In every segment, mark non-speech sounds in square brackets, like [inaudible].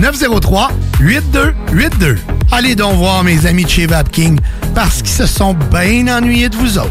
418-903-8282. Allez donc voir mes amis de chez Vapking parce qu'ils se sont bien ennuyés de vous autres.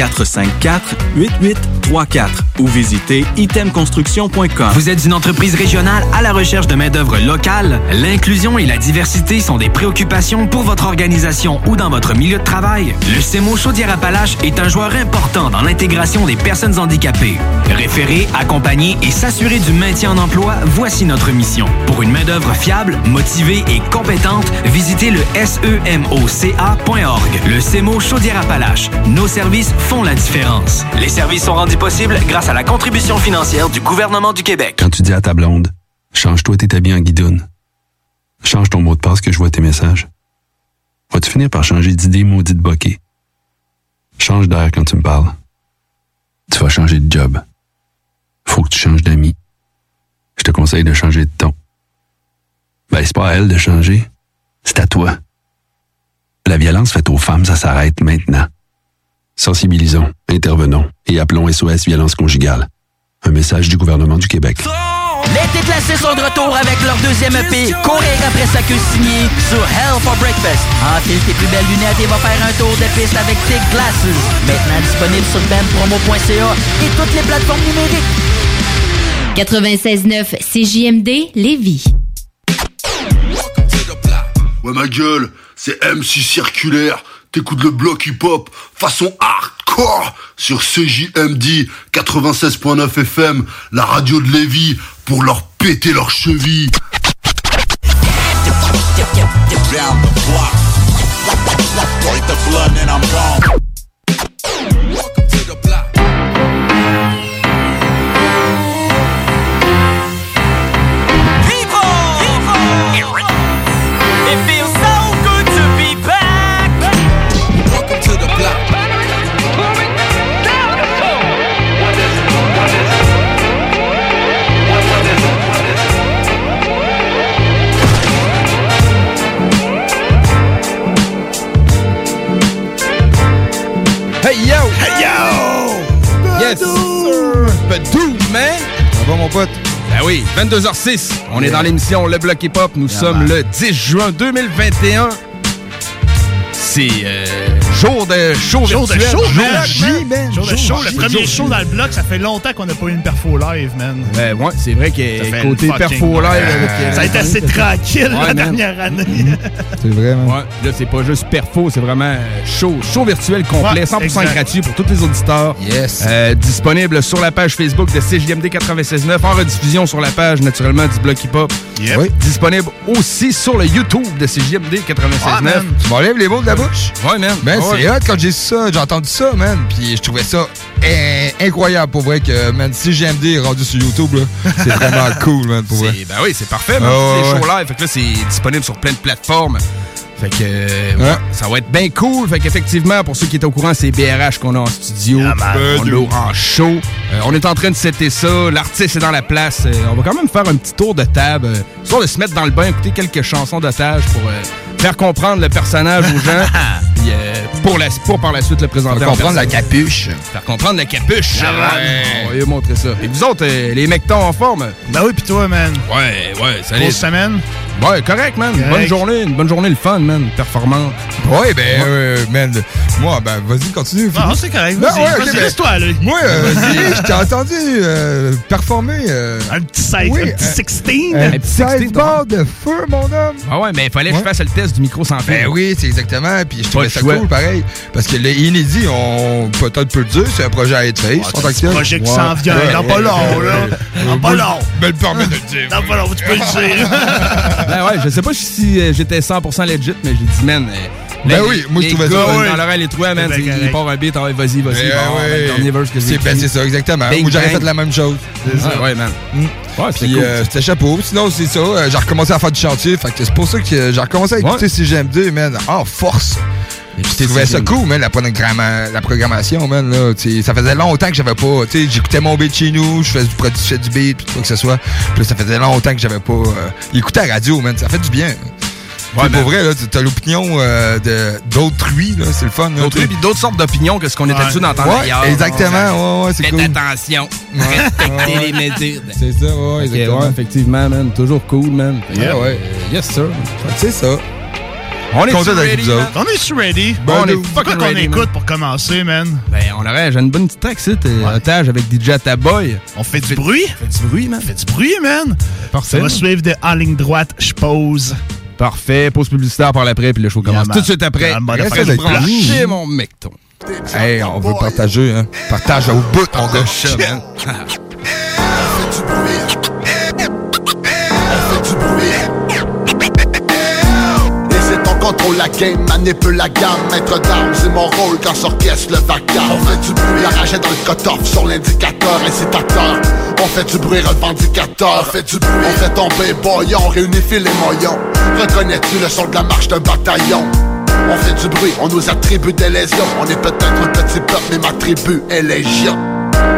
454-8834 ou visitez itemconstruction.com. Vous êtes une entreprise régionale à la recherche de main-d'œuvre locale? L'inclusion et la diversité sont des préoccupations pour votre organisation ou dans votre milieu de travail? Le CEMO Chaudière-Appalaches est un joueur important dans l'intégration des personnes handicapées. Référer, accompagner et s'assurer du maintien en emploi, voici notre mission. Pour une main-d'œuvre fiable, motivée et compétente, visitez le semoca.org. Le CEMO Chaudière-Appalaches. Nos services font la différence. Les services sont rendus possibles grâce à la contribution financière du gouvernement du Québec. Quand tu dis à ta blonde, change-toi tes habits en guidoune. Change ton mot de passe que je vois tes messages. Vas-tu finir par changer d'idée maudite bokeh? Change d'air quand tu me parles. Tu vas changer de job. Faut que tu changes d'amis. Je te conseille de changer de ton. Ben, c'est pas à elle de changer. C'est à toi. La violence faite aux femmes, ça s'arrête maintenant. Sensibilisons, intervenons et appelons SOS Violence Conjugale. Un message du gouvernement du Québec. Les déclassés sont de retour avec leur deuxième EP, Courir après sa queue signée sur Hell for Breakfast. Enfile tes plus belles lunettes et va faire un tour de piste avec Thick Glasses. Maintenant disponible sur bandpromo.ca et toutes les plateformes numériques. 96.9 CJMD Lévis. Ouais ma gueule, c'est MC Circulaire, t'écoutes le bloc hip-hop façon hardcore sur CJMD 96.9 FM, la radio de Lévis, pour leur péter leurs chevilles. Man! Ça va mon pote? Ben oui, 22h06. On est dans l'émission Le Bloc Hip Hop. Nous sommes le 10 juin 2021. C'est euh, jour de show Jour de virtuel. show, Jour man. J, man. Jour de show, le premier show dans le bloc, ça fait longtemps qu'on n'a pas eu une perfo live, man. Ben ouais, c'est vrai que côté perfo live euh, Ça a été assez tranquille Ouais, la man. dernière année. C'est vraiment. Ouais, là, c'est pas juste perfo, c'est vraiment euh, show, show virtuel complet, Ouais, 100% exact. gratuit pour tous les auditeurs. Yes. disponible sur la page Facebook de CJMD 96.9, en rediffusion sur la page, naturellement, du Bloc Hip Hop. Oui. Disponible aussi sur le YouTube de CJMD 96.9. Ah, man. tu m'enlèves les mots de la bouche? Ouais, man. Ben, Ouais. C'est hot quand j'ai ça, j'ai entendu ça, man. Puis je trouvais ça in- incroyable pour vrai que, man, si GMD est rendu sur YouTube, [laughs] c'est vraiment cool, man, pour vrai. Ben oui, c'est parfait, man. Ah, c'est ouais. show live. Fait que là, c'est disponible sur plein de plateformes. Fait que euh, Ouais. ça va être bien cool. Fait qu'effectivement, pour ceux qui étaient au courant, c'est BRH qu'on a en studio. on l'a en show. Euh, on est en train de setter ça. L'artiste est dans la place. Euh, on va quand même faire un petit tour de table, euh, histoire de se mettre dans le bain, écouter quelques chansons d'otage pour faire comprendre le personnage aux gens. [laughs] Euh, pour, la, pour par la suite le présenter. Faire en comprendre la capuche. Faire comprendre la capuche. Ah, on va lui montrer ça. Et vous autres, euh, les mecs en forme? Ben oui, pis toi, man. Ouais, ouais, salut. Grosse semaine? Ouais, correct, man. Correct. Bonne journée, une bonne journée, le fun, man. Performante. Ouais, ben, euh, man, moi, ben, vas-y, continue. Non, c'est correct, vas-y, ouais, ok, vas-y, ben, laisse-toi aller. Moi, euh, [laughs] je t'ai entendu euh, performer. euh, Un petit 16, oui, un petit euh, 16. Un Un petit petit 16 16 barres de feu, mon homme. Ah ouais, mais il fallait que je fasse le test du micro sans fil. Ben oui, c'est exactement. Puis je trouvais ça choix. cool, pareil. Parce que les inédits, on peut-être peut le dire, c'est un projet à être fait. C'est un projet qui Ouais. s'en vient. Ouais, Dans pas ouais, long, ouais, là. ouais. Dans pas long. Je me le permets de le dire. Dans pas long, tu peux le dire. [laughs] ben ouais, je sais pas si euh, j'étais 100% legit, mais j'ai dit, man. euh, Ben oui, moi, je trouvais ça. Dans l'oreille, les trois, man, C'est c'est- il part un beat, ah ouais, vas-y, vas-y. Ouais. ben, le dernier verse que j'ai C'est ben, écrit. c'est ça, exactement. Moi, j'aurais fait la même chose. C'est ça, ouais, man. Mm. Ouais, c'était Puis cool. euh, c'était chapeau. Sinon, c'est ça. euh, j'ai recommencé à faire du chantier. Fait que c'est pour ça que j'ai recommencé à écouter CGMD, man, en force. Je trouvais ça cool, man, la, programma- la programmation, man. Là, ça faisait longtemps que j'avais pas. J'écoutais mon beat chez nous, je faisais du, produ- je du beat, puis quoi que ce soit. Puis là, ça faisait longtemps que j'avais pas. Euh, écouté la radio, man. Ça fait du bien. Ouais, man. pour vrai, là, t'as l'opinion euh, d'autrui, là, c'est le fun. t'sais. puis d'autres sortes d'opinions que ce qu'on était Ouais. dessus d'entendre Ouais, ailleurs. exactement, ouais, ouais, c'est Faites cool. attention. Respectez les mesures. C'est ça, ouais, exactement. ouais, effectivement, man. Toujours cool, man. Yeah, ouais. yes, sir. C'est ça. On est Content d'être vous autres. On est ready. on est C'est quoi fucking qu'on écoute pour commencer, man? Ben, on aurait, j'ai une bonne petite track, ici, euh, otage avec DJ Taboy. On fait du bruit? On fait du bruit, man. On fait du bruit, man. Parfait. Ça va suivre de en ligne droite, je pose. Parfait. Pause publicitaire par l'après, puis le show commence tout de suite après. Yeah, man. Reste Reste d'être branché, là. mon mecton. Hey, on veut partager, hein. Partage au bout, mon gars. Ça, man. [laughs] contrôle la game, manipule la gamme Maître d'armes, c'est mon rôle quand s'orchestre le vacarme. On fait du bruit, la rage est dans le cut-off Sur l'indicateur, incitateur. On fait du bruit revendicateur. On fait du bruit, on fait tomber boy On réunifie les moyens. Reconnais-tu le son de la marche d'un bataillon? On fait du bruit, on nous attribue des lésions. On est peut-être un petit peuple, mais ma tribu est légion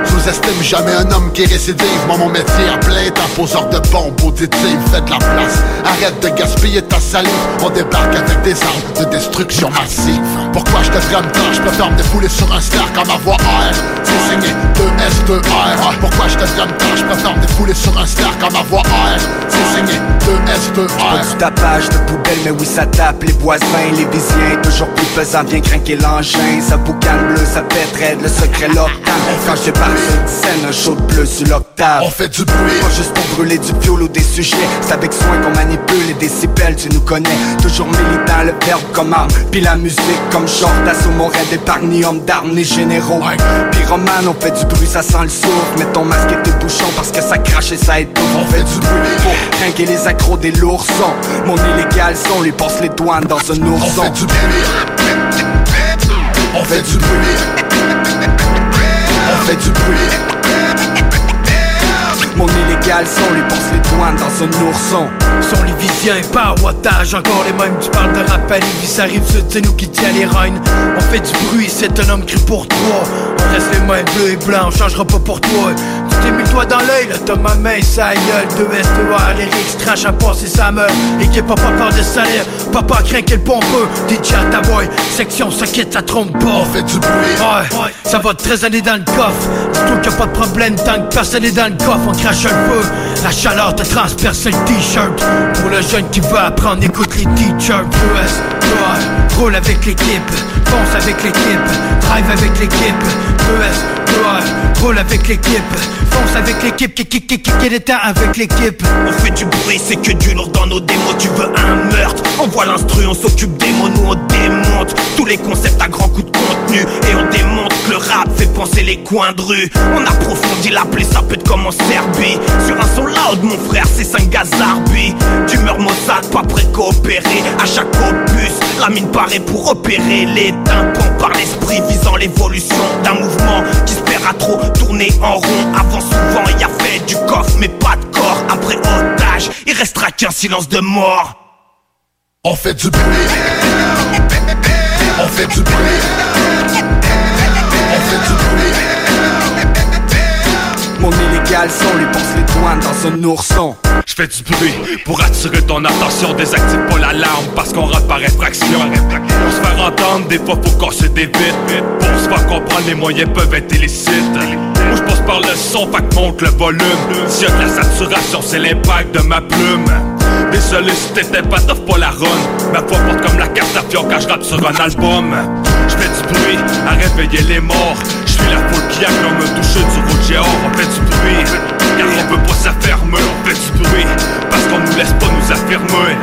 Sous-estime jamais un homme qui récidive. Moi mon métier à plein un poseur de bombes. Auditives Fais de la place, arrête de gaspiller ta salive. On débarque avec des armes de destruction massive. Pourquoi je te ferais me Je préfère me défouler sur un star comme ma voix R C'est signé 2S2R Pourquoi je te ferais me Je préfère me défouler sur un star comme ma voix R C'est signé 2S2R du tapage de poubelle, mais oui ça tape. Les voisins, les visiens, toujours plus pesant Vient craquer l'engin, ça boucane bleu Ça pète raide, le secret l'octane Quand je scène, un show de bleu sur l'octave. On fait du bruit. Pas juste pour brûler du fioul ou des sujets. C'est avec soin qu'on manipule les décibels, tu nous connais. Toujours militant, le verbe comme arme. Puis la musique comme short. D'assaut, mon rêve épargne ni homme d'armes, ni généraux. Pyromane, on fait du bruit, ça sent le souffle Mets ton masque et tes bouchons parce que ça crache et ça étouffe. On fait du bruit. Pour trinquer les accros des lourds sons Mon illégal son lui passe les douanes dans un ourson. On fait du bruit. On fait du bruit fait du bruit Mon illégal son lui passe les douanes dans un ourson. Sont les visiens, pas wattage, encore les mêmes Tu parles de rap à Lévis, ça arrive sud, c'est nous qui tient les rênes On fait du bruit, c'est un homme cru pour toi. On reste les mains bleues et blancs, on changera pas pour toi. Tu t'es mis doigt dans l'œil, là t'as ma main, sa gueule De S, les rix, crash à passer sa meurt. Équipe pas peur de salaire, papa craint qu'elle pompeux DJ à ta boy, section ça quitte, ça trompe pas. On fait du bruit. Ouais, ça va 13 années dans le coffre. Dis-toi qu'il a pas de problème tant que personne est dans le coffre crache un feu, la chaleur te transperce le t-shirt. Pour le jeune qui veut apprendre, écoute les US, ouais, roule avec l'équipe. Fonce avec l'équipe, drive avec l'équipe. Ouais, roule avec l'équipe. Fonce avec l'équipe, qui qui qui qui qui est temps avec l'équipe? On fait du bruit, c'est que du lourd dans nos démos. Tu veux un meurtre, envoie l'instru, on s'occupe des mots. Nous on démonte tous les concepts à grands coups de contenu. Et on démontre que le rap fait penser les coins de rue. On approfondit la plaie, ça peut être comme en Serbie. Sur un son loud, mon frère, c'est 5 gaz Arby D'humeur Mossad, pas prêt coopérer À chaque opus, la mine paraît pour opérer. Les tympans par l'esprit visant l'évolution D'un mouvement qui se à trop tourner en rond. Avant souvent, y a fait du coffre mais pas de corps. Après otage, il restera qu'un silence de mort On fait du bruit. On fait du bruit. On fait du bruit. Mon illégal son lui passe les douanes dans un ourson. Je fais du bruit pour attirer ton attention. Désactive pas l'alarme parce qu'on rate par effraction. Pour se faire entendre, des fois faut casser des vitres. Pour se faire comprendre, les moyens peuvent être illicites. Moi je passe par le son, fait que monte le volume. S'il y a de la saturation, c'est l'impact de ma plume Désolé si t'étais pas t'offres pas la run. Ma voix porte comme la carte à fion quand je sur un album. Je fais du bruit à réveiller les morts. Je suis la foule qui acclame un toucher du géant On fait du bruit car on peut pas s'affermer On fait du bruit parce qu'on nous laisse pas nous affirmer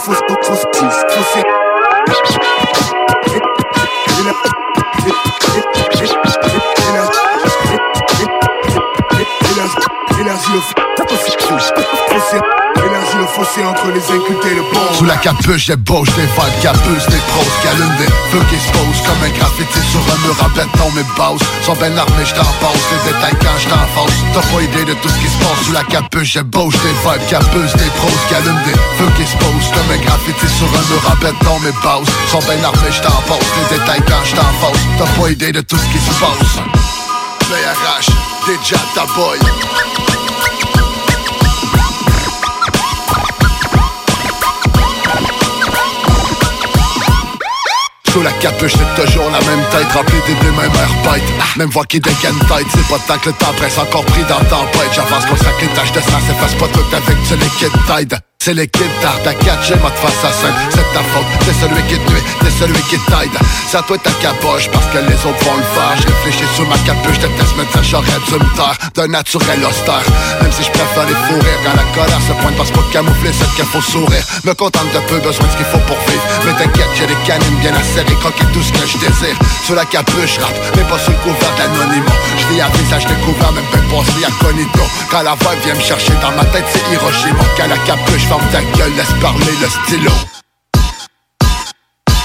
Énergie, le faux, difficile entre les incultés et le bon Sous la capuche, des bouches, des vibes, capuces, des pros, qu'allument des feux qui se posent comme un graffiti sur un mur en béton. Mes bases sont ben armées, j't'en passe les détails quand j't'en face. T'as pas idée de tout ce qui se passe sous la capuche, des bouches, des vibes, capuces, des pros, qu'allument des feux qui se posent comme un graffiti sur un mur en béton. Mes bases sont ben armées, j't'en passe les détails quand j't'en face. T'as pas idée de tout ce qui se passe. PRH, déjà ta boy. La capuche, c'est toujours la même tête Remplie des deux mêmes air Même voix qui dégaine tête C'est pas tant que le temps presse encore pris dans tempête. J'avance qu'on sac les taches de sang S'efface pas tout avec ce liquide tide c'est l'équipe d'art à catcher mode face à scène C'est ta faute, c'est celui qui te nuit, c'est celui qui t'aide à toi ta caboche parce que les autres vont le faire. Je réfléchis sur ma capuche, déteste mettre ça j'aurais dû me taire. D'un naturel austère. Même si je préfère les fous rires Quand la colère se pointe parce pas camoufler c'est qu'il faut sourire. Me contente de peu, besoin de ce qu'il faut pour vivre. Mais t'inquiète, j'ai des canines bien acérées Croquer tout ce que je désire. Sur la capuche, rap, mais pas sous le couvert de l'anonymat. Je vis à visage découvert, même pas pensé à cognito Quand la vibe vient me chercher dans ma tête c'est Hiroshima. Quand la capuche ferme ta gueule, laisse parler le stylo.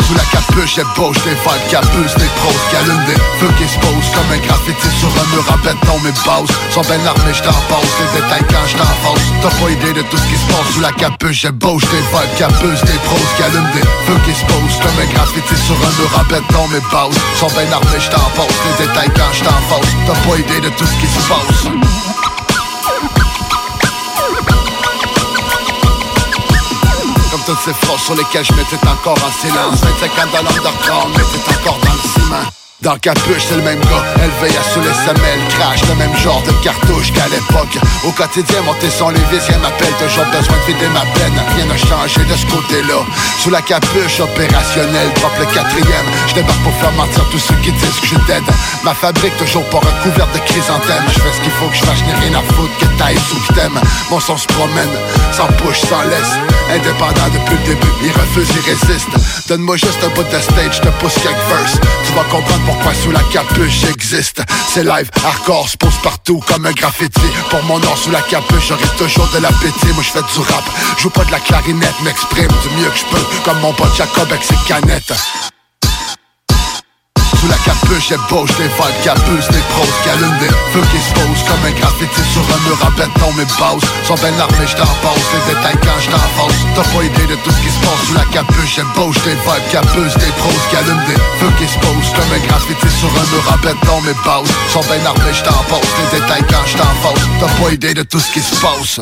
Sous la capuche, j'ai bouche des vibes, capuces, des pros, qu'allument des feux qui se posent Comme un graffiti sur un mur en béton, mes bases sont ben armées, j't'en passe Les détails quand face T'as pas idée de tout ce qui se passe sous la capuche J'ai bouche des vibes, capuces, des pros, qu'allument des feux qui se posent Comme un graffiti sur un mur en béton, mes bases sont ben armées, j't'en passe Les détails quand face T'as pas idée de tout ce qui se passe toutes ces phrases sur lesquelles je m'étais encore en silence 25 ans dans mais t'es encore dans le ciment dans le capuche, c'est le même gars, élevé à sous les semelles, crash, le même genre de cartouche qu'à l'époque. Au quotidien, monter son lévisien m'appelle, toujours besoin de vider ma peine, rien n'a changé de ce côté-là. Sous la capuche opérationnelle, drop le quatrième, je débarque pour faire mentir tous ceux qui disent que je dead. Ma fabrique toujours pas recouverte de chrysanthème, je fais ce qu'il faut que je fasse, n'ai rien à foutre que taille sous que t'aimes. Mon son se promène, sans push, sans laisse, indépendant depuis le début, il refuse, il résiste. Donne-moi juste un bout de stage, je te pousse quelques verses, tu vas comprendre pourquoi sous la capuche j'existe. C'est live, hardcore, se pose partout comme un graffiti. Pour mon nom sous la capuche, j'aurai toujours de l'appétit. Moi je fais du rap, joue pas de la clarinette M'exprime du mieux que je peux, comme mon pote Jacob avec ses canettes sous la capuche, j'ai bouche des vibes, capuces, des pros, qu'allument des feux qui se posent. Comme un graffiti sur un mur en béton, mes bases sont ben armées, j't'en passe Les détails quand j't'en face T'as pas idée de tout ce qui se passe. Sous la capuche J'ai bouche des vibes, capuces, des pros, qu'allument des feux qui se posent. Comme un graffiti sur un mur en béton, mes bases sont ben armées, j't'en passe Les détails quand j't'en face T'as pas idée de tout ce qui se passe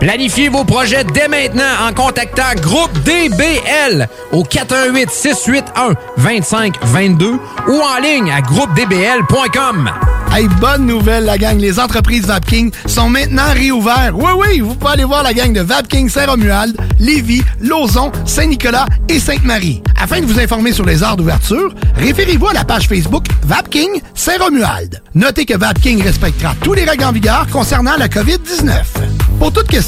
Planifiez vos projets dès maintenant en contactant Groupe DBL au 418 681 2522 ou en ligne à groupedbl.com. Hey, bonne nouvelle, la gang. Les entreprises Vapking sont maintenant réouvertes. Oui, oui, vous pouvez aller voir la gang de Vapking Saint-Romuald, Lévis, Lauson, Saint-Nicolas et Sainte-Marie. Afin de vous informer sur les heures d'ouverture, référez-vous à la page Facebook Vapking Saint-Romuald. Notez que Vapking respectera tous les règles en vigueur concernant la COVID-19. Pour toute question,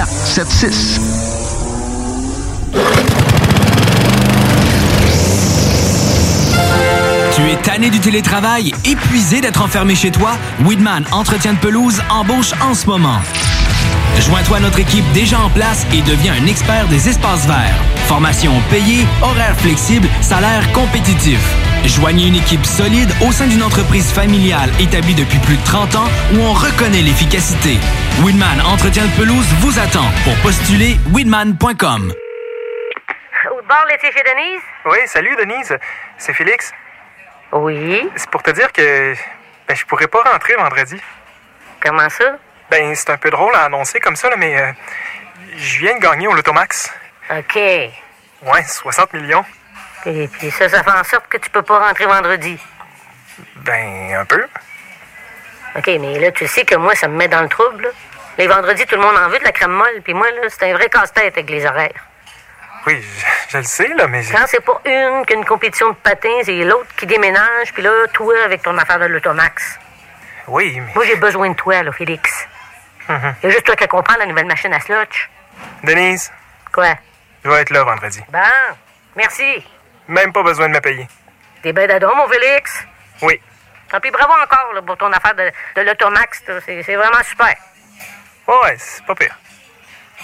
681 4476. Tu es tanné du télétravail, épuisé d'être enfermé chez toi? Weedman Entretien de pelouse embauche en ce moment. Joins-toi à notre équipe déjà en place et deviens un expert des espaces verts. Formation payée, horaires flexibles, salaire compétitif. Joignez une équipe solide au sein d'une entreprise familiale établie depuis plus de 30 ans où on reconnaît l'efficacité. Winman Entretien de pelouse vous attend pour postuler winman.com. Au bord laitier chez Denise? Oui, salut Denise. C'est Félix. Oui. C'est pour te dire que ben, je pourrais pas rentrer vendredi. Comment ça? Ben, c'est un peu drôle à annoncer comme ça, là, mais euh, je viens de gagner au Lotomax. OK. Ouais, 60 millions. Et puis ça, ça fait en sorte que tu peux pas rentrer vendredi. Ben, un peu. OK, mais là, tu sais que moi, ça me met dans le trouble. là. Les vendredis, tout le monde en veut de la crème molle, puis moi, là, c'est un vrai casse-tête avec les horaires. Oui, je, je le sais, là, mais... Quand c'est pas une qu'une compétition de patins, c'est l'autre qui déménage, puis là, toi, avec ton affaire de l'automax. Oui, mais... Moi, j'ai besoin de toi, là, Félix. Mhm. Il y a juste toi qui comprends la nouvelle machine à slotch. Denise, Quoi? je vais être là vendredi. Bon, merci. Même pas besoin de me payer. T'es ben d'adon, mon Félix. Oui. Ah, puis bravo encore là, pour ton affaire de, de l'automax. c'est vraiment super. Ouais, c'est pas pire.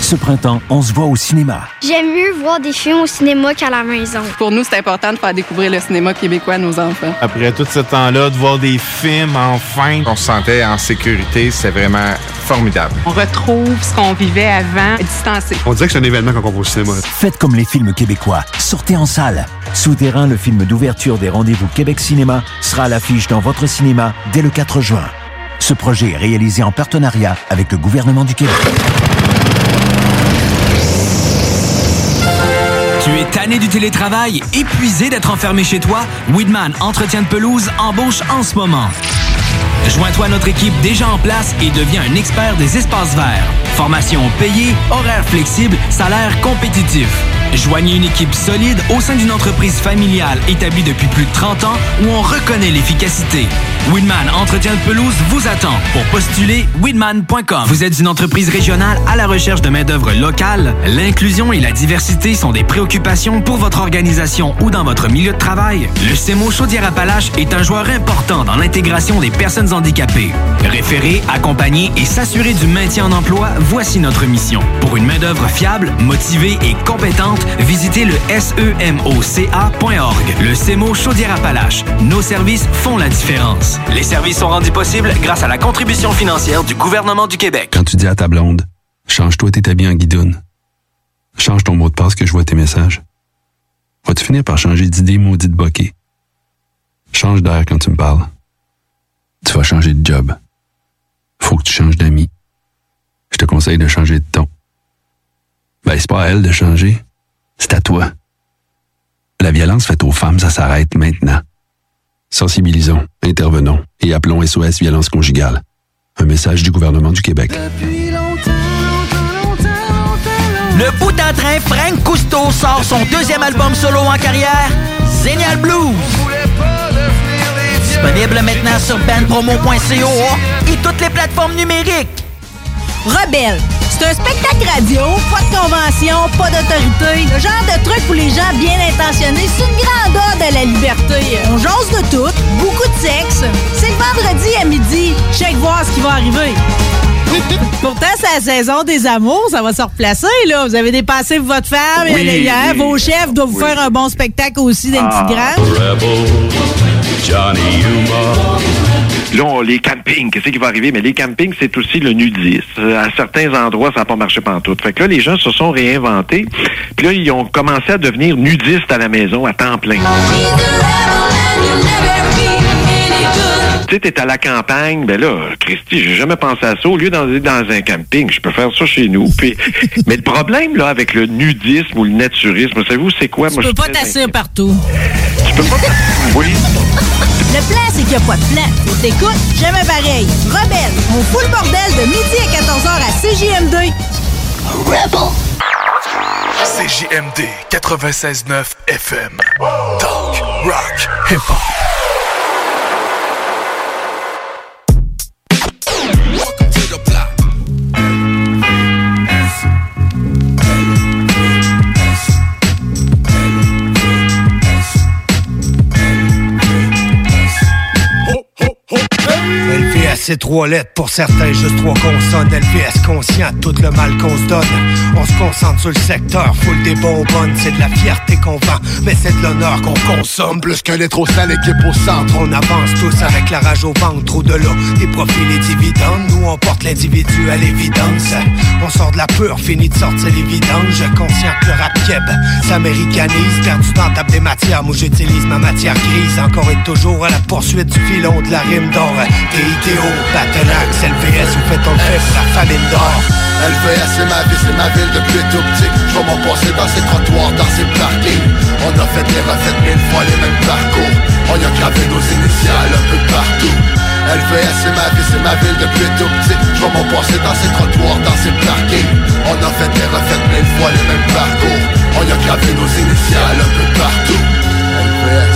Ce printemps, on se voit au cinéma. J'aime mieux voir des films au cinéma qu'à la maison. Pour nous, c'est important de faire découvrir le cinéma québécois à nos enfants. Après tout ce temps-là, de voir des films, enfin, on se sentait en sécurité, c'est vraiment formidable. On retrouve ce qu'on vivait avant, distancé. On dirait que c'est un événement quand on va au cinéma. Faites comme les films québécois. Sortez en salle. Souterrain, le film d'ouverture des rendez-vous Québec Cinéma, sera à l'affiche dans votre cinéma dès le 4 juin. Ce projet est réalisé en partenariat avec le gouvernement du Québec. Tanné du télétravail, épuisé d'être enfermé chez toi? Weedman Entretien de pelouse embauche en ce moment. Joins-toi à notre équipe déjà en place et deviens un expert des espaces verts. Formation payée, horaire flexible, salaire compétitif. Joignez une équipe solide au sein d'une entreprise familiale établie depuis plus de 30 ans où on reconnaît l'efficacité. Winman Entretien de pelouse vous attend. Pour postuler, winman.com. Vous êtes une entreprise régionale à la recherche de main-d'œuvre locale? L'inclusion et la diversité sont des préoccupations pour votre organisation ou dans votre milieu de travail? Le CEMO Chaudière-Appalaches est un joueur important dans l'intégration des personnes handicapées. Référer, accompagner et s'assurer du maintien en emploi, voici notre mission. Pour une main-d'œuvre fiable, motivée et compétente, visitez le semoca.org. Le CEMO Chaudière-Appalaches. Nos services font la différence. Les services sont rendus possibles grâce à la contribution financière du gouvernement du Québec. Quand tu dis à ta blonde, change-toi tes habits en guidoune. Change ton mot de passe que je vois tes messages. Vas-tu finir par changer d'idée maudite bokeh? Change d'air quand tu me parles. Tu vas changer de job. Faut que tu changes d'amis. Je te conseille de changer de ton. Ben, c'est pas à elle de changer. C'est à toi. La violence faite aux femmes, ça s'arrête maintenant. Sensibilisons, intervenons et appelons SOS Violence Conjugale. Un message du gouvernement du Québec. Le bout en train, Frank Cousteau sort son deuxième album solo en carrière, Zénial Blues. Disponible maintenant sur bandpromo.co et toutes les plateformes numériques. Rebelle, c'est un spectacle radio, pas de convention, pas d'autorité. Le genre de truc pour les gens bien intentionnés, c'est une grande ode à la liberté. On jase de tout, beaucoup de sexe. C'est le vendredi à midi. Check voir ce qui va arriver. [laughs] Pourtant, c'est la saison des amours, ça va se replacer, là. Vous avez dépassé votre femme, Oui, et vos chefs doivent vous faire un bon spectacle aussi d'un Ah. petit grand. Johnny Yuma. Là, on- les campings, qu'est-ce qui va arriver? Mais les campings, c'est aussi le nudisme. Euh, À certains endroits, ça n'a pas marché pantoute. Fait que là, les gens se sont réinventés. Puis là, ils ont commencé à devenir nudistes à la maison à temps plein. Tu sais, t'es à la campagne, ben là, Christy, j'ai jamais pensé à ça. Au lieu d'aller dans un camping, je peux faire ça chez nous. Puis, [laughs] mais le problème, là, avec le nudisme ou le naturisme, savez-vous, c'est quoi? Tu Moi, je peux pas t'asseoir partout. Tu peux pas... Oui. Le plan, c'est qu'il n'y a pas de plan. T'écoutes, jamais pareil. Rebelle, on fout le bordel de midi à 14h à CJM2. Rebel. CJMD 96.9 FM. Talk, rock, hip-hop. C'est trois lettres pour certains, juste trois consonnes. LVS conscient, tout le mal qu'on se donne? On se concentre sur le secteur, full des bonbonnes. C'est de la fierté qu'on vend, mais c'est de l'honneur qu'on consomme. Plus qu'un lettre au sale, équipe au centre. On avance tous avec la rage au ventre, au-delà des profils et dividendes. Nous, on porte l'individu à l'évidence. On sort de la peur, fini de sortir les vidanges. Conscient que le rap keb s'américanise. Perdu dans table des matières, moi j'utilise ma matière grise. Encore et toujours à la poursuite du filon de la rime d'or. TITO, Battleaxe, LVS, vous faites fait pour la famine d'or. LVS c'est ma vie, c'est ma ville depuis tout petit. Je m'en passer dans ces trottoirs, dans ces parkings. On a fait et refait mille fois les mêmes parcours. On y a gravé nos initiales un peu partout. LVS c'est ma vie, c'est ma ville depuis tout petit. Je vais m'en passer dans ces trottoirs, dans ces parkings. On a fait et refait mille fois les mêmes parcours. On y a gravé nos initiales un peu partout. LVS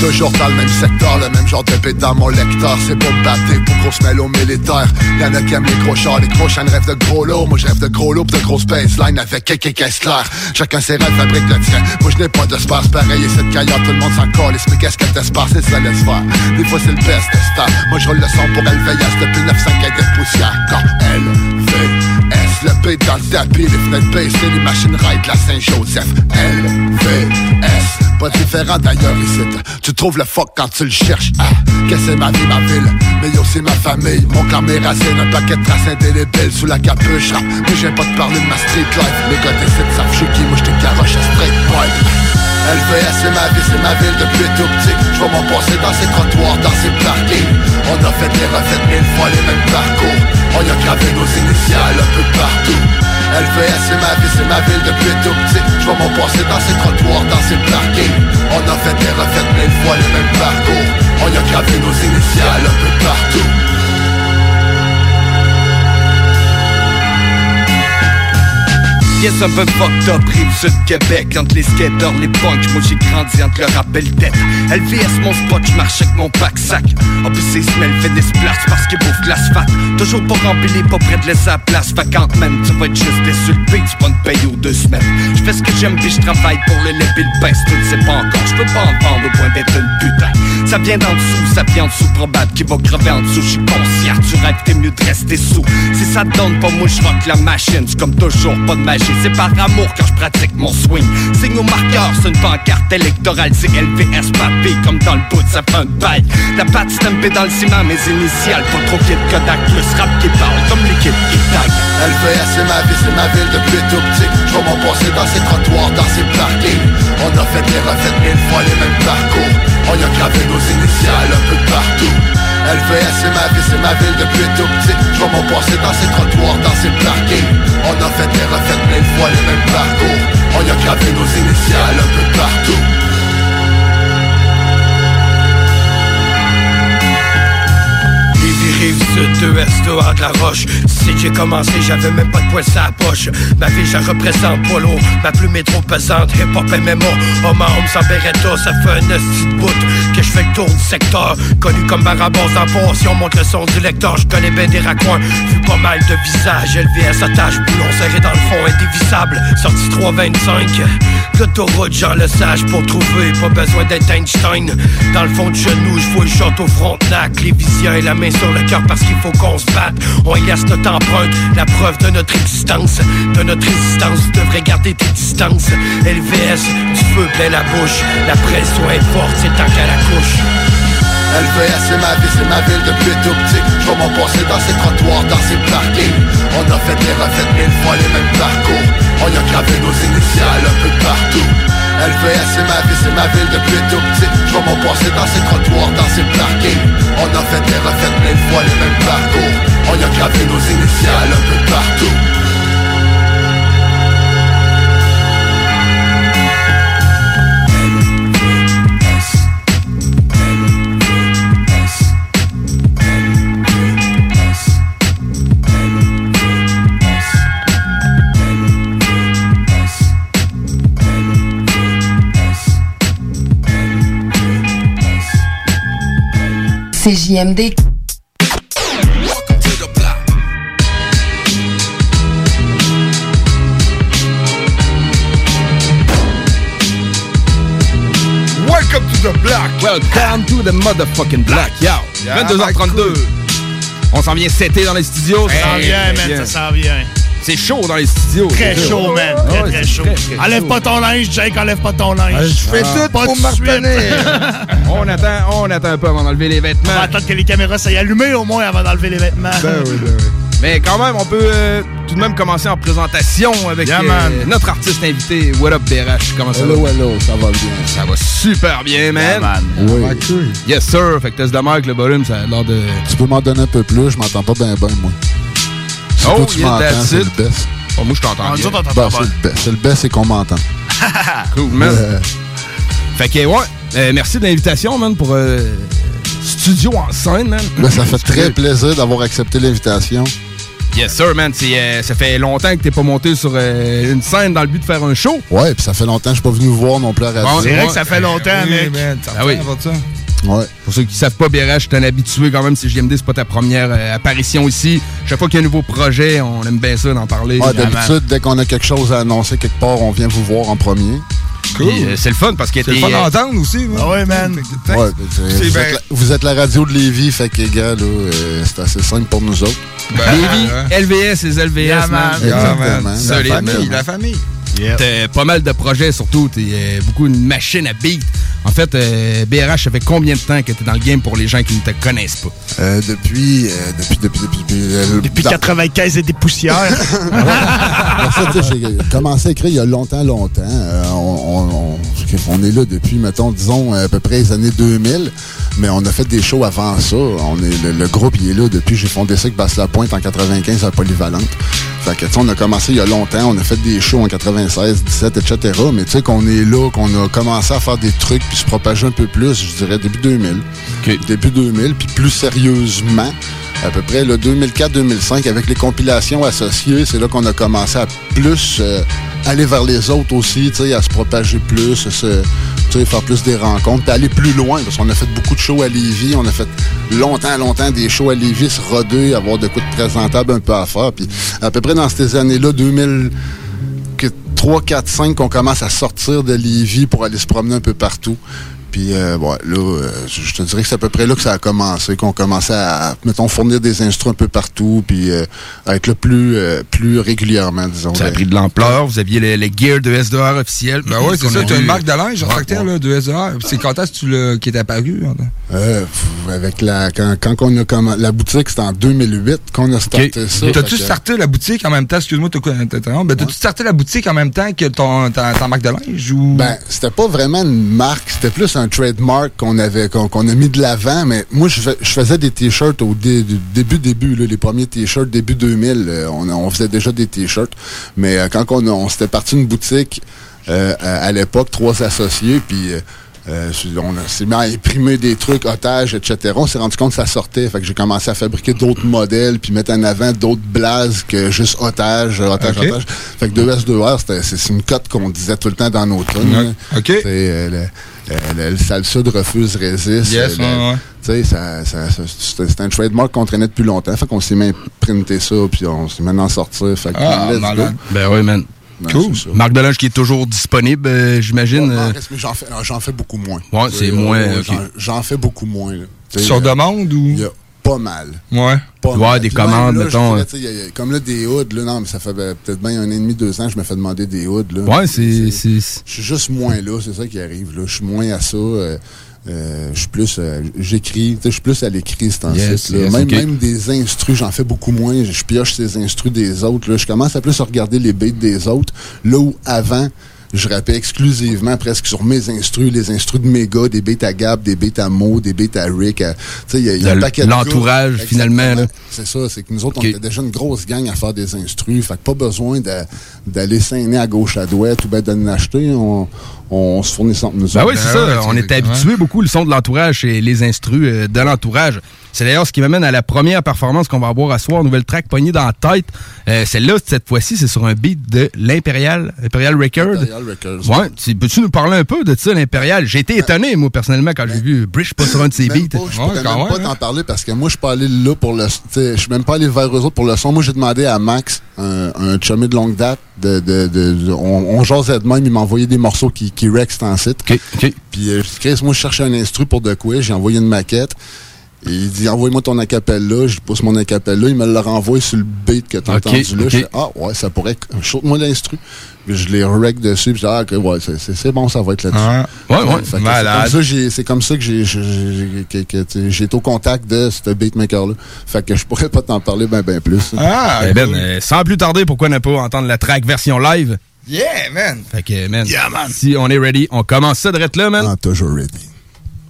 Toujours dans le même secteur, le même genre de bête dans mon lecteur. C'est pas batté pour grosse mélo militaire. Y'en a qui aiment les gros les gros chaînes rêvent de gros lots Moi je rêve de gros lots pis de grosses baseline avec quelques caisses claires Chacun ses rêves fabrique le tien. Moi je n'ai pas d'espace pareil et cette caillotte tout le monde s'en colle Mais qu'est-ce qu'elle t'espace et ça laisse faire. Des fois c'est le best star Moi je le son pour LVS depuis 900 de poussière. Quand LVS le beat dans le tapis Les fenêtres baissées, les machines ride la Saint-Joseph. LVS pas différent d'ailleurs ici. Tu trouves le fuck quand tu le cherches ah, que c'est ma vie, ma ville Mais yo c'est ma famille. Mon clan mes racines, un paquet de traces indélébiles Sous la capuche rap Mais j'aime pas te parler de ma street life. Les gars d'ici savent je qui? Moi j'te garoche à straight boy. LVS c'est ma vie, c'est ma ville depuis tout petit. Je vois mon passé dans ces trottoirs, dans ces parkings. On a fait des refaites mille fois les mêmes parcours. On y a gravé nos initiales un peu partout. LVS c'est ma vie, c'est ma ville depuis tout petit. Je vois mon passé dans ces trottoirs, dans ces parkings On a fait des refaites mille fois les mêmes parcours. On y a gravé nos initiales un peu partout Yes, un peu fucked up, rive sud Québec. Entre les skaters, les punks, moi j'ai grandi entre le rappel tête LVS mon spot, j'marche avec mon pack sac En plus c'est smell, fait des splashs parce qu'il bouffe de l'asphalte. Toujours pas rempli, pas près de laisser la place. Vacante man, tu vas être juste désulpé, tu une paye aux deux semaines. J'fais ce que j'aime puis j'travaille pour le lait et le pain. Tu ne sais pas encore, j'peux pas en vendre au point d'être une putain Ça vient d'en dessous, ça vient en dessous probable Qui va crever en dessous, j'suis conscient Tu rêves, t'es mieux de rester sous. Si ça te donne pas, moi j'rock la machine. C'est comme toujours, pas de magie c'est par amour quand je pratique mon swing. Signe au marqueur, c'est une pancarte électorale, c'est LVS papier comme dans le bout, ça fait un bail. La patte stampée dans le ciment, mes initiales, pas trop kid Kodak, plus rap qui parle comme l'équipe qui tag. LVS c'est ma vie, c'est ma ville depuis tout petit. Je vois mon passé dans ces trottoirs, dans ces parkings. On a fait des refaites mille fois les mêmes parcours On y a gravé nos initiales un peu partout. LVS c'est ma vie, c'est ma ville depuis tout petit. Je vois mon passé dans ces trottoirs, dans ces parkings? On a fait des refaites mille fois les mêmes parcours. On y a gravé nos initiales un peu partout rive sud, deux à de la roche. Si j'ai commencé, j'avais même pas de poil à la poche. Ma vie, je représente lourd. Ma plume est trop pesante. Hip hop MMO, homme à homme sans beretta, ça fait un esti de bout que je fais le tour du secteur. Connu comme Barabas en port, si on monte le son du lecteur, je connais bien des raccoins. Vu pas mal de visages, LVS attache, boulon serré dans le fond, indévisable. Sorti 325. L'autoroute, Jean le sage pour trouver, pas besoin d'être Einstein. Dans le fond du genou, je vois le château Frontenac, les visions et la main sur le parce qu'il faut qu'on se batte. On laisse notre empreinte, la preuve de notre existence, de notre résistance. Tu devrais garder tes distances. LVS, du feu plein la bouche, la pression est forte, c'est temps qu'à la couche. LVS c'est ma vie, c'est ma ville depuis tout petit. Je vois mon passé dans ces trottoirs, dans ces parkings. On a fait des refaites mille fois les mêmes parcours. On y a gravé nos initiales un peu partout. LVS c'est ma vie, c'est ma ville depuis tout petit. Je vois mon passé dans ces trottoirs, dans ces parkings. On a fait des refaites mille fois les mêmes parcours. On y a gravé nos initiales un peu partout CJMD. Welcome to the block. Welcome to the motherfucking block. Yo. Yeah, 22h32. On s'en vient setter dans les studios. Ça s'en vient, man, ça s'en vient. C'est chaud dans les studios. Très chaud, man. Ah Très, ouais, très chaud. très, très Enlève chaud. pas ton linge, Jake, enlève pas ton linge. je fais tout pas pour me [laughs] on attend, on attend un peu avant d'enlever les vêtements. On va attendre que les caméras s'aillent allumées au moins avant d'enlever les vêtements. Ben oui, ben oui. Mais quand même, on peut euh, tout de même commencer en présentation avec Yeah, euh, notre artiste invité, What Up BRH. Comment ça Hello, va? hello, ça va bien. Ça va super bien, man. Yeah, man. Oui. Yes, sir. Fait que test de marque, le volume, ça a l'air de... Tu peux m'en donner un peu plus, je m'entends pas bien bien, moi. Si Oh, toi, tu yeah, m'entends, c'est le best. Oh, moi, je t'entends Ah, bien. Bah, c'est le best. C'est le best, c'est qu'on m'entend. [laughs] Cool, man. Euh, Fait que, ouais, euh, merci de l'invitation, man, pour euh, Studio en scène, man. ben, ça fait très plaisir d'avoir accepté l'invitation. Yes, sir, man. C'est, euh, ça fait longtemps que t'es pas monté sur euh, une scène dans le but de faire un show. Ouais, puis ça fait longtemps que je suis pas venu vous voir non plus à la radio. c'est vrai que ça fait longtemps, Oui, mec. man, ça Ah oui. ça. Ouais. Pour ceux qui savent pas, BRH, je suis un habitué quand même. Si JMD, c'est pas ta première euh, apparition ici. Chaque fois qu'il y a un nouveau projet, on aime bien ça d'en parler. Ah. D'habitude, dès qu'on a quelque chose à annoncer quelque part, on vient vous voir en premier. Puis, euh, c'est le fun parce que C'est le fun euh, d'entendre aussi. Ah ouais, man. Ouais, c'est- C'est vous, bien. êtes la, vous êtes la radio de Lévis, fait que, gars, là, euh, c'est assez simple pour nous autres. Lévis, LVS, les LVS, Yeah, man. man. Exactement. Yeah, man. La famille, man. la famille. T'as pas mal de projets, surtout. T'es euh, beaucoup une machine à beat. En fait, euh, BRH, ça fait combien de temps que t'es dans le game pour les gens qui ne te connaissent pas? Euh, depuis, euh, depuis, depuis, depuis, depuis, euh, Depuis dans- 95 et des poussières. [laughs] J'ai commencé à écrire il y a longtemps, longtemps. Euh, on, on- on- on est là depuis, mettons, disons, à peu près les années 2000. Mais on a fait des shows avant ça. On est, le, le groupe, il est là depuis. J'ai fondé ça avec Basse La Pointe en 95 à Polyvalente. On a commencé il y a longtemps. On a fait des shows en 96, 17, etc. Mais tu sais, qu'on est là, qu'on a commencé à faire des trucs puis se propager un peu plus, je dirais début 2000. Début 2000, puis plus sérieusement à peu près le 2004-2005 avec les compilations associées, c'est là qu'on a commencé à plus euh, aller vers les autres aussi, à se propager plus, se, faire plus des rencontres, puis aller plus loin, parce qu'on a fait beaucoup de shows à Lévis, on a fait longtemps, longtemps des shows à Lévis, se roder, avoir de coups de présentable un peu à faire, puis à peu près dans ces années-là, 2000 que 3, 4, 5 qu'on commence à sortir de Lévis pour aller se promener un peu partout. Puis, euh, ouais, là, euh, je te dirais que c'est à peu près là que ça a commencé, qu'on commençait à, mettons, fournir des instruments un peu partout, puis euh, à être là plus, euh, plus régulièrement, disons. Ça a pris de l'ampleur. Vous aviez le, le gear de SDR officiel. Ben oui, c'est ça. Tu as une marque de linge en tel, ouais. là, de SDR. C'est quand est-ce que tu l'as- qui est apparu? hein? Euh, avec la, quand, quand on a comm- la boutique, c'était en 2008 qu'on a starté ça. T'as-tu starté la boutique en même temps? Excuse-moi, t'as quoi- t'as- t'as- ben, t'as-tu starté la boutique en même temps que ton, ta, ta marque de linge? Ou... Ben, c'était pas vraiment une marque, c'était plus un trademark qu'on avait, qu'on a mis de l'avant, mais moi, je, je faisais des t-shirts au dé- début, début, là, les premiers t-shirts, début 2000, euh, on, on faisait déjà des t-shirts, mais euh, quand on, s'était parti une boutique, euh, à, à l'époque, trois associés, puis euh, on s'est mis à imprimer des trucs, otages, etc. On s'est rendu compte que ça sortait. Fait que j'ai commencé à fabriquer d'autres modèles, puis mettre en avant d'autres blazes que juste otages, otages, Ok. otages. Fait que 2S2R, c'était- c'est c'est une cote qu'on disait tout le temps dans nos tunes. OK. Euh, le, le, le, le salsud refuse, résiste. Yes, Euh, le- ouais, ouais. Tu sais, ça, ça, ça- c'était c'était un trademark qu'on traînait depuis longtemps. Fait qu'on s'est mis à printer ça, puis on s'est sortir. Fait que Ah, let's malade. go. Ben oui, man. Ben, cool. c'est ça. Marque de linge qui est toujours disponible, euh, j'imagine. Ouais, euh, mais j'en fais, non, beaucoup moins. Ouais, c'est Euh, moins, j'en- fais beaucoup moins. Sur euh, demande ou? Pas mal. Ouais. Pas mal. des Puis commandes, là, mettons, dirais, tu sais, il y a- il y a- Comme là, des hoods, là, non, mais ça fait ben, peut-être bien un an et demi, deux ans, je me fais demander des hoods. Là. Ouais, c'est- Je suis juste moins là, c'est ça qui arrive. Là. Je suis moins à ça. euh, euh, je suis plus. euh, J'écris, je suis plus à l'écrit, c'est en Yes, même, des instrus, j'en fais beaucoup moins. Je, pioche ces instrus des autres. Là. Je commence à plus regarder les beats des autres. Là où avant, je rappais exclusivement presque sur mes instrus, les instrus de Mega, des beats à Gab, des à Mo, des à Rick. Tu sais, il y a, y a un Le- paquet de l'entourage, gars. finalement. C'est ça, c'est que nous autres, on était déjà une grosse gang à faire des instrus. Fait que pas besoin de- d'aller s'aîner à gauche à droite ou ben de l'acheter. On, on se fournit entre nous Ben oui, c'est ça. on était habitué beaucoup le son de l'entourage et les instrus euh, de l'entourage. C'est d'ailleurs ce qui m'amène à la première performance qu'on va avoir à soir, nouvelle track poignée dans la tête. Euh, Celle-là, cette fois-ci, c'est sur un beat de l'Imperial, Imperial Record. Imperial Records. Ouais, tu- peux-tu nous parler un peu de ça, l'Imperial? J'ai été étonné, moi, personnellement, quand j'ai vu Brish pas sur un de ses beats. pas, je pourrais même pas t'en parler parce que moi, je suis pas allé là pour le. Je suis même pas allé vers eux autres pour le son. Moi, j'ai demandé à Max, un, un chummy de longue date, de, de, de- on, on jasait de même, il m'a envoyé des morceaux qui, qui rex en site. Puis euh, Chris, moi, je cherchais un instru pour de quoi. J'ai envoyé une maquette. Et il dit, envoie-moi ton acapella. Je pousse mon acapella. Il me le renvoie sur le beat que t'as Ok, entendu là. Je fais, ah, ouais, ça pourrait. Shoot-moi l'instru. Puis je l'ai rec dessus. Puis je dis, ah, ok, ouais, c'est- bon, ça va être là-dessus. Ah, ouais, ouais, Fait que malade. c'est comme ça, j'ai- C'est comme ça que j'ai été au contact de ce beatmaker-là. Fait que je pourrais pas t'en parler ben, ben plus. Ah, Eh ben, euh, sans plus tarder, pourquoi ne pas entendre la track version live? Yeah, man. Fait que, man, si on est ready, on commence ça de là, man. Ah, toujours ready.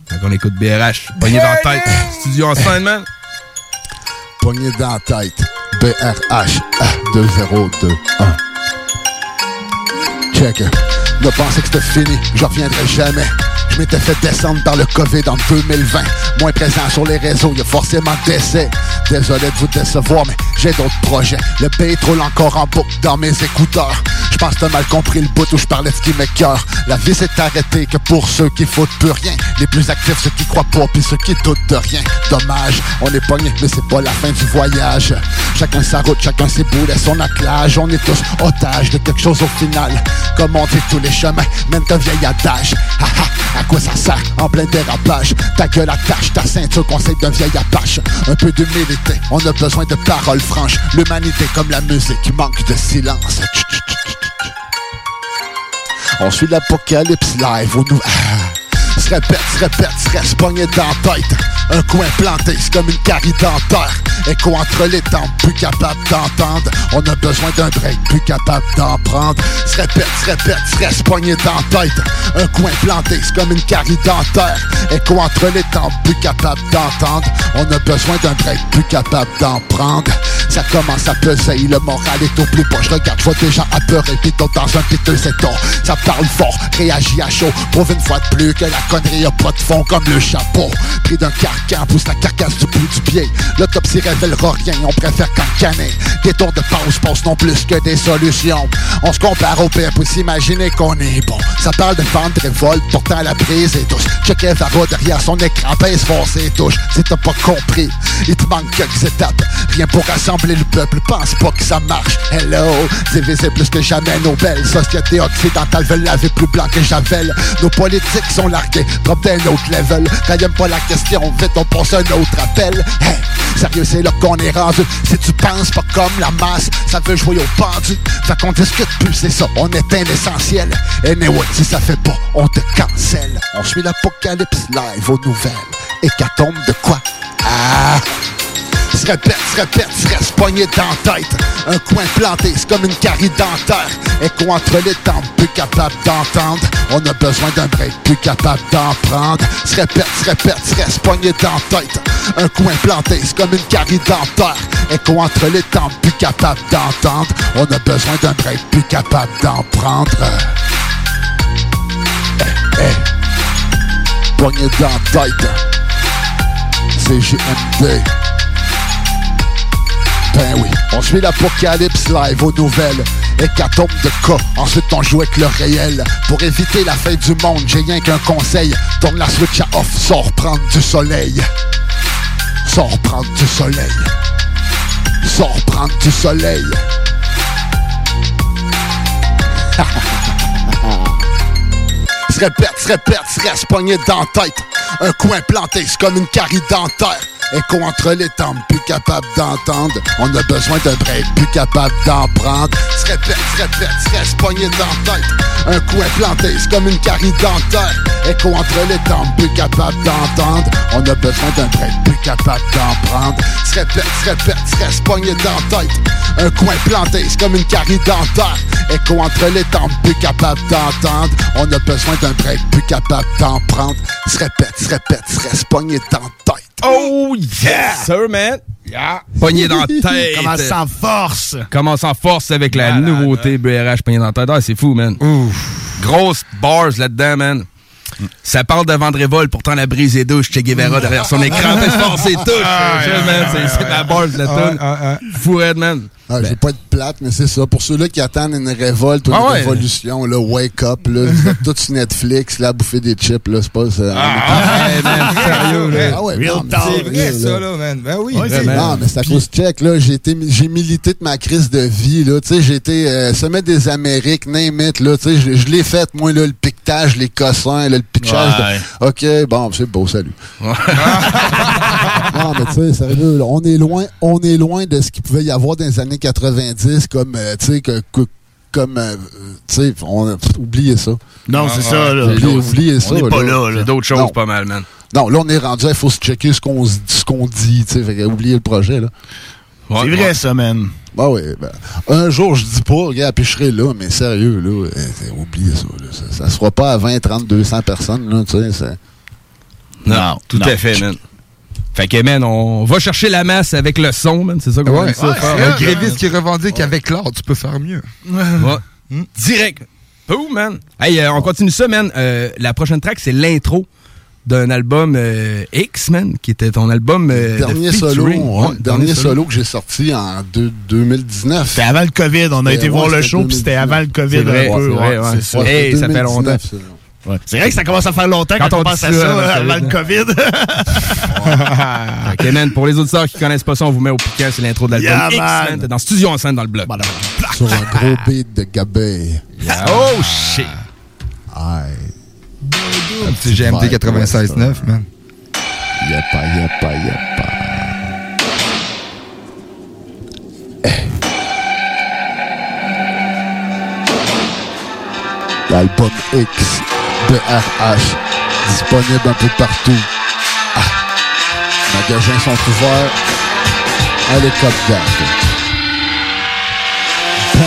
Fait qu'on écoute BRH, pogné dans la tête, studio en scène, man. Poigné dans la tête. BRH 2021. Check. Ne pensais que c'était fini, je reviendrai jamais. Je m'étais fait descendre par le COVID en 2020. Moins présent sur les réseaux, y a forcément d'essais. Désolé de vous décevoir, mais j'ai d'autres projets. Le beat roule encore en boucle dans mes écouteurs. Je pense que t'as mal compris le bout où je parlais de ce qui m'écœure. La vie s'est arrêtée que pour ceux qui foutent plus rien. Les plus actifs, ceux qui croient pas, puis ceux qui doutent de rien. Dommage, on est pogné, mais c'est pas la fin du voyage. Chacun sa route, chacun ses boulets, son attelage. On est tous otages de quelque chose au final. Comme on dit, tous les chemins mènent un vieil adage. À quoi ça sert en plein dérapage? Ta gueule attache, ta ceinture conseil d'un vieil apache. Un peu d'humilité, on a besoin de paroles franches. L'humanité comme la musique manque de silence. On suit l'apocalypse live au nou... [laughs] Se répète, se répète, se reste pogné dans la tête. Un coin planté, c'est comme une carie dentaire. Écho entre les tempes, plus capable d'entendre. On a besoin d'un break, plus capable d'en prendre. Se répète, se répète, se reste pogné dans la tête. Un coin planté, c'est comme une carie dentaire. Écho entre les tempes, plus capable d'entendre. On a besoin d'un break, plus capable d'en prendre. Ça commence à peser, le moral est au plus bas. Je regarde, je vois des gens apeurés, pis dans un piteux état. Ça parle fort, réagit à chaud. Prouve une fois de plus que la connerie a pas de fond comme le chapeau. Pris d'un carcan, pousse la carcasse du bout du pied. L'autopsie révélera rien, on préfère cancaner. Des tours de pause pensent non plus que des solutions. On se compare au pire pour s'imaginer qu'on est bon. Ça parle de vente, de révolte, pourtant la prise est douce. Checker Varro derrière son écran, baisse ses touches. Si t'as pas compris, il te manque quelques étapes. Rien pour rassembler le peuple, pense pas que ça marche. Hello, diviser plus que jamais nos belles sociétés occidentales veulent laver plus blanc que Javel. Nos politiques sont largués, drop d'un autre level. Y'aime pas la question, vite on passe un autre appel. Hey, sérieux, c'est là qu'on est rendu. Si tu penses pas comme la masse, ça veut jouer au pendu. Fait qu'on discute plus, c'est ça, on éteint l'essentiel. Anyway, si ça fait pas, on te cancelle. On suit l'apocalypse live aux nouvelles. Hécatombe de quoi? Ah! Répète, se répète, se reste pogné dans tête. Un coin planté, c'est comme une carie dentaire. Écho entre les tempes, plus capable d'entendre. On a besoin d'un break, plus capable d'en prendre. Se répète, se répète, se reste pogné dans tête. Un coin planté, c'est comme une carie dentaire. Écho entre les tempes, plus capable d'entendre. On a besoin d'un break, plus capable d'en prendre. Eh, eh. Pogné dans la tête. C'est GMD. Ben oui, on suit l'apocalypse live aux nouvelles. Hécatombe de cas, ensuite on joue avec le réel. Pour éviter la fin du monde, j'ai rien qu'un conseil. Tourne la switch à off, sors prendre du soleil. Sors prendre du soleil. Sors prendre du soleil. se [laughs] répète, se répète, se reste pogné dans tête. Un coin planté, c'est comme une carie dentaire. Écho entre les tempes, plus capable d'entendre. On a besoin d'un break, plus capable d'en prendre. Se répète, se répète, se reste pogné dans tête. Un coin planté, c'est comme une carie dentaire. Écho entre les tempes, plus capable d'entendre. On a besoin d'un break, plus capable d'en prendre. Se répète, se répète, se reste pogné dans tête. Un coin planté, c'est comme une carie dentaire. Écho entre les tempes, plus capable d'entendre. On a besoin d'un break, plus capable d'en prendre. Se répète, se répète, se reste pogné dans tête. Oh yeah! Sir, man! Yeah! Pogné dans la [laughs] tête! Commence en force! Commence en force avec la nouveauté BRH pogné dans la tête. Ah, c'est fou, man. Grosse bars là-dedans, man. Ça parle de vendre révolte, pourtant la brise est douce. Che Guevara derrière son écran. [laughs] Fait fort, c'est touche. C'est la bars, la tune. Fou red, man. Ah, je veux pas être plate, mais c'est ça. Pour ceux-là qui attendent une révolte ou une Ah ouais. révolution, là, wake up, là, tous sur Netflix, là, à bouffer des chips, là, c'est pas ça. hey, [laughs] man, sérieux, là. Ah ouais, c'est C'est vrai, ça, là, man. Ben oui, Ouais. Non, mais c'est à cause check, là. J'ai été, j'ai milité de ma crise de vie, là. Tu sais, j'ai été, euh, sommet des Amériques, name it, là. Tu sais, je, je l'ai fait, moi, là, le piquetage, les cossins, là, le pitchage. de- OK, bon, c'est beau, salut. [laughs] non, mais tu sais, sérieux, là, on est loin, on est loin de ce qu'il pouvait y avoir dans les années 90, comme, euh, tu sais, que, que- comme, euh, tu sais, on a oublié ça. Non, c'est ça, là. Oubliez, oubliez ça. On est pas là, d'autres choses Non. pas mal, man. Non, là, on est rendu, il faut se checker ce qu'on ce qu'on dit, tu sais, oubliez le projet, là. C'est vrai, ça, man. Bah oui, ben, un jour, je dis pas, regarde, puis je serai là, mais sérieux, là, oubliez ça, là, ça. Ça se fera pas à 20, 30, 200 personnes, là, tu sais, c'est... Non, tout à fait, man. Fait que, man, on va chercher la masse avec le son, man. C'est ça qu'on va Ouais, ça. faire, un man. gréviste qui revendique avec l'art, tu peux faire mieux. Ouais. Direct. Oh, man. Hey, euh, on continue ça, man. Euh, la prochaine track, c'est l'intro d'un album euh, X, man, qui était ton album euh, Dernier de solo, ouais, Ouais, dernier solo que j'ai sorti en deux- 2019. C'était avant le COVID. On a Ouais, été ouais, voir le show, puis c'était 2019. avant le COVID C'est vrai, un peu. ouais, ouais. c'est ça. Ouais, Hey, ça fait 2019, longtemps. Ouais. C'est vrai que ça commence à faire longtemps quand, Quand on on pense à ça, ça, avant le COVID. [laughs] [laughs] Ok, man, pour les auditeurs qui connaissent pas ça, on vous met au piquant, c'est l'intro de l'album Yeah, X, man. man. T'es dans Studio Enceinte dans le bloc. Sur un gros beat de Gabé. Oh, shit. Aïe. Un petit GMT 96.9, man. Yapa, yapa, yapa. L'album X de RH, disponible un peu partout. Ah. Magasins sont ouverts. Allez, Cop. Bon,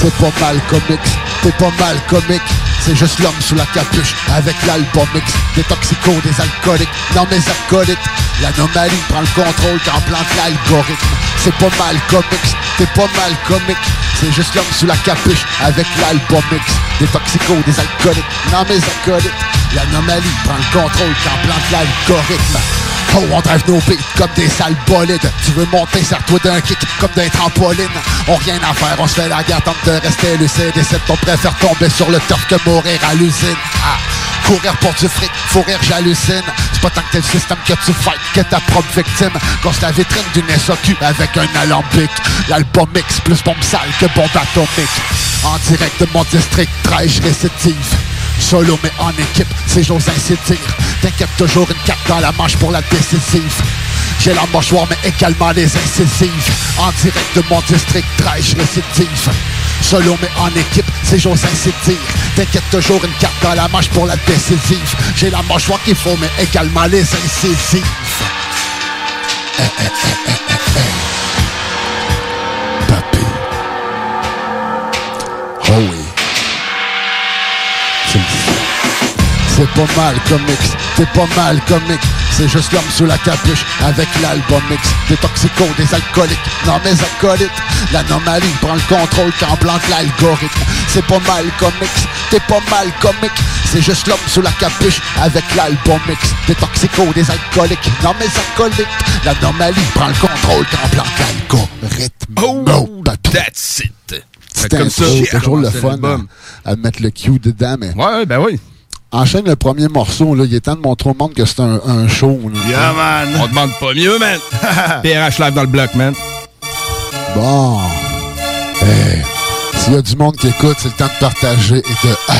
c'est pas mal comics, t'es pas mal comique. C'est juste l'homme sous la capuche avec l'album X. Des toxicos, des alcooliques, non mes acolytes. L'anomalie prend le contrôle quand plante l'algorithme. C'est pas mal comics, t'es pas mal comique. C'est juste l'homme sous la capuche avec l'album X. Des toxicos, des alcooliques, non mes acolytes. L'anomalie prend le contrôle quand plante l'algorithme. Oh, on drive nos beats comme des sales bolides. Tu veux monter, serre-toi d'un kick comme d'un trampoline. On rien à faire, on se fait la guerre, tente de rester lucide. Et c'est on préfère tomber sur le turf que mourir à l'usine. Ah, courir pour du fric, faut rire, j'hallucine. C'est pas tant que t'es le système que tu fight que ta propre victime. Gosse la vitrine d'une SOQ avec un alambic. L'album X plus bombe sale que bombe atomique. En direct de mon district, traîche récidive. Solo mais en équipe, c'est j'ose ainsi dire T'inquiète toujours une carte dans la manche pour la décisive. J'ai la mâchoire mais également les incisives. En direct de mon district, traîche récidive Solo mais en équipe, c'est j'ose ainsi dire T'inquiète toujours une carte dans la manche pour la décisive. J'ai la mâchoire qu'il faut mais également les incisives. Eh, eh, eh, Oh oui C'est pas mal comics, t'es pas mal comique C'est juste l'homme sous la capuche avec l'album X. Des toxicos, des alcooliques, non mes acolytes. L'anomalie prend le contrôle quand plante l'algorithme. C'est pas mal comics, t'es pas mal comique C'est juste l'homme sous la capuche avec l'album X. Des toxicos, des alcooliques, non mes acolytes. L'anomalie prend le contrôle quand plante l'algorithme. Oh, that's it. C'est comme comme ça, j'ai toujours le fun l'album. à, mettre le cue dedans, mais... Ouais, ben oui. Enchaîne le premier morceau, là. Il est temps de montrer au monde que c'est un, un show. là. Yeah, man. On demande pas mieux, man. [laughs] PRH live dans le bloc, man. Bon. Hey, S'il y a du monde qui écoute, c'est le temps de partager et de... Ah,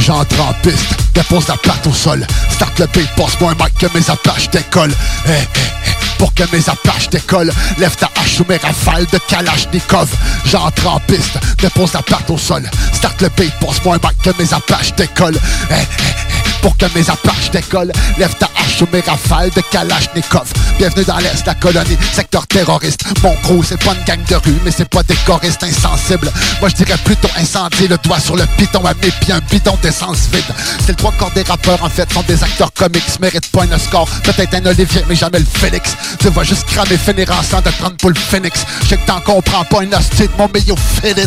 J'entre en piste, dépose la patte au sol. Start le beat, passe-moi un mic que mes apaches décollent. Hey, hey, hey, pour que mes apaches décollent, lève ta hache sous mes rafales de Kalachnikov. J'entre en piste, dépose la patte au sol. Start le beat, passe-moi un mic que mes apaches décollent. Hey, hey, hey, pour que mes apaches décollent, lève ta hache sous mes rafales de Kalachnikov. Bienvenue dans l'Est, la colonie, secteur terroriste. Mon crew, c'est pas une gang de rue, mais c'est pas des choristes insensibles. Moi, je dirais plutôt incendie, le doigt sur le piton à mes pieds, un bidon d'essence vide. C'est le trois quarts des rappeurs, en fait, sont des acteurs comiques, méritent pas un score. Peut-être un Olivier, mais jamais le Félix. Tu vas juste cramer, finir en sang de prendre pour le Phoenix. Je sais que t'en comprends pas un hostie de mon meilleur filit.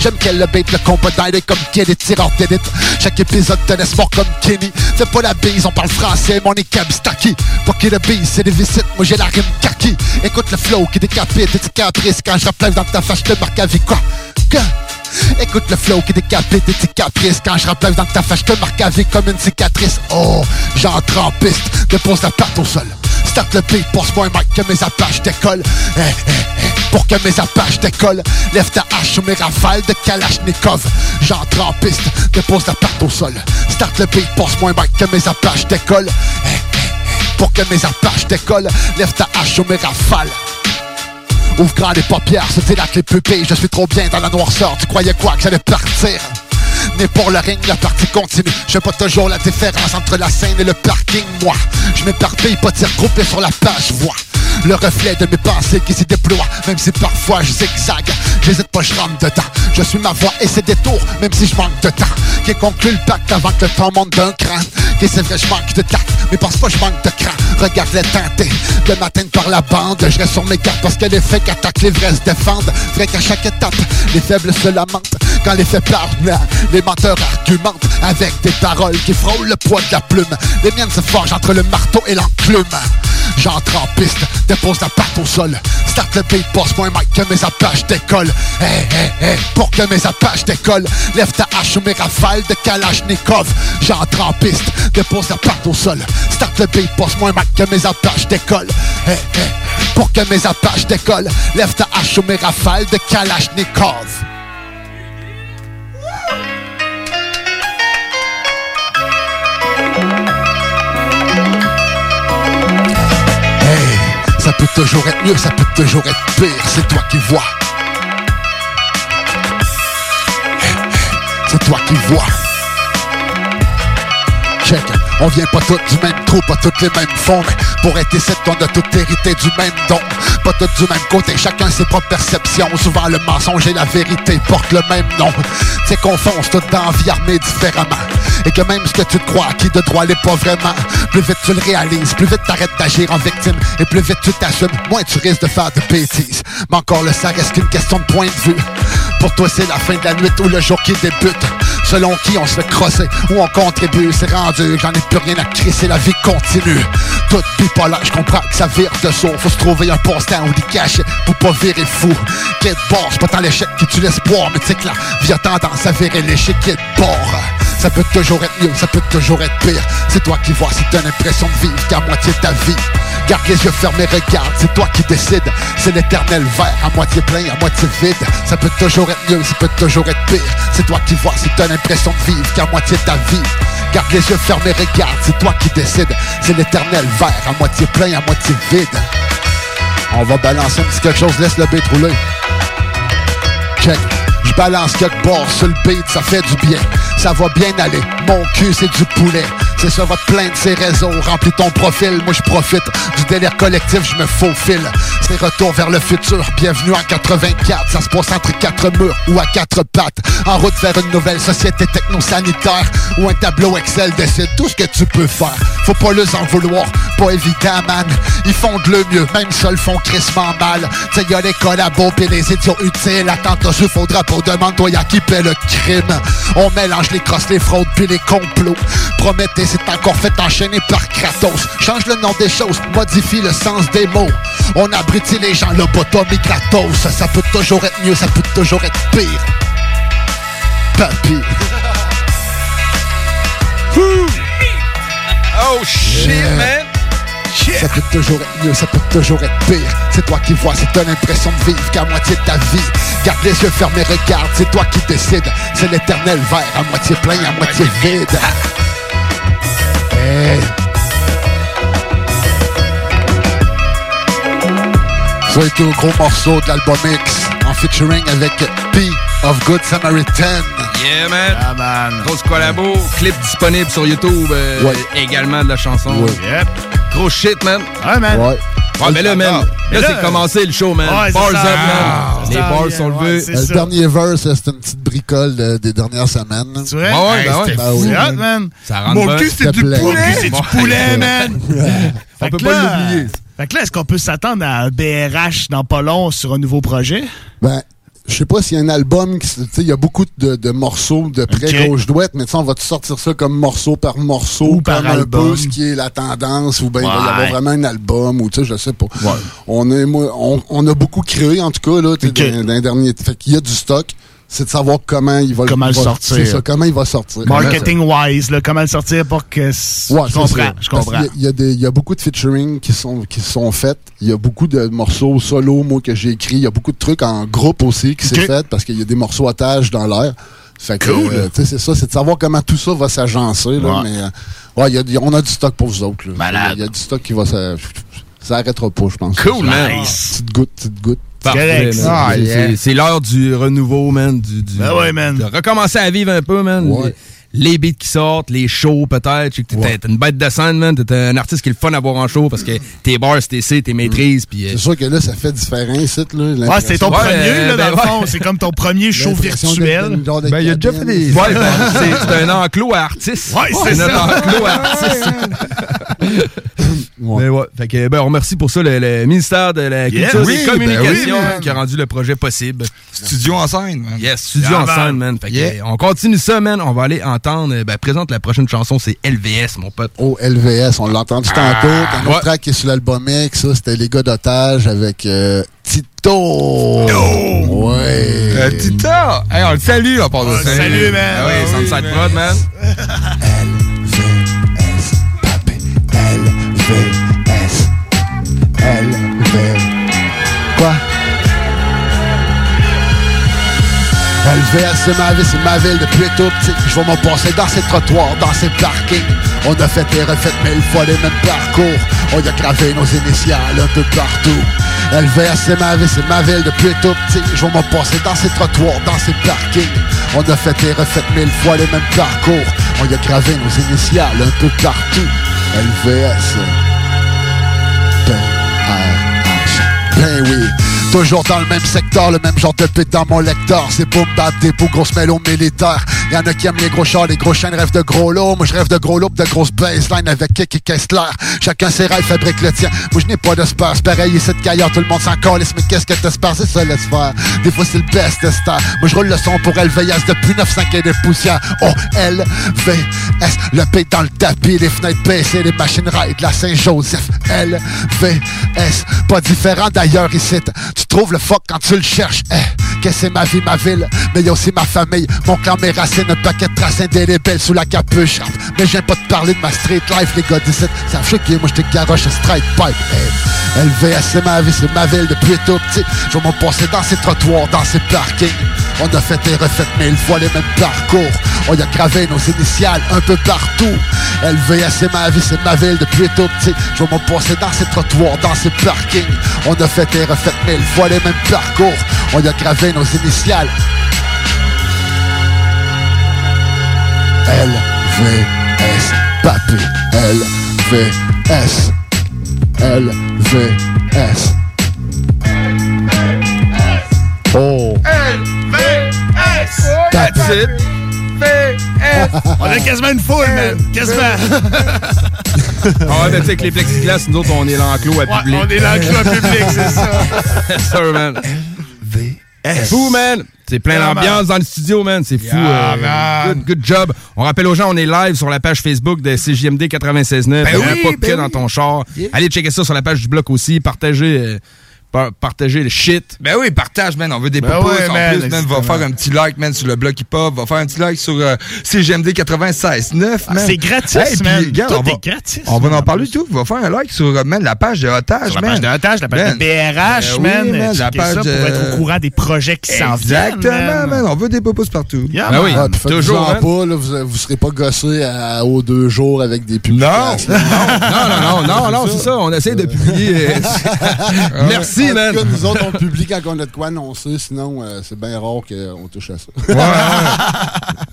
J'aime qu'elle le bait, le combat d'aide comme Kelly, tireur d'élite. Chaque épisode te laisse mort comme Kenny. Fais pas la bise, on parle français, mon c'est acquis. Pas qu'il le bise, c'est des moi j'ai la rime kaki. Écoute le flow qui décapite, caprices quand je rappelle dans ta face, je te marque vie quoi? Que? Écoute le flow qui décapite et tes caprices Quand je rappelle dans ta face, je te marque vie comme une cicatrice. Oh, j'entre en piste, dépose la patte au sol. Start le beat, passe-moi un mic que mes apaches décollent. Eh, eh, eh, Pour que mes apaches décollent. Lève ta hache sous mes rafales de Kalachnikov. J'entre en piste, dépose la patte au sol. Start le beat, passe-moi un mic que mes apaches décollent. Eh, Pour que mes apaches décollent. Lève ta hache sous mes rafales. Ouvre grand les paupières, se dilate les pupilles. Je suis trop bien dans la noirceur. Tu croyais quoi que j'allais partir? Né pour le ring, la partie continue. Je pas toujours la différence entre la scène et le parking Moi, je m'éparpille, pas de groupé sur la page Vois le reflet de mes pensées qui s'y déploie Même si parfois je zigzague J'hésite pas, je rentre dedans Je suis ma voix et ses détours Même si je manque de temps Qui conclut le pacte avant que le temps monte d'un cran? Ok, c'est vrai, je manque de tact, mais pas, je manque de cran. Regarde les teintés, de matin par la bande. Je reste sur mes cartes parce que les fakes attaquent, les vrais se défendent. Vrai qu'à chaque étape, les faibles se lamentent. Quand les faits parlent, les menteurs argumentent avec des paroles qui frôlent le poids de la plume. Les miennes se forgent entre le marteau et l'enclume. J'entre en piste, dépose la patte au sol. Start le beat, passe moins mic que mes apaches décollent. Hey, pour que mes apaches décollent. Lève ta hache ou mes rafales de Kalachnikov. J'entre en piste, dépose la patte au sol. Start le beat, passe moins mic que mes apaches décollent. Hey, pour que mes apaches décollent. Lève ta hache ou mes rafales de Kalachnikov. Peut toujours être mieux, ça peut toujours être pire, c'est toi qui vois. C'est toi qui vois. Check, on vient pas tous du même trou, pas toutes les mêmes fonds, pour être ici, on a tout hérité du même don. Pas tous du même côté, chacun ses propres perceptions. Souvent le mensonge et la vérité portent le même nom. C'est qu'on fonce tout dans vie armée différemment. Et que même ce que tu te crois acquis de droit l'est pas vraiment. Plus vite tu le réalises, plus vite t'arrêtes d'agir en victime. Et plus vite tu t'assumes, moins tu risques de faire de bêtises. Mais encore là, ça reste qu'une question de point de vue. Pour toi, c'est la fin de la nuit ou le jour qui débute. Selon qui on se fait crosser ou on contribue, c'est rendu, j'en ai plus rien à crisser, la vie continue. Tout bipolaire, je comprends que ça vire de saut. Faut se trouver un passe-temps ou des cachets pour pas virer fou. Quai de bord, c'est pas tant l'échec qui tue l'espoir, mais tu sais que la vie a tendance à virer l'échec qui est bord. Ça peut toujours être mieux, ça peut toujours être pire. C'est toi qui vois si t'as l'impression de vivre qu'à moitié ta vie. Garde les yeux fermés, regarde, c'est toi qui décides. C'est l'éternel verre, à moitié plein, à moitié vide. Ça peut toujours mieux, ça peut toujours être pire. C'est toi qui vois si t'as l'impression de vivre qu'à moitié ta vie. Garde les yeux fermés, regarde, c'est toi qui décides. C'est l'éternel verre, à moitié plein, à moitié vide. On va balancer un petit quelque chose, laisse le beat rouler. Check. Je balance quelque bord sur le beat, ça fait du bien. Ça va bien aller. Mon cul, c'est du poulet. C'est ça, va te plaindre ces réseaux. Remplis ton profil, moi je profite du délire collectif, je me faufile. C'est retour vers le futur. Bienvenue en 84. Ça se passe entre quatre murs ou à quatre pattes. En route vers une nouvelle société technosanitaire où un tableau Excel décide tout ce que tu peux faire. Faut pas les en vouloir, pas évident, man. Ils font de le mieux, même le font crissement mal. T'sais, y'a les collabos pis les idiots utiles. Attends, je faudra pour demande-toi y'a qui paie le crime? On mélange les crosses, les fraudes puis les complots. Promettez, c'est encore fait enchaîner par Kratos. Change le nom des choses, modifie le sens des mots. On abrutit les gens, lobotomie gratos. Ça, ça peut toujours être mieux, ça peut toujours être pire. Papy. [laughs] Oh shit, Yeah. man! Ça peut toujours être mieux, ça peut toujours être pire. C'est toi qui vois, c'est t'as l'impression de vivre qu'à moitié de ta vie. Garde les yeux fermés, regarde, c'est toi qui décides. C'est l'éternel verre, à moitié plein, à moitié vide. Ça a été au gros morceau de l'album X en featuring avec P of Good Samaritan. Yeah, man! Grosse collabo, clip disponible sur YouTube euh, Ouais. également de la chanson. Ouais. Yep. Gros shit, man. Ouais, man. Ouais. Ouais, mais là, man, là, là, c'est commencé le show, man. Ouais, c'est Bars up, man. Ah, Les bars sont ouais, levés. c'est Le ça. dernier verse, c'était une petite bricole de- des dernières semaines. Tu vois? Ouais, ouais, ben ouais. c'était Ben hot, man. Ça rentre Mon cul, c'est du poulet. Mon cul, c'est du poulet, man. On peut pas l'oublier. Fait que là, est-ce qu'on peut s'attendre à un BRH dans pas long sur un nouveau projet? Ben, je sais pas s'il y a un album, qui il y a beaucoup de, de morceaux de près Ok. gauche douette, mais on va te sortir ça comme morceau par morceau, Ou par un album. peu ce qui est la tendance, ou bien il va y Ouais. avoir vraiment un album, ou tu sais, je sais pas. On, est, moi, on, on a beaucoup créé, en tout cas, là, dans, dans les derniers. Fait qu'il y a du stock. C'est de savoir comment il va Comment il le va- sortir. C'est ça, comment il va sortir. Marketing-wise, là, comment le sortir pour que... Ouais, je comprends, ça. je comprends. qu'il y a- Il y, a des- il y a beaucoup de featuring qui sont, qui sont faits. Il y a beaucoup de morceaux solo, moi, que j'ai écrits. Il y a beaucoup de trucs en groupe aussi qui s'est fait parce qu'il y a des morceaux à tâche dans l'air. Fait que, Cool. euh, tu sais, c'est ça, c'est de savoir comment tout ça va s'agencer, là. Ouais. Mais, euh, ouais, il y a- il y a- on a du stock pour vous autres, là. Malade. Il y a du stock qui va ça, ça arrêtera pas, je pense. Cool, man. Petite goutte, petite goutte. Ah, c'est- C'est l'heure du renouveau, man. Du, du- Ben ouais, man. De recommencer à vivre un peu, man. Ouais. Les beats qui sortent, les shows peut-être. Je sais que t'es une bête de scène, man. T'es un artiste qui est le fun à voir en show parce que tes bars, tes C, tes maîtrises. Puis, euh, C'est sûr que là, ça fait différent, site, là. Ouais, c'est ton Ouais, premier, euh, là, ben dans le ouais. fond. C'est comme ton premier show virtuel. de Ben, il a déjà fait des. Ouais, ben, c'est un enclos à artistes. Ouais, c'est un ça. enclos à artistes. Mais ouais, fait que, ben, on remercie pour ça le, le ministère de la Yeah, Culture oui, et des ben Communications oui, man. qui a rendu le projet possible. Studio en scène, man. Yes, studio Yeah, en man. scène, man. Fait que, Yeah. on continue ça, man. On va aller entendre, euh, ben, présente la prochaine chanson, c'est LVS, mon pote. Oh, LVS, on l'a entendu tantôt. T'as un autre Ouais. track qui est sur l'album X, ça, c'était Les gars d'otage avec euh, Tito. Ouais. Euh, Tita! Hey, on le salue, à part de ça. salut, man. Ah oui, Ah oui, Sunside man. Prod, man. LVS, papé. LVS. LVS, c'est ma vie, c'est ma ville depuis tout petit. Je vais m'en passer dans ces trottoirs, dans ces parkings. On a fait et refait mille fois les mêmes parcours. On y a gravé nos initiales un peu partout. LVS, c'est ma vie, c'est ma ville depuis tout petit. Je vais m'en passer dans ces trottoirs, dans ces parkings. On a fait et refait mille fois les mêmes parcours. On y a gravé nos initiales un peu partout. LVS. Ben, Ben oui, toujours dans le même secteur, le même genre de pit dans mon lecteur. C'est boom bap, des bouts, grosses mélos militaires. Y'en a qui aiment les gros chars, les gros chaînes, rêvent de gros lots. Moi je rêve de gros lots, pis de grosses baseline avec kick et Kessler. Chacun ses rêves fabrique le tien. Moi je n'ai pas d'espoir, c'est pareil ici de qu'ailleurs, tout le monde s'en calisse. Mais qu'est-ce que t'espères, c'est ça laisse faire. Des fois c'est le best de. Moi je roule le son pour LVS depuis 9-5 et des poussières. Oh, L-V-S, le P dans le tapis, les fenêtres baissées, les machines ride, la Saint-Joseph. L-V-S, pas différent d'ailleurs ici. Tu trouves le fuck quand tu le cherches. Eh, que c'est ma vie, ma ville, mais aussi ma famille, mon clan, mes racines, un paquet de traces indélébiles sous la capuche. Mais viens pas te parler de ma street life, les gars d'ici. Ça me choquer, moi je te garoche strike pipe. Eh, LVS, c'est ma vie, c'est ma ville depuis tout petit. Je m'en dans ces trottoirs, dans ces parkings. On a fait et refait mille fois les mêmes parcours. On y a gravé nos initiales un peu partout. LVS, c'est ma vie, c'est ma ville depuis tout petit. Je vais m'en passer dans ces trottoirs, dans ces parkings. On a fait et refait mille fois les mêmes parcours. On y a gravé nos initiales. LVS, papy. LVS. LVS. Oh. LVS! That's it. On a quasiment une foule, man. Quasiment. Ah ben, tu sais, avec les plexiglas, nous autres, on est l'enclos à public. on est l'enclos à public, c'est ça. [laughs] Man. S. Fou, man. C'est plein d'ambiance dans le studio, man. C'est fou. Yeah, euh, man. good, good job. On rappelle aux gens, on est live sur la page Facebook de CJMD 96.9. Ben oui, pas de ben oui. dans ton char. Allez checker ça sur la page du bloc aussi. Partagez, euh, partagez le shit. Ben oui, partage, man. On veut des Ben propos. ouais, en man, plus, man, va faire un petit like, man, sur le blog hip-hop. Va faire un petit like sur euh, CGMD 96.9, man. Ah, c'est gratis, Hey, puis, man. regarde, Tout on va, est gratis, On va man, en parler tout. Va faire un like sur, euh, man, la page de Otage, Sur la man. page de Otage, la page Man. de BRH, Ben man. oui, man, la page ça pour être au courant des projets qui s'en viennent. Exactement, man. On veut des popos partout. Yeah, Ben man. oui, Ah, toujours, man. pas, là, vous, vous serez pas gossé à- aux deux jours avec des publications. Non, [laughs] non, non, non, non, c'est ça. On essaie de publier. euh, [laughs] Merci, En man. tout cas, nous autres, on publie quand on a de quoi annoncer, sinon euh, c'est bien rare qu'on touche à ça. Ouais, ouais.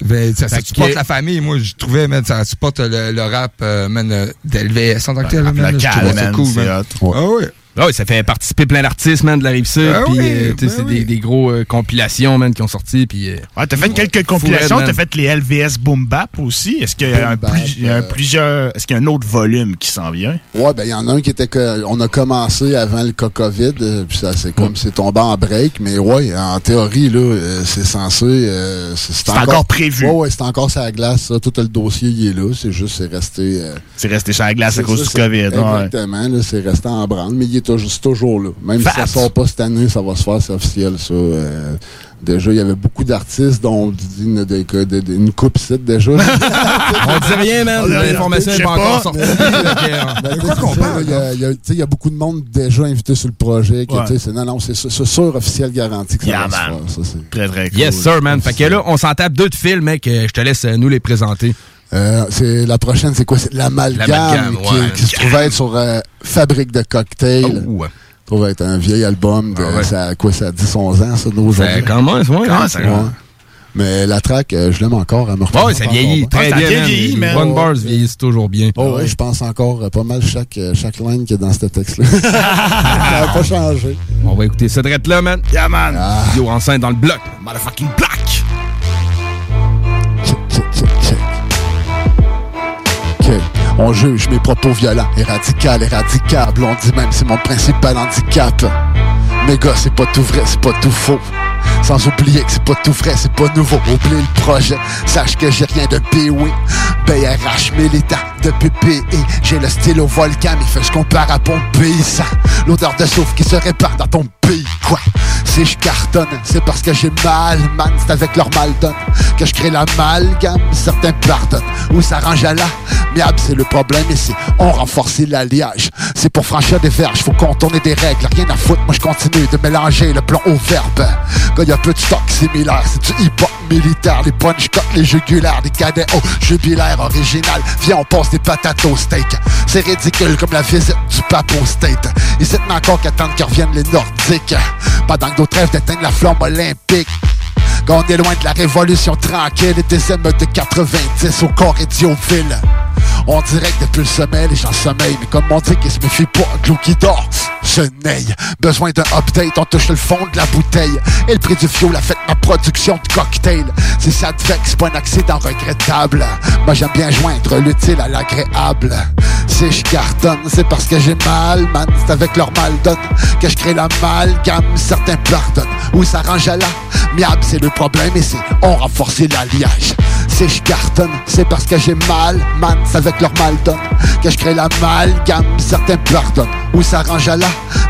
[laughs] Ben, ça, ça Fait que- supporte la famille. Moi, je trouvais, man, ça supporte le, le rap, euh, man, d'LVS en tant que tel. Man, local, man, cool, c'est man. hot. Ah ouais. Ah oui, ça fait participer plein d'artistes, man, de la Rive-Sud. Ah puis, oui, euh, ben c'est oui. des, des gros euh, compilations, man, qui ont sorti. Puis, euh, Ouais, t'as fait quelques compilations, t'as fait les LVS Boom Bap aussi. Est-ce qu'il y a y euh, plusieurs, est-ce qu'il y a un autre volume qui s'en vient? Ouais, ben il y en a un qui était que on a commencé avant le cas COVID, puis ça c'est comme c'est tombé en break, mais ouais, en théorie là, c'est censé euh, c'est encore prévu. Ouais, ouais, c'est encore sur la glace, ça, tout le dossier il est là, c'est juste c'est resté euh, C'est resté sur la glace à cause ça, du COVID. ouais. Exactement, là, c'est resté en branle, mais il est c'est toujours là. Même si ça sort pas cette année, ça va se faire, c'est officiel ça. euh, déjà, il y avait beaucoup d'artistes dont on dit une, de- de- de- une coupe site déjà. [laughs] on dit rien, man. On dit rien. L'information n'est pas encore sortie. Il y a- beaucoup de monde déjà invité sur le projet. que, Ouais. non, non, c'est c'est sûr, officiel, garanti que ça Yeah, va se faire. Ça, c'est- Très, très cool. Yes, sir, man. Fait que là, on s'en tape deux de films, mec. euh, Je te laisse euh, nous les présenter. Euh, c'est la prochaine, c'est quoi? C'est l'amalgame qui, ouais. qui se trouvait être sur euh, Fabrique de cocktails. Oh, ouais. Ça trouvait être un vieil album de Ah ouais. ça, a quoi, ça a 10-11 ans, ça, nos aujourd'hui. commence, ouais. Comment hein. ça Ouais. Mais la track, euh, je l'aime encore. Elle me Ouais, ça vieillit très bien. man. Les One Bars vieillissent toujours bien. Oh, ouais, je pense encore euh, pas mal chaque, chaque line qu'il y a dans ce texte-là. [laughs] ça n'a pas changé. On va écouter ce drette là, man. Yeah, man. Yo, enceinte dans le bloc. Motherfucking black. On juge mes propos violents et radicables. On dit même c'est mon principal handicap. Mais gars, c'est pas tout vrai, c'est pas tout faux. Sans oublier que c'est pas tout vrai, c'est pas nouveau. Oublie le projet, sache que j'ai rien de PW. BRH militant depuis PE. J'ai le style volcan, mais fait ce qu'on part à Pompéi. Ça, l'odeur de soufre qui se répand dans ton Si je cartonne, c'est parce que j'ai mal, man. C'est avec leur donne que je crée l'amalgame. Certains pardonnent ou s'arrangent à la miable. C'est le problème ici. On renforce l'alliage. C'est pour franchir des verges, faut contourner des règles. Rien à foutre, moi je continue de mélanger le plan au verbe. Quand y a peu de stock similaire, c'est du hip-hop militaire. Les punch cut, les jugulaires, des cadets au jubilaire original. Viens, on passe des patates au steak. C'est ridicule comme la visite du pape au state. Ils étaient encore qu'attendre qu'ils reviennent les Nordiques. Pendant que d'autres rêvent d'éteindre la flamme olympique. Quand on est loin de la révolution tranquille et des émeutes de 90 au corps idioville. On dirait que depuis le sommeil, les gens sommeillent, mais comme on dit qu'ils se méfient pas, de l'eau qui dort, je neille. Besoin d'un update, on touche le fond de la bouteille. Et le prix du fioul a fait ma production de cocktail. Si ça te vexe, pas un accident regrettable. Moi j'aime bien joindre l'utile à l'agréable. Si je cartonne, c'est parce que j'ai mal, man. C'est avec leur mal donne que je crée l'amalgame. Certains pardonnent ou s'arrangent à la miable, c'est le problème et c'est on renforce l'alliage. Si je cartonne, c'est parce que j'ai mal, man. C'est avec leur mal donne que je crée l'amalgame. Certains pardonnent ou s'arrangent à la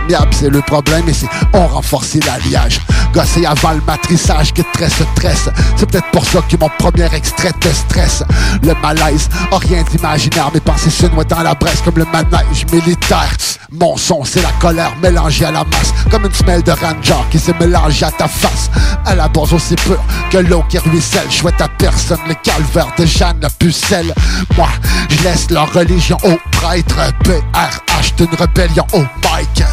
miable, c'est le problème et c'est on renforce l'alliage. Gosser avant le matrissage qui tresse tresse. C'est peut-être pour ça que mon premier extrait te stresse. Le malaise, a rien d'imaginaire. Mes pensées se noient dans la Bresse comme le manège militaire. Mon son, c'est la colère mélangée à la masse. Comme une semelle de ranger qui s'est mélangée à ta face. À la base aussi pure que l'eau qui ruisselle. Je à personne le calvaire de Jeanne la pucelle. Moi, je laisse leur religion au prêtre. BRH d'une rébellion au mic.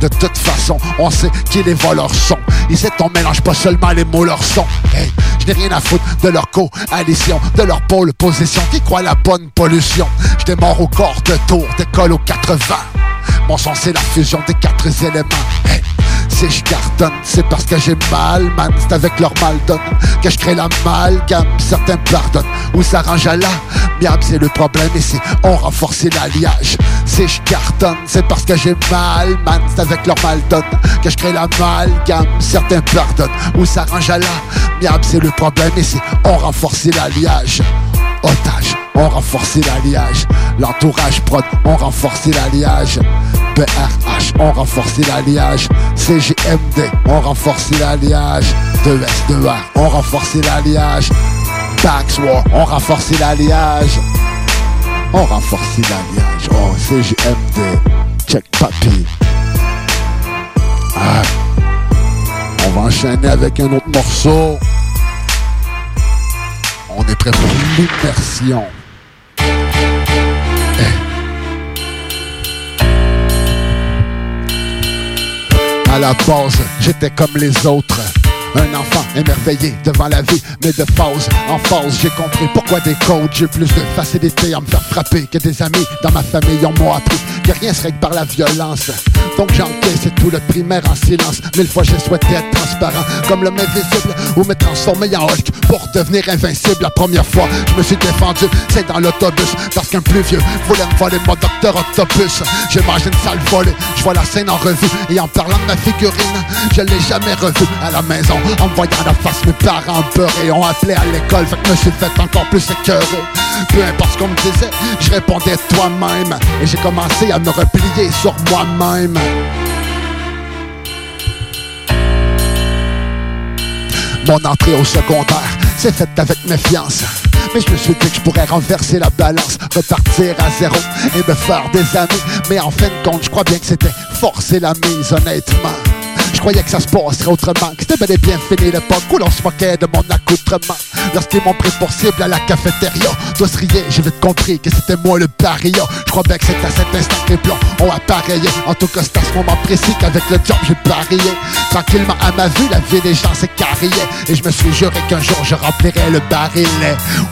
De toute façon, on sait qui les voleurs sont. Ici, on mélange pas seulement les mots, leur son. Hey, je n'ai rien à foutre de leur coalition, de leur pôle position qui croit la bonne pollution? Je démarre au corps de tour, décolle aux 80. Mon son, c'est la fusion des quatre éléments. Si je cartonne, c'est parce que j'ai mal, man. C'est avec leur mal donne que je crée l'amalgame. Certains pardonnent ou s'arrangent à la miable, c'est le problème ici. On renforce l'alliage. Si je cartonne, c'est parce que j'ai mal, man. C'est avec leur mal donne que je crée l'amalgame. Certains pardonnent ou s'arrangent à la miable, c'est le problème ici. On renforce l'alliage. Otage, on renforce l'alliage. L'entourage prod, on renforce l'alliage. BRH, on renforce l'alliage. CGMD, on renforce l'alliage. 2S2A, on renforce l'alliage. Baxwar, on renforce l'alliage. On renforce l'alliage. Oh, CGMD, check papi. Ah. On va enchaîner avec un autre morceau. On est prêt pour l'immersion. À la base, j'étais comme les autres. Un enfant émerveillé devant la vie, mais de phase en phase, j'ai compris pourquoi des coachs j'ai plus de facilité à me faire frapper que des amis dans ma famille on m'a appris que rien se règle par la violence. Donc j'encaisse tout le primaire en silence. Mille fois j'ai souhaité être transparent comme l'homme invisible ou me transformer en Hulk pour devenir invincible. La première fois, je me suis défendu, c'est dans l'autobus parce qu'un plus vieux voulait me voler mon docteur Octopus. J'imagine ça le voler, je vois la scène en revue et en parlant de ma figurine, je l'ai jamais revue à la maison. En me voyant la face, mes parents beurrés ont appelé à l'école, fait que je me suis fait encore plus écœuré. Peu importe ce qu'on me disait, je répondais toi-même et j'ai commencé à me replier sur moi-même. Mon entrée au secondaire s'est faite avec méfiance. Mais je me suis dit que je pourrais renverser la balance, repartir à zéro et me faire des amis. Mais en fin de compte, je crois bien que c'était forcer la mise, honnêtement. Je croyais que ça se passerait autrement, que c'était bel et bien fini l'époque où l'on se moquait de mon accoutrement. Lorsqu'ils m'ont pris pour cible à la cafétéria, se rier, j'ai vite compris que c'était moi le paria. Je crois bien que c'est à cet instant que les blancs ont appareillé. En tout cas, c'est à ce moment précis qu'avec le job j'ai parié. Tranquillement à ma vue, la vie des gens s'écarrillaient. Et je me suis juré qu'un jour je remplirais le baril.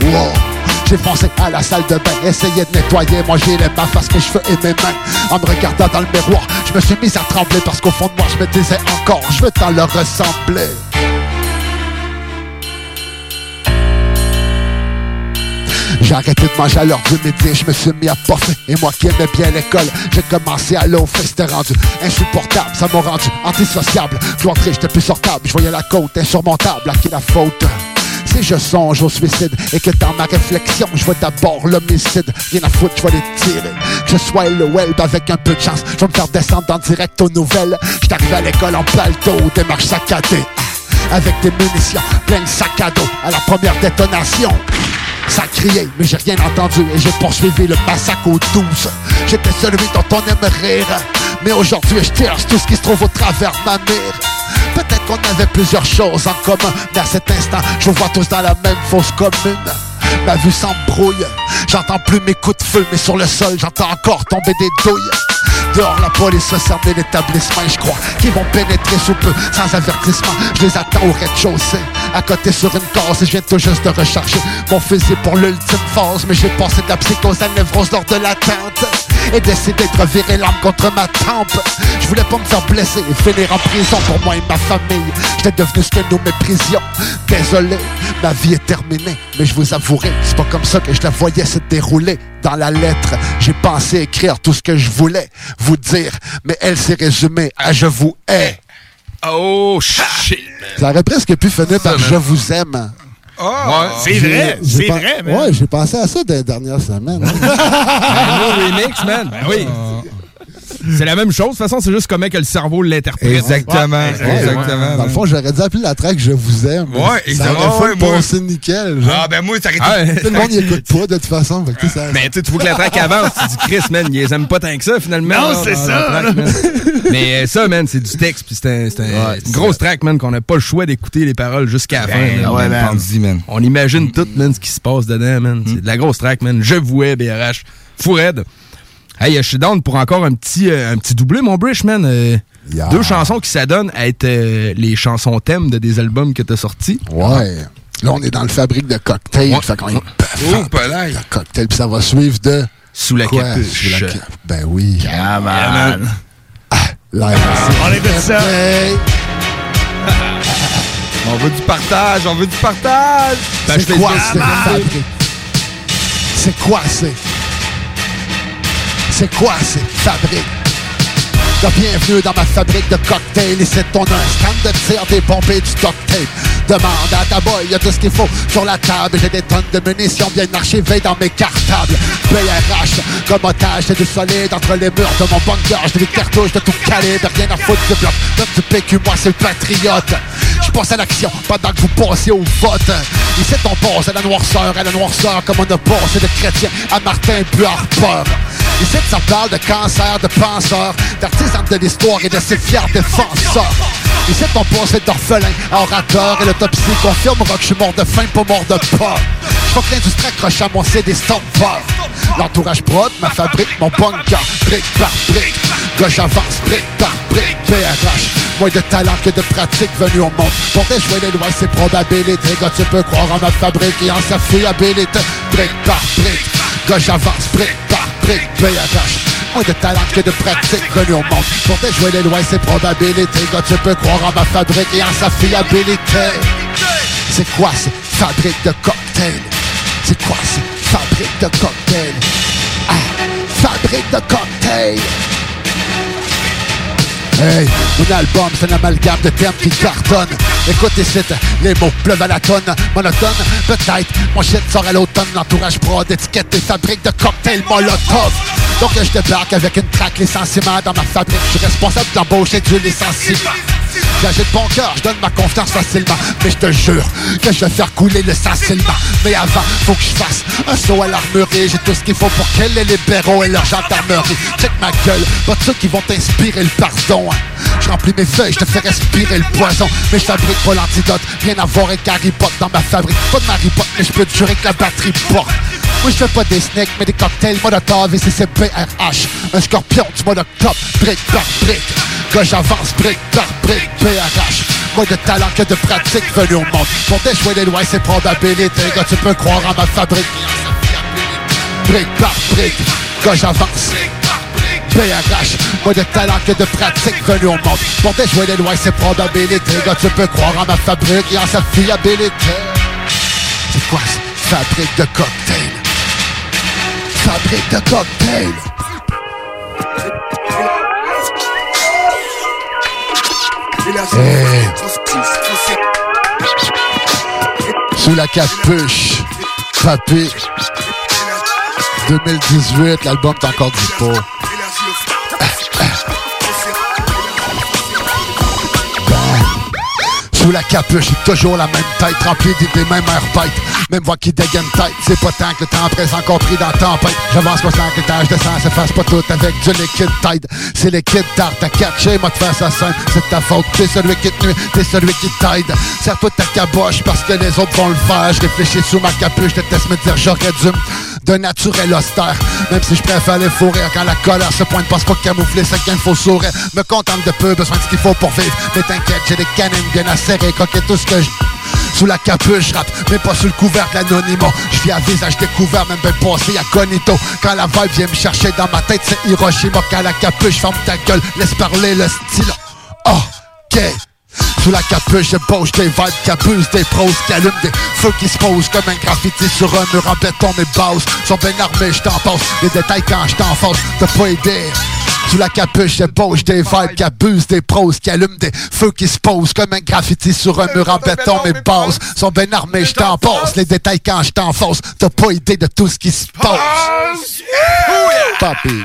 Wow! J'ai foncé à la salle de bain, essayé de nettoyer, moi j'ai les mains face mes cheveux et mes mains. En me regardant dans le miroir, je me suis mis à trembler parce qu'au fond de moi, je me disais encore, je veux tant leur ressembler. J'ai arrêté de manger à l'heure du midi, je me suis mis à poffer. Et moi qui aimais bien l'école, j'ai commencé à l'eau, c'était rendu insupportable, ça m'a rendu antisociable. Je rentrer, j'étais plus sortable, je voyais la côte insurmontable, à qui la faute? Si je songe au suicide et que dans ma réflexion, je vois d'abord l'homicide. Rien à foutre, je vais les tirer. Que je sois le web avec un peu de chance, je vais me faire descendre en direct aux nouvelles. J'suis à l'école en palto, démarche saccadée. Avec des munitions, plein de sac à dos à la première détonation. Ça criait, mais j'ai rien entendu et j'ai poursuivi le massacre aux 12. J'étais celui dont on aime rire. Mais aujourd'hui, je cherche tout ce qui se trouve au travers de ma mire. Qu'on avait plusieurs choses en commun, mais à cet instant, je vous vois tous dans la même fosse commune. Ma vue s'embrouille, j'entends plus mes coups de feu, mais sur le sol, j'entends encore tomber des douilles. Dehors, la police va cerner l'établissement et je crois qu'ils vont pénétrer sous peu, sans avertissement. Je les attends au rez-de-chaussée, à côté sur une case et je viens tout juste de recharger mon fusil pour l'ultime phase. Mais j'ai passé de la psychose à lors de l'attente et décidé de revirer l'arme contre ma tempe. Je voulais pas me faire blesser et finir en prison pour moi et ma famille. J'étais devenu ce que nous méprisions. Désolé, ma vie est terminée, mais je vous avouerai, c'est pas comme ça que je la voyais se dérouler. Dans la lettre, j'ai pensé écrire tout ce que je voulais vous dire, mais elle s'est résumée à je vous hais. Oh shit! Ça aurait presque pu finir par je vous aime. Oh, c'est vrai, c'est vrai, man. Ouais, j'ai pensé à ça les dernières semaines. [laughs] Un nouveau remix, man. Ben oui. C'est la même chose. De toute façon, c'est juste comment que le cerveau l'interprète. Exactement, Ouais, exactement. Dans le fond, j'aurais dû appeler la track Je vous aime. Ouais, Ça exactement. aurait Ouais, fait moi- passer nickel. genre. Ah, ben moi, ça aurait Ah, été. ouais. Tout le monde n'y écoute pas de toute façon. Fait que, tu sais, ça- Mais tu sais, tu vois que la track avance, tu dis Chris, man, ils les aiment pas tant que ça, finalement. Non, c'est dans ça, track. Mais euh, ça, man, c'est du texte, puis c'est un- c'est un- Ouais, une grosse track, man, qu'on n'a pas le choix d'écouter les paroles jusqu'à la fin. Ben, man. ouais, man. Bandit, man. On imagine tout, man, ce qui se passe dedans, man. C'est de la grosse track, man. Je vouais, BRH. Fou raide. Hey, je suis down pour encore un petit, euh, un petit doublé, mon Brish, man. Euh, Yeah. Deux chansons qui s'adonnent à être euh, les chansons thèmes de des albums que t'as sortis. Ouais. Là, on est dans le fabrique de cocktails. Ouais. Fait qu'on est Oh, pas là. de cocktail. Puis ça va suivre de. Sous la Quoi? capuche. Sous la cap- Ben oui. Ah, man. Live. On écoute ça. [laughs] On veut du partage, on veut du partage. Ben, je c'est quoi? C'est quoi c'est? C'est quoi c'est fabrique? Bienvenue dans ma fabrique de cocktails. Ici, on a un stand de tir, des et du tape. Demande à ta boy, y a tout ce qu'il faut sur la table. J'ai des tonnes de munitions bien archivées dans mes cartables. BRH, comme otage, c'est du solide entre les murs de mon bunker. J'ai des cartouches de tout calibre, rien à foutre du bloc. Même du PQ, moi, c'est le patriote. Je passe à l'action pendant que vous passez au vote. Ici, on passe à la noirceur, à la noirceur, comme on a passé de chrétien à Martin plus Harper. Ici, ça parle de cancer, de penseurs, de l'histoire et de ses fiers défenseurs. Ici, on passe d'orphelin à orateur et l'autopsie confirmera que je suis mort de faim, pas mort de peur. Je que l'industrie accroche à mon CD Stomper. L'entourage prod, ma fabrique, mon bunker, brique par brique. Là, j'avance brique par brique, BRH. Moins de talent que de pratique venu au monde. Pour déjouer les lois, c'est probabilité. Gars, tu peux croire en ma fabrique et en sa fiabilité. Brique par brique. Gars, j'avance brique par brique, BRH. Moins de talent que de pratique venu au monde. Pour déjouer les lois, c'est probabilité. Gars, tu peux croire en ma fabrique et en sa fiabilité. C'est quoi c'est fabrique de cocktail? C'est quoi c'est fabrique de cocktail? Ah, fabrique de cocktail! Hey, mon album, c'est un amalgame de termes qui cartonne. Écoute ici, les mots pleuvent à la tonne. Monotone, peut-être. Mon shit sort à l'automne. L'entourage prod, étiquette des fabriques de cocktails Molotov. Donc je débarque avec une traque licenciement dans ma fabrique. Je suis responsable de l'embauche et du licenciement. De bon cœur, je donne ma confiance facilement. Mais je te jure que je vais faire couler le sang seulement. Mais avant, faut que je fasse un saut à l'armurerie. J'ai tout ce qu'il faut pour que les libéraux et leur gendarmerie. Check ma gueule, pas ceux qui vont t'inspirer le pardon. hein. Je remplis mes feuilles, je te fais respirer le poison. Mais je fabrique pas l'antidote, rien à voir avec Harry Potter dans ma fabrique. Pas de Harry Potter, mais je peux te que la batterie porte. Moi je fais pas des snacks, mais des cocktails Molotov et CCPRH. Un scorpion du mode octobre, brique par brique. Que j'avance brique par brique, PRH. Moins de talent que de pratique venu au monde. Pour déjouer les lois, c'est probabilité. Gars, tu peux croire en ma fabrique. Brique par brique, que j'avance. PRH, moins de talent que de pratique venu au monde. Pour déjouer les lois, c'est probabilité. Gars, tu peux croire en ma fabrique et en sa fiabilité. C'est quoi ça? Fabrique de cocktails. Fabrique de cocktails. Hey. Sous la capuche, papé. 2018, l'album est encore dispo. Sous la capuche, toujours la même tête, remplie d'idées, même air bête. Même voix qui dégaine tête, c'est pas tant que le temps présent compris dans tempête. J'avance pas sans que l'étage descend, s'efface pas tout avec du liquide tide. C'est liquide tard, t'as catché, moi de faire ça simple, c'est ta faute. T'es celui qui te nuit, t'es celui qui t'aide. Serre-toi ta caboche parce que les autres vont le faire. Je réfléchis sous ma capuche, je déteste me dire j'aurais dû d'un naturel austère. Même si je préfère les fous rires quand la colère se pointe, parce pas camoufler, c'est qu'il faut sourire. Me contente de peu, besoin de ce qu'il faut pour vivre. Mais t'inquiète, j'ai des canines bien acérées, coquet tout ce que je. Sous la capuche, rappe, mais pas sous le couvert de l'anonymat. Je vis à visage découvert, même bien passé à Conito. Quand la vibe vient me chercher dans ma tête, c'est Hiroshima. Quand la capuche ferme ta gueule, laisse parler le style. Ok. Sous la capuche, je bouge des vibes qui abusent, des pros qui allument des feux qui se posent comme un graffiti sur un mur en béton. Mes bases sont bien armées, je t'en passe. Les détails quand je t'en face, t'as pas idée. Sous la capuche, je bouge des vibes qui abusent, des pros qui allument des feux qui se posent comme un graffiti sur un mur en béton. Mes bases sont bien armées, je t'en passe. Les détails quand je t'en face, t'as pas idée de tout ce qui se passe. Papi.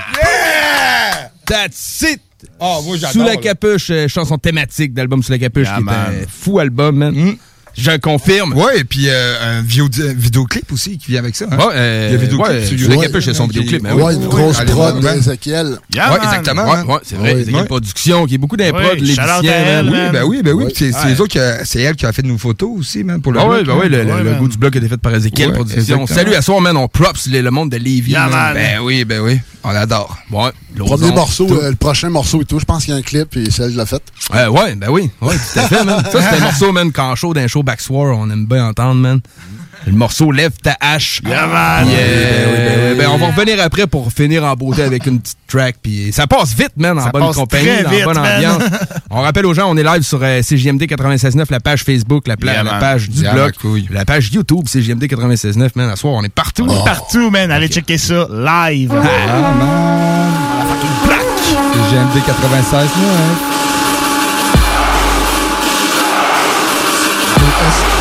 That's it! Oh, moi, j'adore, Sous la capuche, euh, chanson thématique d'album Sous la capuche, Yeah, qui est un fou album, man. Je confirme. Ouais, et puis euh, un vidéo, vidéoclip aussi qui vient avec ça. Hein? Ouais, euh, Il y a vidéoclip ouais, sur YouTube. son vidéoclip. ben Ouais, une grosse prod d'Ezekiel. Yeah, ouais, exactement. Ouais, hein. ouais, c'est vrai. Ezekiel. Production, qui est beaucoup shout-out à elle, man. Oui, ben oui, ben oui. Ouais. C'est c'est elle qui a fait nos photos aussi, man, pour le Ah ouais, blog, ben hein. ouais, le, le man. du blog a été fait par Ezekiel Production. Salut à soi, man, on props le monde de Lévis. Ben oui, ben oui. On l'adore. Ouais, Premier morceau, euh, le prochain morceau et tout, je pense qu'il y a un clip et celle l'a fait. Euh, ouais, ben oui, ouais, tout à fait, man. Ça, c'est un [laughs] morceau, man, quand chaud d'un show on aime bien entendre, man. Le morceau Lève ta hache. Yeah, man. Yeah. Ben ben ben on va revenir après pour finir en beauté avec une petite track. Ça passe vite, man, en bonne compagnie, dans vite, bonne ambiance. on rappelle aux gens, on est live sur euh, CJMD 96.9, la page Facebook, la, page du blog, la page YouTube CJMD 96.9, man. À soir, on est partout. On est partout, man. Allez checker ça live. Ah, man. Ah, CJMD 96.9.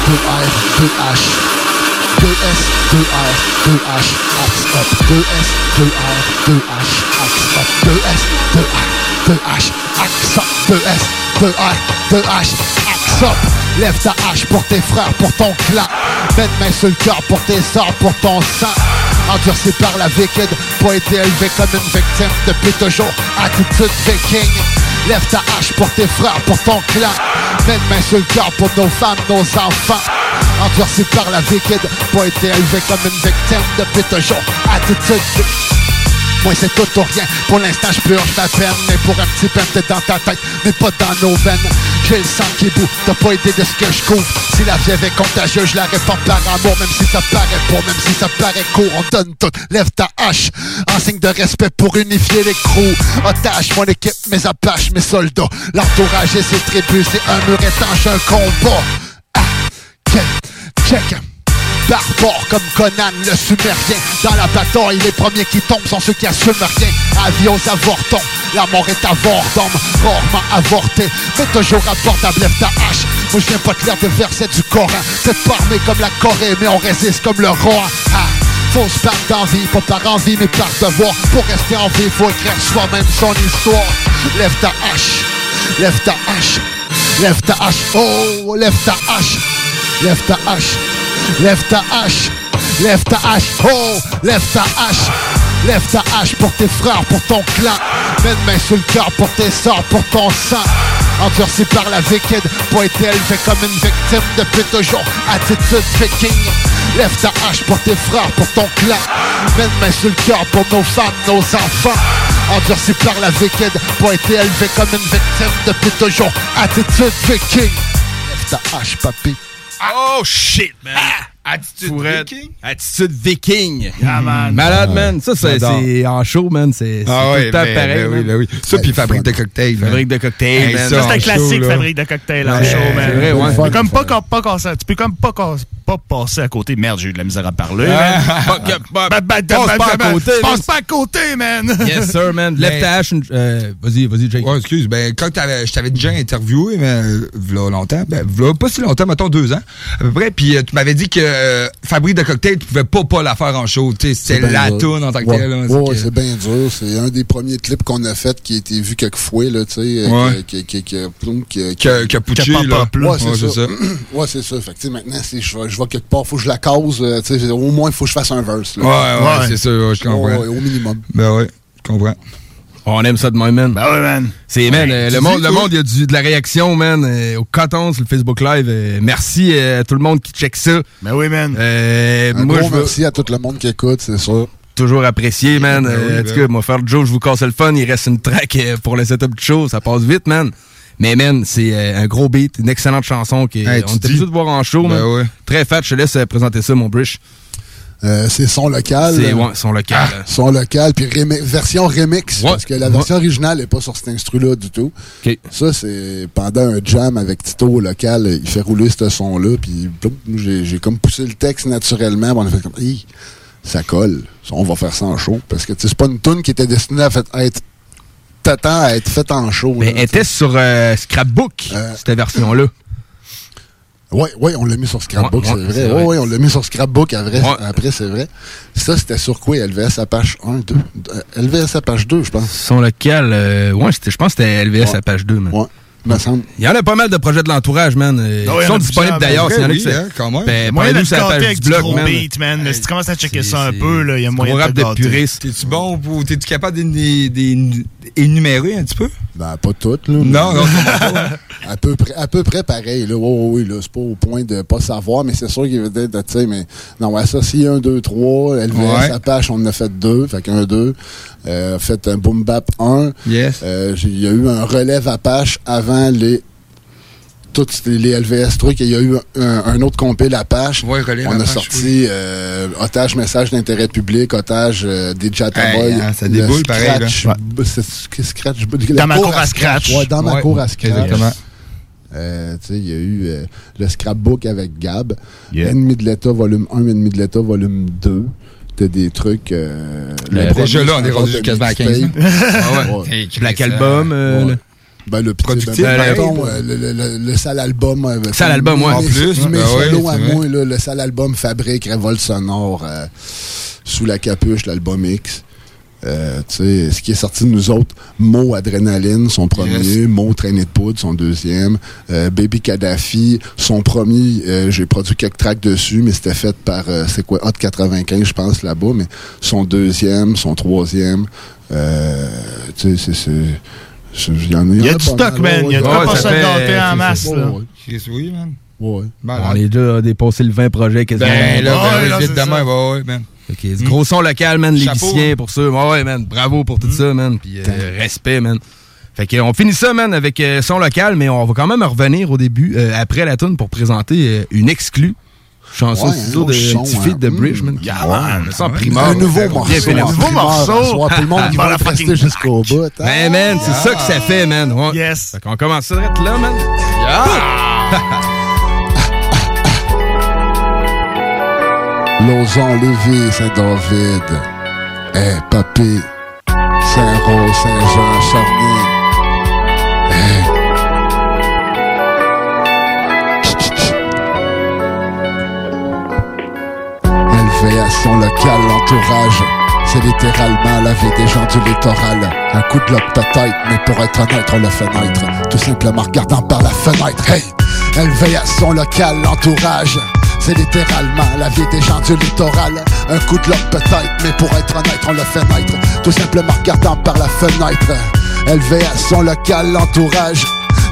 2R, 2H. 2S, 2R, 2H, axe up. 2S, 2R, 2H, axe up. 2S, 2R, 2H, axe up. 2S, 2R, 2H, axe up. Lève ta hache pour tes frères, pour ton clan. Mets main sur le cœur pour tes sorts, pour ton sang. Endurci par la wicked, pas été élevé comme une victime depuis toujours. Attitude viking. Lève ta hache pour tes frères, pour ton clan. Mets main sur le cœur pour nos femmes, nos enfants. Endurci par la wicked, pas été élevé comme une victime depuis toujours. Attitude moi c'est tout ou rien, pour l'instant je purge ma peine Mais pour un petit peine t'es dans ta tête, mais pas dans nos veines J'ai le sang qui bout, t'as pas idée de ce que je couvre. Si la vie est contagieuse, je la réponds par amour Même si ça paraît pour, même si ça paraît court On donne tout, lève ta hache. En signe de respect pour unifier les crews. Otage, mon équipe, mes apaches, mes soldats. L'entourage et ses tribus, c'est un mur étanche, un combat. Ah, check, check Barbare comme Conan le sumérien. Dans la bataille, les premiers qui tombent sont ceux qui assument rien. Avis aux avortons, la mort est avordome Rarement avorté, mais toujours abordable Lève ta hache, moi je viens pas te lire des versets du Coran. C'est pas armé comme la Corée, mais on résiste comme le roi. Ah. Faut se battre d'envie, pas par envie mais par devoir. Pour rester en vie, faut écrire soi-même son histoire. Lève ta hache, lève ta hache Lève ta hache, oh, lève ta hache. Lève ta hache, lève ta hache. Lève ta hache, oh, lève ta hache. Lève ta hache pour tes frères, pour ton clan. Mets main sur le cœur pour tes sorts, pour ton sang. Endurci par la wicked, pas été élevé comme une victime depuis toujours. Attitude viking. Lève ta hache pour tes frères, pour ton clan. Mets main sur le cœur pour nos femmes, nos enfants. Endurci par la wicked, pas été élevé comme une victime depuis toujours. Attitude viking. Lève ta hache, papy. Oh shit, man. Ah. Attitude Fourette. viking? Attitude viking. Ah, man. Malade, man. Ça, c'est en show, man. C'est Ah tout le temps ben, pareil. ben oui, ben oui. Ça, puis fabrique de cocktails. Fabrique de cocktails, Hey, man. ça, c'est un classique, fabrique de cocktail en show, man. c'est vrai, ouais. Tu peux comme pas, pas, pas tu peux comme pas, pas passer à côté. Merde, j'ai eu de la misère à parler. Ah. [laughs] Passe pas à côté, man. Passe pas à côté, man. Yes, sir, man. [laughs] Lève ta hache. euh, Vas-y, vas-y, Jake. Ouais, excuse. Ben, quand t'avais- je t'avais déjà interviewé, mais euh, v'là longtemps, ben, v'là pas si longtemps, mettons deux ans, à peu près, puis euh, tu m'avais dit que euh, fabrique de cocktails, tu pouvais pas pas la faire en show. Tu sais, C'est c'était la toune en tant que Ouais. telle. Ouais, c'est ouais, que- c'est bien dur. C'est un des premiers clips qu'on a fait qui a été vu quelques fois, là, tu sais. euh, Ouais. Qui, qui, qui, a là. Ouais, c'est Ouais, ça. c'est ça. [clears throat] ouais, c'est ça. Fait que, tu sais, maintenant, si je vais, quelque part, faut que je la cause, euh, tu sais, au moins, il faut que je fasse un verse, là. Ouais, ouais, Ouais. c'est ça, ouais, je comprends. Ouais, ouais, au minimum. Ben ouais, je comprends. On aime ça de même, man. Ben ouais, man. C'est, man, euh, le monde, le monde, il y a du, de la réaction, man, euh, au coton sur le Facebook Live. euh, merci à tout le monde qui check ça. Ben oui, man. Euh, Un moi, gros merci à tout le monde qui écoute, c'est ça. toujours apprécier, man. Ben oui, Euh, en ben tout cas, moi, faire le Joe, je vous casse le fun. Il reste une track pour le setup du show. Ça passe vite, man. Mais, man, c'est euh, un gros beat, une excellente chanson qui Hey, on de voir en show, Ben man. ouais. Très fat. Je te laisse présenter ça, mon Brish. Euh, c'est son local. C'est, ouais, son local. Ah, son local, puis version remix, Ouais. parce que la version originale n'est pas sur cet instru-là du tout. OK. Ça, c'est pendant un jam avec Tito au local, il fait rouler ce son-là, puis j'ai comme poussé le texte naturellement, on a fait comme, ça colle, on va faire ça en show, parce que c'est pas une tune qui était destinée à, fait- à être t'attends à être faite en show. Mais là, elle était sur euh, Scrapbook, Euh, cette version-là. Oui, oui, on l'a mis sur Scrapbook, Ouais, ouais, c'est vrai. Oui, vrai. oui, on l'a mis sur Scrapbook après, Ouais. après c'est vrai. Ça, c'était sur quoi? LVS Apache 1, 2? Euh, LVS Apache 2, je pense. Son local, euh, ouais, je pense que c'était LVS Ouais. à page 2, man. Ouais, me semble. Il y en a pas mal de projets de l'entourage, man. euh, Ah ouais, qui il y sont disponibles d'ailleurs. ben s'il y en a oui, qui se- hein, quand même. Ben, Moyen de avec du gros man. beat, man. Là, si tu commences à checker c'est- ça un peu, là, il y a moyen de rap de puriste. T'es-tu bon pour. T'es-tu capable d'énu- d'énu- d'énumérer un petit peu? Ben, pas toutes, là. Non, non, [laughs] à peu près, à peu près pareil, là. Oui, là. C'est pas au point de pas savoir, mais c'est sûr qu'il avait peut-être, tu sais, mais. Non, ouais, ça, si 1, 2, 3, LVS, Ouais. Apache, on en a fait deux. Fait qu'un, deux. Euh, fait un Boom Bap 1. Yes. Euh, Il y a eu un relève Apache avant les. Toutes les LVS trucs, et il y a eu un, un autre compil Apache. Ouais, on a Apache, sorti euh, otage message d'intérêt public, otage euh, des Jataboy. Hey, hein, ça déboule pareil, là. Scratch, c'est que Scratch. Dans ma cour à Scratch. Ouais, dans ma Ouais, cour à Scratch. exactement. Euh, tu sais, il y a eu euh, le scrapbook avec Gab. Yeah. Ennemi de l'État, volume 1, Ennemi de l'État, volume 2. T'as des trucs. Euh, Le- déjà là, on est rendu quasiment à 15 mixtape. Ah ouais. Ouais. Black Album. euh, Ouais. le- Ben, le Productif, ben, mettons, euh, le, le, le, le sale album. euh, Sale album, ouais. mes- En plus, Mes ben solos à moi, là, le sale album Fabrique, Révolte sonore, euh, sous la capuche, l'album X. Euh, tu sais, ce qui est sorti de nous autres, Mo Adrénaline, son premier, Yes. Mo Traîné de poudre, son deuxième, euh, Baby Kadhafi, son premier, euh, j'ai produit quelques tracks dessus, mais c'était fait par, euh, c'est quoi, Hot 95, je pense, là-bas, mais son deuxième, son troisième, euh, c'est- Il y, en a, Il y a en du pas stock, mal, man. Il y a de ouais, quoi se gâter en masse, là. oui, man. ouais. On est déjà dépassé le 20 projets quasiment. Ben là, Ouais, ben ouais, ouais, man. Ok, du gros son local, man, les hein. pour ça. Ouais, ouais, man, bravo pour tout ça, man. Puis euh, respect, man. Fait que on finit ça, man, avec euh, son local, mais on va quand même revenir au début, euh, après la tune, pour présenter euh, une exclue. Chanson Ouais, ciseau un de son, un petit hein. feat de Mm. Bridge, man. Yeah, Ouais, man. mais ça en Ouais. primeur. Un nouveau morceau. là. nouveau morceau. Tout le monde [laughs] va la rester jusqu'au bout. hein. Ben, man, c'est ça que ça fait, man. Yes. Fait qu'on commence ça là, man. Lausanne, Lévis, Saint-David. Eh, Papy. Saint-Rose, Saint-Jean, Charnier. LVS, son local, l'entourage. C'est littéralement la vie des gens du littoral. Un coup de lobe peut-être, mais pour être honnête, on le fait naître. Tout simplement regardant par la fenêtre. Hey! Elle veille à son local, l'entourage. C'est littéralement la vie des gens du littoral. Un coup de lobe peut-être, mais pour être honnête, on le fait naître. Tout simplement regardant par la fenêtre. Elle veille à son local, l'entourage.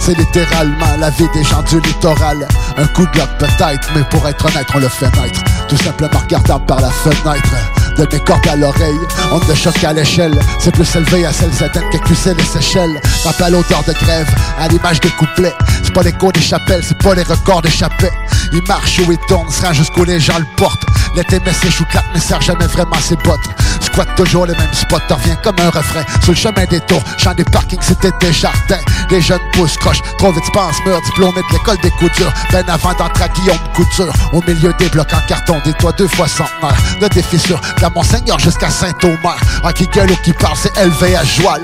C'est littéralement la vie des gens du littoral. Un coup de lobe peut-être, mais pour être honnête, on le fait naître. Tout simplement regardant par la fenêtre. De mes cordes à l'oreille, on ne choque à l'échelle. C'est plus élevé à celle certaine qu'écusser les Seychelles. Rappel l'odeur de grève, à l'image des couplets. C'est pas l'écho des chapelles, c'est pas les records des chapelles. Il marche ou il tourne, sera jusqu'où les gens le portent. L'été met ses choux mais sert jamais vraiment ses bottes. Squatte toujours les mêmes spots, t'en reviens comme un refrain. Sur le chemin des tours, champ des parkings, c'était des jardins. Les jeunes poussent croche, trop vite pense meurt, diplômé de l'école des coutures. Ben avant d'entrer à Guillaume Couture, au milieu des blocs en carton, des toits deux fois centenaires. De des fissures, Monseigneur jusqu'à Saint-Omer. Ah, qui gueule ou qui parle, c'est élevé à Joal.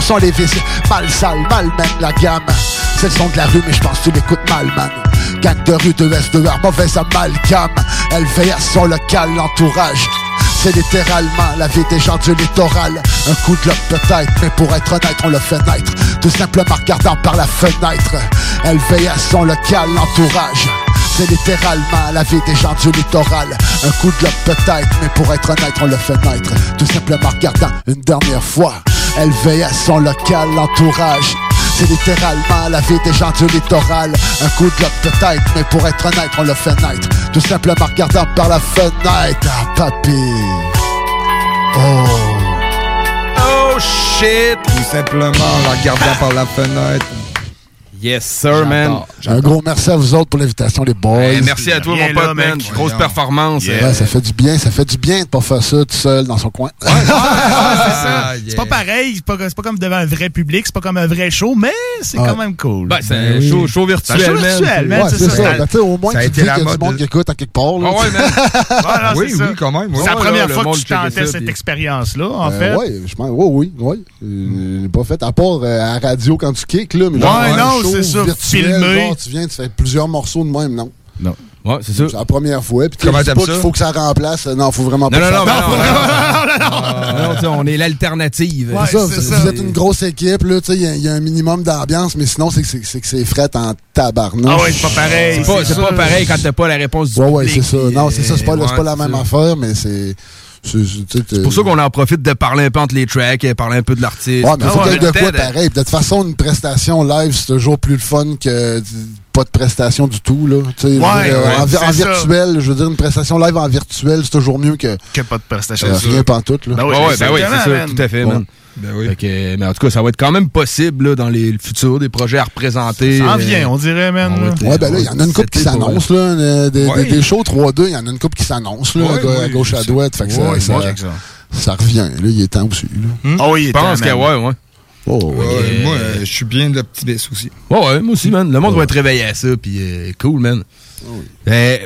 Sent les vis, mal sale, mal mène la gamme. C'est le son de la rue, mais je pense que tu l'écoutes mal, man. Gang de rue, de S, de R, mauvaise amalgame. À son local, l'entourage. C'est littéralement la vie des gens du littoral. Un coup de lobe peut-être, mais pour être honnête, on le fait naître. Tout simplement regardant par la fenêtre. À son local, l'entourage. C'est littéralement la vie des gens du littoral. Un coup de lobe peut-être, mais pour être honnête, on le fait naître. Tout simplement regardant une dernière fois. Elle veille à son local, l'entourage. C'est littéralement la vie des gens du littoral. Un coup de lobe peut-être, mais pour être honnête, on le fait naître. Tout simplement regardant par la fenêtre. Ah, papy. Oh. Oh shit! Tout simplement en la regardant par la fenêtre. Yes, sir, man. Un gros merci à vous autres pour l'invitation, les boys. Hey, merci à toi, mon pote, là, man. Grosse performance. Ouais, ça fait du bien, ça fait du bien de pas faire ça tout seul dans son coin. [laughs] C'est ça. Ah, C'est pas pareil, c'est pas, c'est pas comme devant un vrai public, c'est pas comme un vrai show, mais c'est quand même cool. Ben, c'est un show, show virtuel, C'est un show virtuel, man, Ouais, c'est c'est ça. ça. Ben, tu sais, au moins, Ça tu dis qu'il y a du monde qui écoute à quelque part. Là, Ah ouais, man. [laughs] Oui, oui, quand même. C'est la première fois que tu tentais cette expérience-là, en fait. ouais, je pense, ouais, oui, oui. Euh, pas fait, à part euh, à la radio quand tu kicks, là, Ouais, non, c'est ça, virtuel, filmé. genre, tu viens, tu fais plusieurs morceaux de même, non? Ouais, c'est ça. C'est la première fois. Puis tu sais, Comment t'aimes pas ça? qu'il faut que ça remplace. Non, faut vraiment Non, pas non, non, non, non, non, non, [laughs] on est l'alternative. Ouais, C'est ça, c'est vous, ça. vous êtes une grosse équipe, là, tu sais, il y y, a un minimum d'ambiance, mais sinon, c'est que c'est- fret en tabarnouche. Ah ouais, c'est pas pareil. C'est pas, pas pareil quand t'as pas la réponse du Ouais, ouais, public, c'est ça. Non, c'est ça, c'est pas, euh, c'est pas la même affaire, mais c'est. C'est pour ça qu'on en profite de parler un peu entre les tracks, et parler un peu de l'artiste. Ouais, mais Ah faut qu'il y ait de quoi euh, pareil. De toute façon, une prestation live, c'est toujours plus le fun que pas de prestation du tout. Là. Ouais, dire, ouais, en, ça. virtuel, je veux dire, une prestation live en virtuel, c'est toujours mieux que Que pas de prestation. euh, rien pantoute. Là. Ben oui, ben oui, c'est ça, tout à fait, Bon. man. Ben oui. Fait que, mais en tout cas, ça va être quand même possible là, dans les le futur, des projets à représenter. Ça en euh, vient, on dirait, man. on va là. être- Ouais, ben là, il y en a une couple qui s'annonce, là. euh, Des, Ouais. des- des shows 3-2, il y en a une couple qui s'annonce, là, Ouais, à, gauche à droite. Fait que ça, Ouais, ça, moi, j'ai que ça. ça revient, là. Il est temps aussi, là. Ah oui, il Je est pense temps, que, man. ouais, ouais. Oh, ouais. Ouais, Euh, Moi, euh, je suis bien de l'optimiste aussi. Ouais, ouais, moi aussi, man. Le monde va être réveillé à ça, puis euh, cool, man. Euh,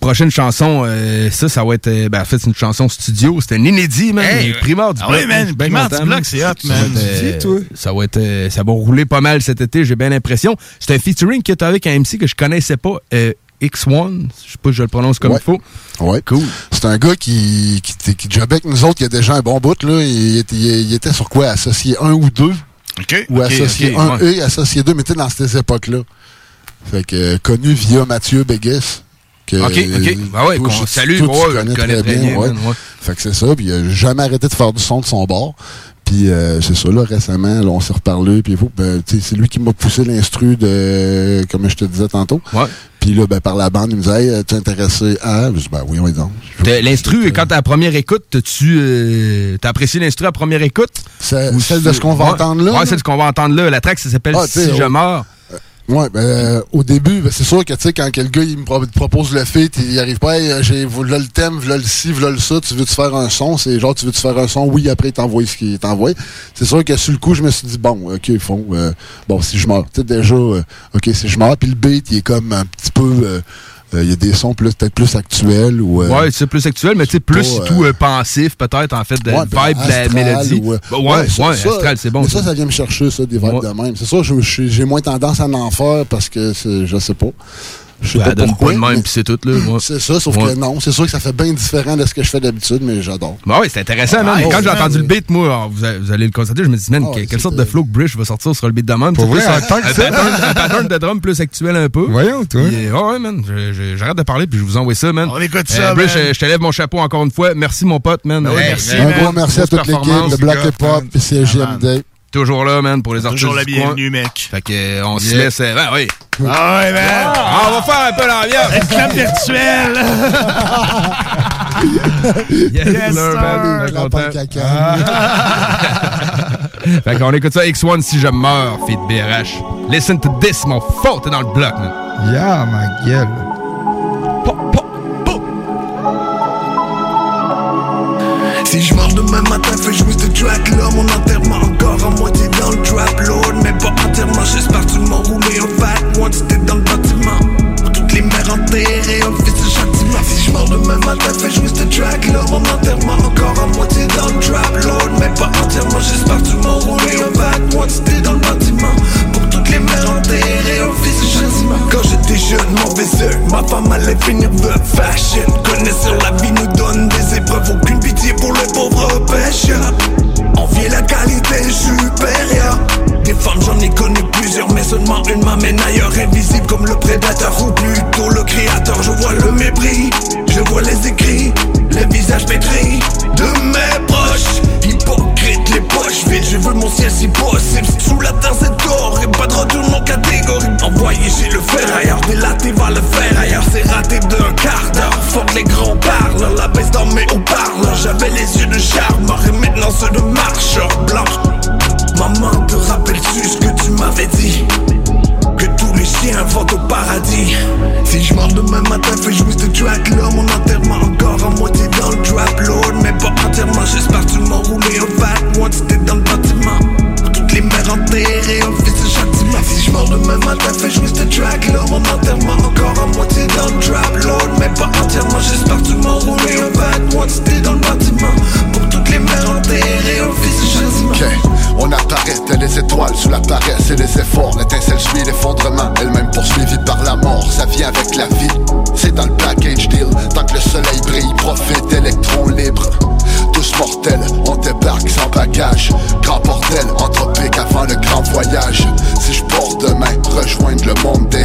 prochaine chanson, euh, ça, ça va être. euh, ben, en fait, c'est une chanson studio. C'est un inédit, man. Hey! un du Ah bloc. oui, man, content, du bloc, c'est hot, Ça va man. euh. Ça va être. euh, ça va rouler pas mal cet été, j'ai bien l'impression. C'est un featuring que tu avec un MC que je connaissais pas. euh, X1, je sais pas si je le prononce comme il Ouais. faut. Ouais. Cool. C'est un gars qui, qui, qui jobait avec nous autres, il y a déjà un bon bout, là. Il était, il était sur quoi? Associé 1 ou 2? OK. Ou associé ok, 1 ouais. et associé 2, mais tu sais, dans ces époques-là. Fait que, connu via Mathieu Bégues. Que, Ok, ok. Ben ouais, toi, toi, tu Ouais, je connais connais très très bien, bien, ouais. man, ouais. Fait que c'est ça, puis il a jamais arrêté de faire du son de son bord. Puis euh, c'est ça, là, récemment, là, on s'est reparlé, puis ben, tu c'est lui qui m'a poussé l'instru de, comme je te disais tantôt. Ouais. Puis là, ben, par la bande, il me disait, hey, tu es intéressé à... Je dis, ben oui, oui, donc. L'instru, quand t'as la première écoute, t'as-tu euh, t'as apprécié l'instru à première écoute? Ou celle de ce qu'on va Ouais. entendre là. Ouais, là? c'est ce qu'on va entendre là. La track, ça s'appelle Ah, tu Si je oh. meurs. Ouais, ben, euh, au début, ben, c'est sûr que, tu sais, quand que le gars, il me pro- propose le feat, il arrive pas, hey, euh, j'ai, voilà le thème, voilà le ci, voilà le ça, tu veux-tu faire un son? C'est genre, tu veux-tu faire un son? Oui, après, il t'envoie ce qu'il t'envoie. C'est sûr que sur le coup, je me suis dit, bon, ok, ils font, euh, bon, si je meurs, tu sais, déjà, euh, ok, si je meurs, puis le beat, il est comme un petit peu, euh, euh, il y a des sons plus, peut-être plus actuels ou, euh, Ouais, c'est plus actuel, mais tu sais, plus pas, tout euh, pensif, peut-être, en fait, de Ouais, vibe ben, de la Astral mélodie. ou, Bah, ouais, ouais, ça- ça- Astral, c'est bon. Mais ça, ça vient me chercher, ça, des vibes Ouais. de même. C'est ça, j'ai moins tendance à en faire parce que je sais pas. Je sais Ben, pas pourquoi. de même, c'est tout, là. C'est ça, sauf Ouais. que non. C'est sûr que ça fait bien différent de ce que je fais d'habitude, mais j'adore. Bah oui, c'est intéressant, man. Ah, Quand j'ai entendu le beat, moi, alors, vous, allez le constater, je me dis, man, Ah, quelle sorte de flow que Brish va sortir sur le beat de même? Pour C'est vrai, en un, un [laughs] pattern, un pattern de drum plus actuel un peu. Voyons, toi. Euh, ouais, ouais, man. J'arrête de parler, puis je vous envoie ça, man. On écoute ça, Brish, man. euh, je te lève mon chapeau encore une fois. Merci, mon pote, man. Ben Hey, merci, man. Un man. gros merci à toute l'équipe de Black. Hip Hop et CGMD. Toujours là, man, pour les artistes Toujours la bienvenue, mec. Fait que, on se laisse. ben oui. Ah ouais, man. Ah, on va faire un peu l'ambiance. Clap virtuel. [laughs] Yes, Yes, man. [laughs] Fait qu'on écoute ça, X1 si je meurs, feat BRH. Listen to this, mon faute, t'es dans le bloc, man. Yeah, ma gueule. Si je meurs demain matin, fais jouer ce track là Mon les enterrées, un fils de châtiment Si je meurs demain matin, fais jouer ce track là Mon enterrement encore à moitié dans le trap Lord Mais pas entièrement, j'espère que tu m'as roulé un Once t'es dans le bâtiment. Pour toutes les mères enterrées, un fils de châtiment. Quand j'étais jeune, mauvais œil Ma femme allait finir veuve fashion. Connaisseur la vie nous donne des épreuves. Aucune pitié pour le pauvre pêcheur. Envier la qualité supérieure femmes j'en ai connu plusieurs Mais seulement une m'amène ailleurs Invisible comme le prédateur Ou plutôt le créateur. Je vois le mépris Je vois les écrits Les visages pétris De mes proches Hypocrite les poches vides Je veux mon ciel si possible Sous la terre c'est d'or Et pas de retour non catégorique Envoyé chez le fer ailleurs Délaté va le faire ailleurs. C'est raté d'un quart d'heure que les grands parlent La baisse dans mes haut-parleurs J'avais les yeux de charmeur Et maintenant ceux de marcheur blanc Maman te rappelles-tu ce que tu m'avais dit? Que tous les chiens vont au paradis. Si je meurs demain matin, fais jouer ce track là Mon enterrement encore à moitié dans le trap Lord Mais pas entièrement, j'espère que tu roulé un fat Once t'es dans le bâtiment. Pour toutes les mères enterrées, un fils de châtiment Si je meurs demain matin, fais jouer ce track là Mon enterrement encore à moitié dans le trap Lord Mais pas entièrement, j'espère que tu roulé un fat Once t'es dans le bâtiment. Pour toutes les mères enterrées, un fils de on apparaît tel les étoiles sous la paresse et les efforts. L'étincelle suit l'effondrement, elle-même poursuivie par la mort. Ça vient avec la vie, c'est dans le package deal. Tant que le soleil brille, profite électrons libres. Tous mortels, on débarque sans bagage. Grand bordel, anthropique avant le grand voyage. Si je porte demain, rejoindre le monde des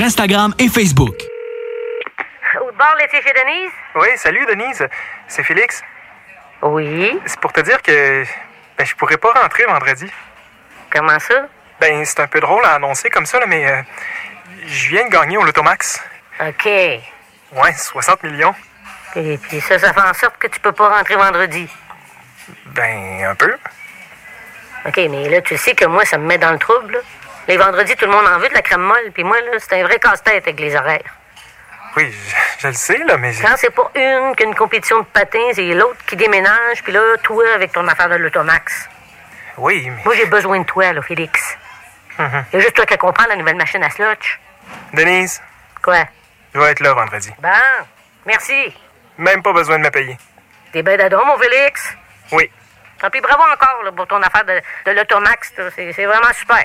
Instagram et Facebook. Au bord laitier chez Denise? Oui, salut Denise. C'est Félix. Oui. C'est pour te dire que ben, je pourrais pas rentrer vendredi. Comment ça? Ben, c'est un peu drôle à annoncer comme ça, là, mais euh, je viens de gagner au Lotomax. OK. Ouais, 60 millions. Et puis ça, ça fait en sorte que tu peux pas rentrer vendredi. Ben, un peu. OK, mais là, tu sais que moi, ça me met dans le trouble. là. Les vendredis, tout le monde en veut de la crème molle, puis moi, là, c'est un vrai casse-tête avec les horaires. Oui, je, je le sais, là, mais... Quand c'est pas une qu'une compétition de patins, c'est l'autre qui déménage, puis là, toi, avec ton affaire de l'automax. Oui, mais... Moi, j'ai besoin de toi, là, Félix. Mhm. Il y a juste toi qui comprends la nouvelle machine à slotch. Denise, Quoi? je vais être là vendredi. Bon, merci. Même pas besoin de me payer. T'es ben d'adon, mon Félix. Oui. Tant pis, bravo encore là, pour ton affaire de, de l'automax. là. C'est c'est vraiment super.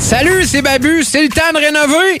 Salut, c'est Babu, c'est le temps de rénover.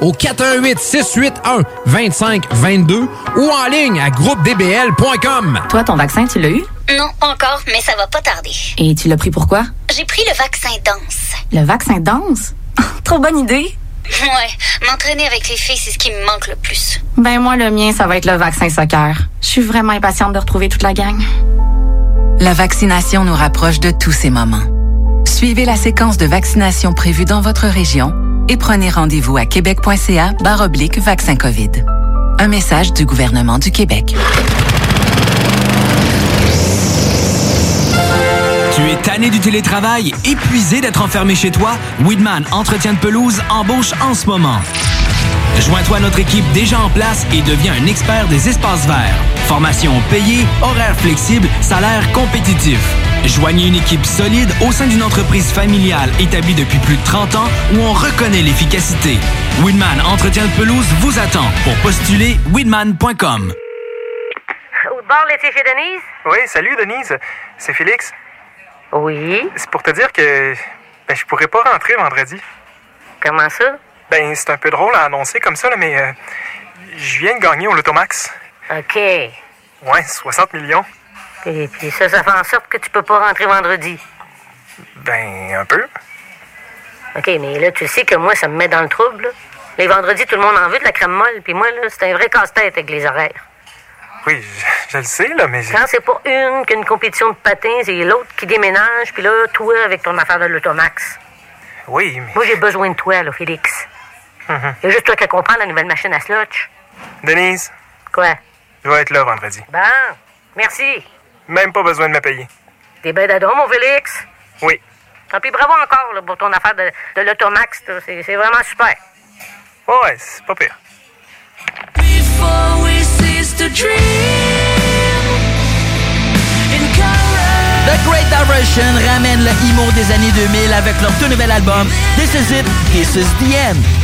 au 418 681 2522 ou en ligne à groupedbl.com. Toi, ton vaccin, tu l'as eu? Non, encore, mais ça va pas tarder. Et tu l'as pris pourquoi? J'ai pris le vaccin danse. Le vaccin danse? [laughs] Trop bonne idée! Ouais, m'entraîner avec les filles, c'est ce qui me manque le plus. Ben moi, le mien, ça va être le vaccin soccer. Je suis vraiment impatiente de retrouver toute la gang. La vaccination nous rapproche de tous ces moments. Suivez la séquence de vaccination prévue dans votre région et prenez rendez-vous à québec.ca oblique vaccin COVID. Un message du gouvernement du Québec. Tu es tanné du télétravail, épuisé d'être enfermé chez toi? Weedman Entretien de pelouse embauche en ce moment. Joins-toi à notre équipe déjà en place et deviens un expert des espaces verts. Formation payée, horaires flexibles, salaire compétitif. Joignez une équipe solide au sein d'une entreprise familiale établie depuis plus de 30 ans où on reconnaît l'efficacité. Winman Entretien de pelouse vous attend. Pour postuler, winman.com. Au bord, l'été chez Denise? Oui, salut Denise. C'est Félix. Oui. C'est pour te dire que ben, je pourrais pas rentrer vendredi. Comment ça? Ben, c'est un peu drôle à annoncer comme ça, là, mais euh, je viens de gagner au Lotomax. OK. Ouais, 60 millions. Et puis ça, ça fait en sorte que tu peux pas rentrer vendredi. Ben, un peu. OK, mais là, tu sais que moi, ça me met dans le trouble. là. Les vendredis, tout le monde en veut de la crème molle, puis moi, là, c'est un vrai casse-tête avec les horaires. Oui, je, je le sais, là, mais... Quand c'est pas une qu'une compétition de patins, c'est l'autre qui déménage, puis là, toi, avec ton affaire de l'automax. Oui, mais... Moi, j'ai besoin de toi, là, Félix. Il y a juste toi qui comprends la nouvelle machine à slotch. Denise, Quoi? je vais être là vendredi. Bon, merci. Même pas besoin de me payer. T'es ben d'adon, mon Félix? Oui. Tant pis, bravo encore là, pour ton affaire de, de l'automax. c'est vraiment super. Ouais, c'est pas pire. The Great Diversion ramène le emo des années 2000 avec leur tout nouvel album This Is It, This Is The End.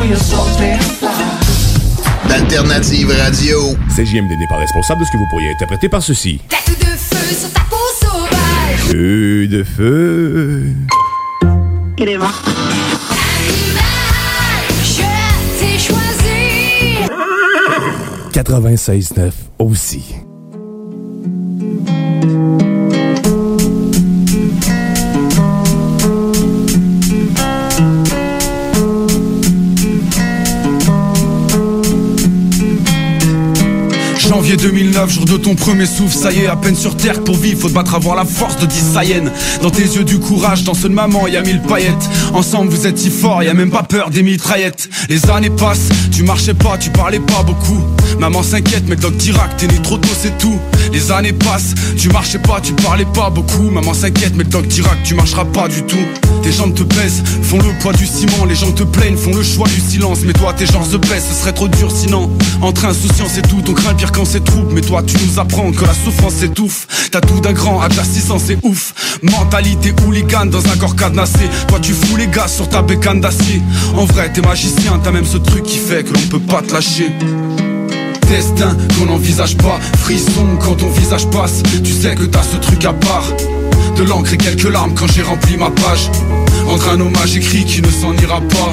We are so damn fly. D'Alternative Radio. CJMD n'est pas responsable de ce que vous pourriez interpréter par ceci. Tête de feu sur ta peau sauvage. Feu de feu. Il est mort. 96.9 aussi. Janvier 2009, jour de ton premier souffle, ça y est, à peine sur terre pour vivre, faut te battre avoir la force de 10 Sayen. Dans tes yeux du courage, dans ceux de maman, y a mille paillettes. Ensemble vous êtes si forts, y a même pas peur des mitraillettes. Les années passent, tu marchais pas, tu parlais pas beaucoup. Maman s'inquiète, mais le doc dirac, t'es né trop tôt, c'est tout. Les années passent, tu marchais pas, tu parlais pas beaucoup. Maman s'inquiète, mais le doc dirac, tu marcheras pas du tout. Tes jambes te pèsent, font le poids du ciment. Les gens te plaignent, font le choix du silence. Mais toi, tes genres se baissent, ce serait trop dur sinon. Entre insouciance et tout, ton craint pire quand c'est trouble. Mais toi, tu nous apprends que la souffrance s'étouffe. T'as tout d'un grand, à 600, c'est ouf. Mentalité hooligan dans un corps cadenassé. Toi, tu fous les gars sur ta bécane d'acier. En vrai, t'es magicien, t'as même ce truc qui fait que l'on peut pas te lâcher. Destin qu'on n'envisage pas, frisson quand ton visage passe. Tu sais que t'as ce truc à part. De l'encre et quelques larmes quand j'ai rempli ma page. Entre un hommage écrit qui ne s'en ira pas.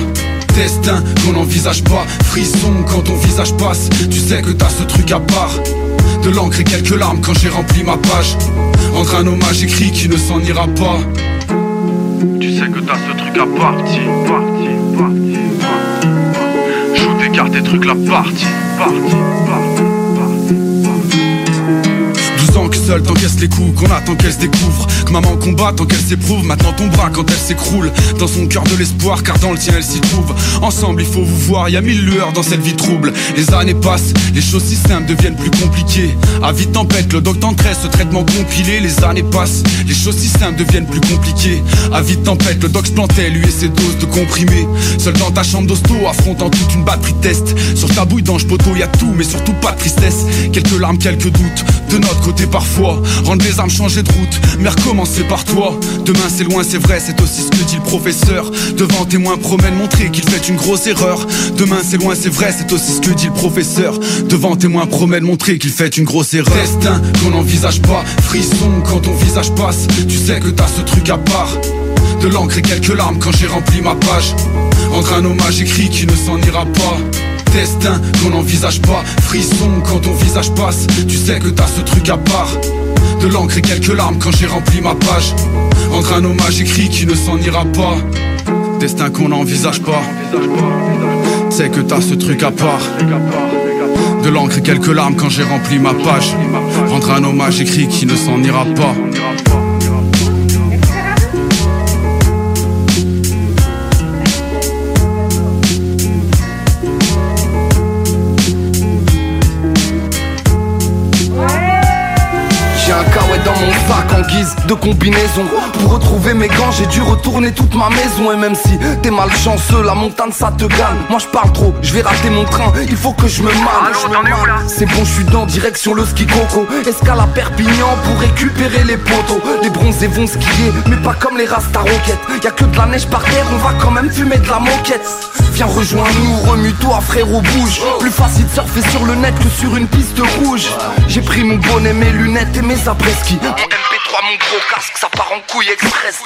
Destin qu'on n'envisage pas, frisson quand ton visage passe. Tu sais que t'as ce truc à part. De l'encre et quelques larmes quand j'ai rempli ma page. Entre un hommage écrit qui ne s'en ira pas. Tu sais que t'as ce truc à partie, partie, partie, partie. Joue trucs la partie. Seul t'encaisse les coups, qu'on attend qu'elle se découvre. Que maman combat tant qu'elle s'éprouve, maintenant ton bras quand elle s'écroule Dans son cœur de l'espoir, car dans le tien elle s'y trouve. Ensemble il faut vous voir, y a mille lueurs dans cette vie trouble. Les années passent, les choses si simples deviennent plus compliquées. À vite tempête, le doc t'entraîne ce traitement compilé Les années passent, les choses si simples deviennent plus compliquées. À vite tempête, le doc se plantait, lui et ses doses de comprimés. Seul dans ta chambre d'hosto, affrontant toute une batterie de test Sur ta bouille d'ange poteau, y a tout, mais surtout pas de tristesse. Quelques larmes, quelques doutes, de notre côté parfois Rendre les armes, changer de route, mais recommencer par toi. Demain c'est loin, c'est vrai, c'est aussi ce que dit le professeur. Devant témoin promène montrer qu'il fait une grosse erreur. Demain c'est loin, c'est vrai, c'est aussi ce que dit le professeur. Devant témoin promène montrer qu'il fait une grosse erreur. Destin qu'on n'envisage pas, frisson quand ton visage passe. Tu sais que t'as ce truc à part. De l'encre et quelques larmes quand j'ai rempli ma page. Entre un hommage écrit qui ne s'en ira pas Destin qu'on n'envisage pas, frisson quand ton visage passe. Tu sais que t'as ce truc à part. De l'encre et quelques larmes quand j'ai rempli ma page. Entre un hommage écrit qui ne s'en ira pas. Destin qu'on n'envisage pas. C'est que t'as ce truc à part. De l'encre et quelques larmes quand j'ai rempli ma page. Rendre un hommage écrit qui ne s'en ira pas. De combinaison. Pour retrouver mes gants j'ai dû retourner toute ma maison. Et même si t'es malchanceux la montagne ça te gagne. Moi je parle trop, je vais rater mon train. Il faut que je me marre C'est bon je suis dans direction le ski coco. Escale à Perpignan pour récupérer les poteaux Les bronzés vont skier? Mais pas comme les rasta roquettes. Y'a que de la neige par terre on va quand même fumer de la moquette. Viens rejoins-nous, remue-toi frérot bouge. Plus facile de surfer sur le net que sur une piste rouge. J'ai pris mon bonnet, mes lunettes et mes après-ski. Mon MP3, mon gros casque, ça part en couille express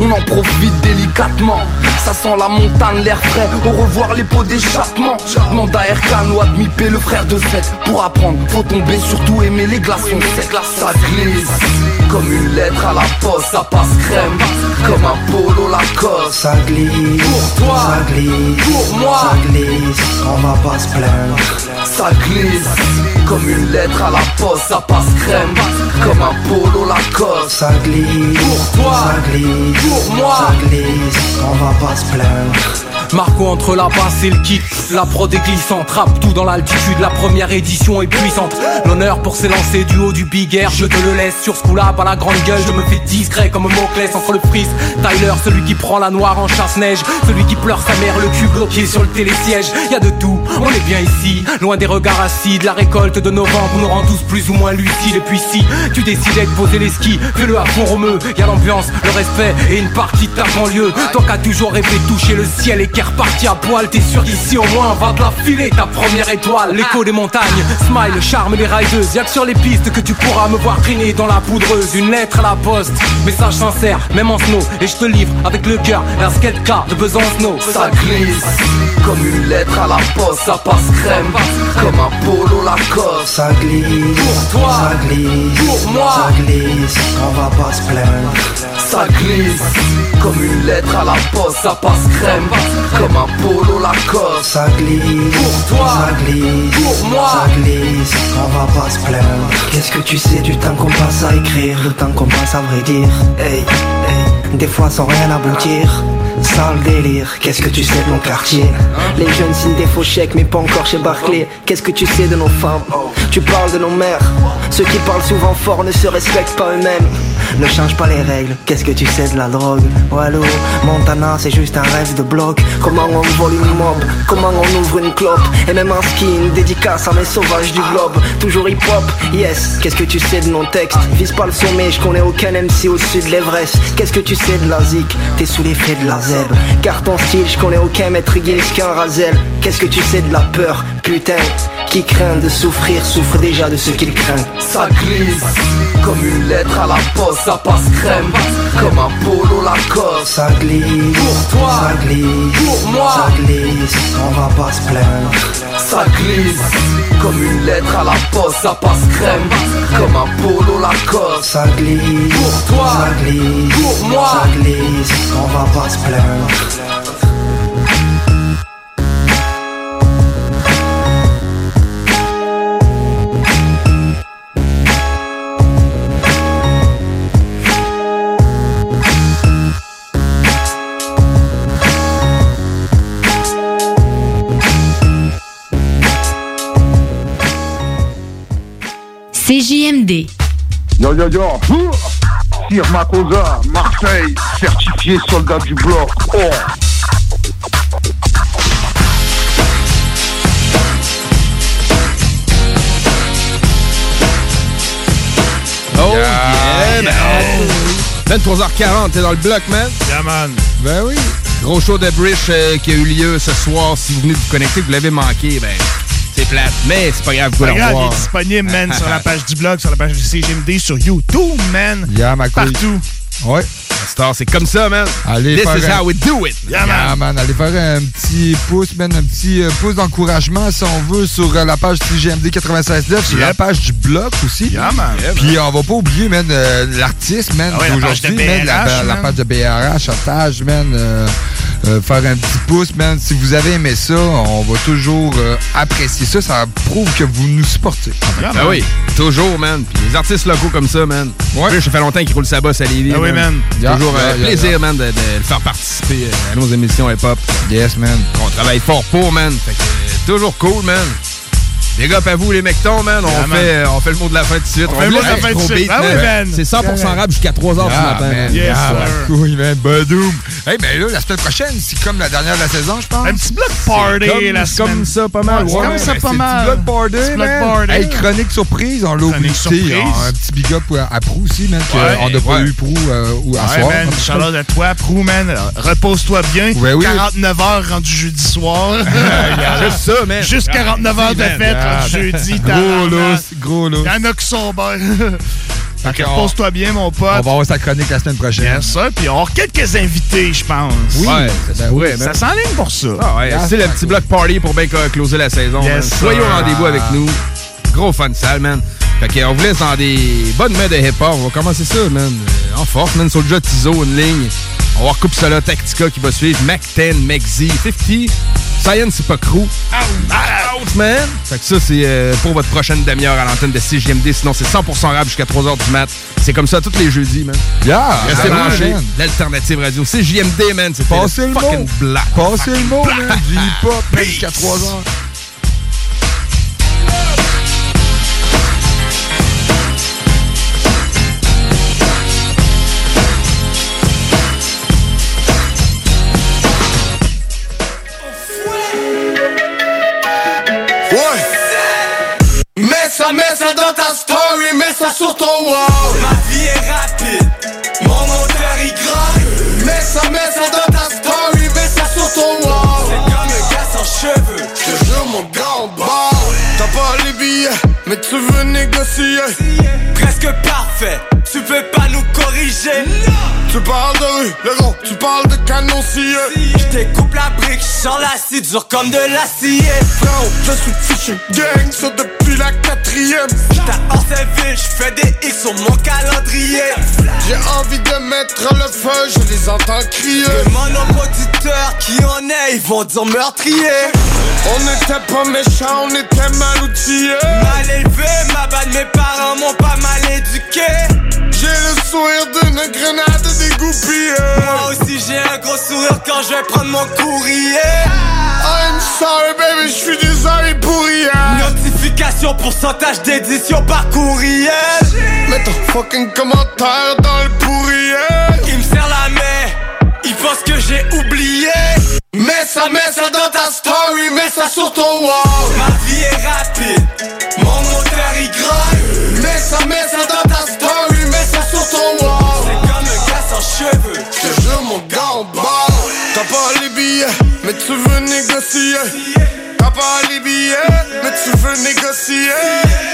On en profite délicatement. Ça sent la montagne, l'air frais. Au revoir les pots d'échappement. Demande à Erkan ou à Dmipé, le frère de Seth Pour apprendre, faut tomber, surtout aimer les glaçons secs Ça glisse comme une lettre à la poste Ça passe crème, comme un polo Lacoste Ça glisse, Pour toi, ça glisse, pour moi. ça glisse, on va pas se plaindre. Ça glisse comme une lettre à la poste, ça passe crème comme un polo Lacoste. Ça glisse, pour toi, ça glisse, pour moi, ça glisse, on va pas se plaindre. Marco entre la basse et le kick. La prod est glissante, rap tout dans l'altitude. La première édition est puissante. L'honneur pour s'élancer du haut du big air Je te le laisse sur ce coup-là, pas la grande gueule. Je me fais discret comme Moclès entre le frise Tyler, celui qui prend la noire en chasse-neige. Celui qui pleure sa mère, le cul bloqué sur le télésiège. Y a de tout, on est bien ici. Loin des regards acides, la récolte de novembre Nous rend tous plus ou moins lucides. Et puis si tu décidais de poser les skis Fais-le à fond romeux, y a l'ambiance, le respect Et une partie de ta banlieue. Qui as toujours rêvé de toucher le ciel et reparti à poil T'es sûr qu'ici au moins va te la filer ta première étoile. L'écho des montagnes, smile, charme des rideuses Y'a que sur les pistes que tu pourras me voir traîner dans la poudreuse. Une lettre à la poste, message sincère, même en snow. Et je te livre avec le cœur un skate car de Besancenot. Ça glisse comme une lettre à la poste, ça passe crème comme un polo Lacoste. Ça glisse, pour toi, ça glisse, pour moi, ça glisse, on va pas se plaindre. Ça glisse comme une lettre à la poste, ça passe crème comme un polo Lacoste. Ça glisse, pour toi, ça glisse, pour moi, ça glisse, va pas se plaindre. Qu'est-ce que tu sais du temps qu'on passe à écrire, le temps qu'on passe à vrai dire. Hey, des fois sans rien aboutir. Sale délire, qu'est-ce que tu sais de mon quartier? Les jeunes signent des faux chèques mais pas encore chez Barclay. Qu'est-ce que tu sais de nos femmes? Tu parles de nos mères. Ceux qui parlent souvent fort ne se respectent pas eux-mêmes. Ne change pas les règles, qu'est-ce que tu sais de la drogue? Wallo, Montana c'est juste un rêve de bloc. Comment on vole une mob, comment on ouvre une clope? Et même un skin, dédicace à mes sauvages du globe Toujours hip-hop, yes, qu'est-ce que tu sais de nos textes Vise pas le sommet, je connais aucun MC au-dessus de l'Everest. Qu'est-ce que tu sais de la zik? T'es sous l'effet de la zeb Car ton style, je connais aucun maître Gims qu'un Razel. Qu'est-ce que tu sais de la peur, putain Qui craint de souffrir, souffre déjà de ce qu'il craint Ça glisse comme une lettre à la poste, ça passe crème comme un polo Lacoste. Ça glisse, pour toi, ça glisse, pour moi, ça glisse, on va pas se plaindre. Ça glisse comme une lettre à la poste, ça passe crème comme un polo Lacoste. Ça glisse, pour toi, ça glisse, pour moi, ça glisse, on va pas se plaindre. CJMD. Yo yo yo. Sir Makosa, Marseille, certifié soldat du bloc. Oh. Oh yeah, man. 23h40, t'es dans le bloc, man? Yeah, man. Ben oui. Gros show de Brish euh, qui a eu lieu ce soir. Si vous venez de vous connecter, vous l'avez manqué, ben c'est plate. Mais c'est pas grave, vous Pas pouvez le il revoir. est disponible, man, sur la page du blog, sur la page du CGMD, sur YouTube, man. Yeah, ma. Partout. Ouais. Star, c'est comme ça, man. Allez This is un- how we do it. Yeah, man. Allez faire un petit pouce, man, un petit euh, pouce d'encouragement, si on veut, sur euh, la page CGMD 96.9, sur la Yep. page du blog aussi. Yeah, man. Puis on va pas oublier, man, euh, l'artiste, man, Ah ouais, la page d'aujourd'hui, de man, la, BRH, la man. page de BRH, Otage, man. Euh, faire un petit pouce, man. Si vous avez aimé ça, on va toujours euh, apprécier ça. Ça prouve que vous nous supportez. Ben oui, toujours, man. Puis les artistes locaux comme ça, man. Ouais. Ça fait longtemps qu'ils roulent sa bosse à Lévis. Ah oui, man. C'est toujours Yeah, un yeah, yeah, plaisir, yeah. man, de, de le faire participer euh, à nos émissions hip-hop. Yes, man. On travaille fort pour, man. Fait que toujours cool, man. Big up à vous, les mectons, man. On, Yeah, fait, man. euh, on fait le mot de la fin tout de suite. On fait le mot de la laisse fin gros tout de suite. beat, Ah oui, man. C'est 100% rap jusqu'à 3 h du Ah, matin, man. man. Yes, Ah, couille, man. Badoum. Hey, ben là, la semaine prochaine, c'est comme la dernière de la saison, je pense. Un petit bloc party comme- la c'est comme semaine. ça, pas mal. Ouais, c'est Ouais, comme ça, pas mal. Petit bloc party, Petit bloc man. party. Hey, chronique surprise, on l'a oublié. Un petit big up à, à Prou aussi, man. Ouais, on n'a pas eu Prou euh, ou à Ouais, soir. man. À toi, Prou, man. Repose-toi bien. Ouais, oui. 49 heures rendu jeudi soir. [laughs] Juste ça, man. Juste 49 heures de man. fête rendu jeudi. Gros tabarnak. lousse, gros lousse. Il y en a qui sont bien. Fait que Fait qu'on- repose-toi bien, mon pote. On va avoir sa chronique la semaine prochaine. Bien ça. Puis on va avoir quelques invités, je pense. Oui, ouais, ça se pourrait, Ça s'enligne pour ça. Ah ouais, c'est le petit bloc party pour bien closer la saison. Yes. Soyez au rendez-vous avec nous. Gros fun sale, man. Fait que, on vous laisse dans des bonnes mains de hip-hop. On va commencer ça, man. euh, En force, man. Soulja Tizo, une ligne. On va voir Coupe Sola Tactica qui va suivre. Mac 10, Mexi, 50. Science, c'est pas crew. Out, man. Fait que ça, c'est euh, pour votre prochaine demi-heure à l'antenne de CGMD. Sinon, c'est 100% rap jusqu'à 3h du mat. C'est comme ça tous les jeudis, man. Yeah! Restez branchés. L'alternative radio. CGMD, man. C'est le fucking mot. black. Passez le mot, man. Du hip-hop, jusqu'à 3 Ouais. Mets ça, mets ça dans ta story, mets ça sur ton wall. Ma vie est rapide, mon moteur il grimpe. Mets ça, mets ça dans ta story, mets ça sur ton wall. C'est comme un gars sans cheveux, je te jure mon grand bord. T'as pas les billets, mais tu veux négocier. Presque parfait, tu peux pas nous corriger. Tu parles de rue, le scié. Je découpe la brique, j'en l'acier dur comme de l'acier. Je suis fiché gang, ça depuis la quatrième. Ta hors ville, je fais des X sur mon calendrier. J'ai envie de mettre le feu, je les entends crier. Aux auditeurs qui en est, ils vont dire meurtrier. On n'était pas méchants, on était mal outillés. Mal élevé, ma bad, mes parents m'ont pas mal éduqué. J'ai le sourire d'une grenade dégoupillée. Moi aussi j'ai un gros sourire quand je vais prendre mon courrier. I'm sorry baby, je suis désolé pour rien. Notification, pourcentage d'édition par courriel. Mets ton fucking commentaire dans le pourriel. Il me serre la main, il pense que j'ai oublié. Mets ça, mets ça dans ta story, mets ça sur ton wall. Ma vie est rapide, mon moteur il grimpe. Mets ça, mets ça dans ta C'est comme un gars sans cheveux, je te jure mon gars en bas. T'as pas les billets, mais tu veux négocier. T'as pas les billets, mais tu veux négocier.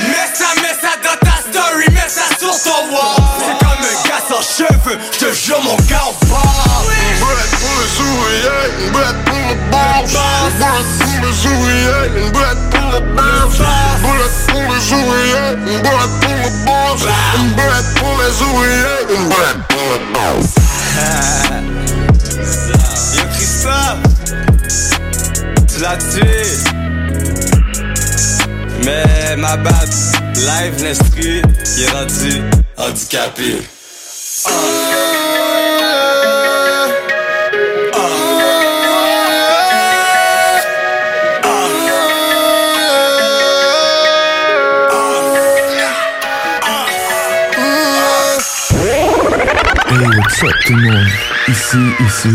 Mets ça, mets ça dans ta story, mets ça sur ton wall. C'est comme un gars sans cheveux, je te jure mon gars en bas. Pour les ouvriers, une pour le boss. Une boulette pour les ouvriers, une pour le boss. Une boulette pour les ouvriers, une pour le boss. Une pour les ouvriers, une pour le boss. [laughs] Yo Christophe, tu l'as tué. Mais ma bad, live l'instru, qui est rendu handicapé. Hey, tout le monde? Ici, ici,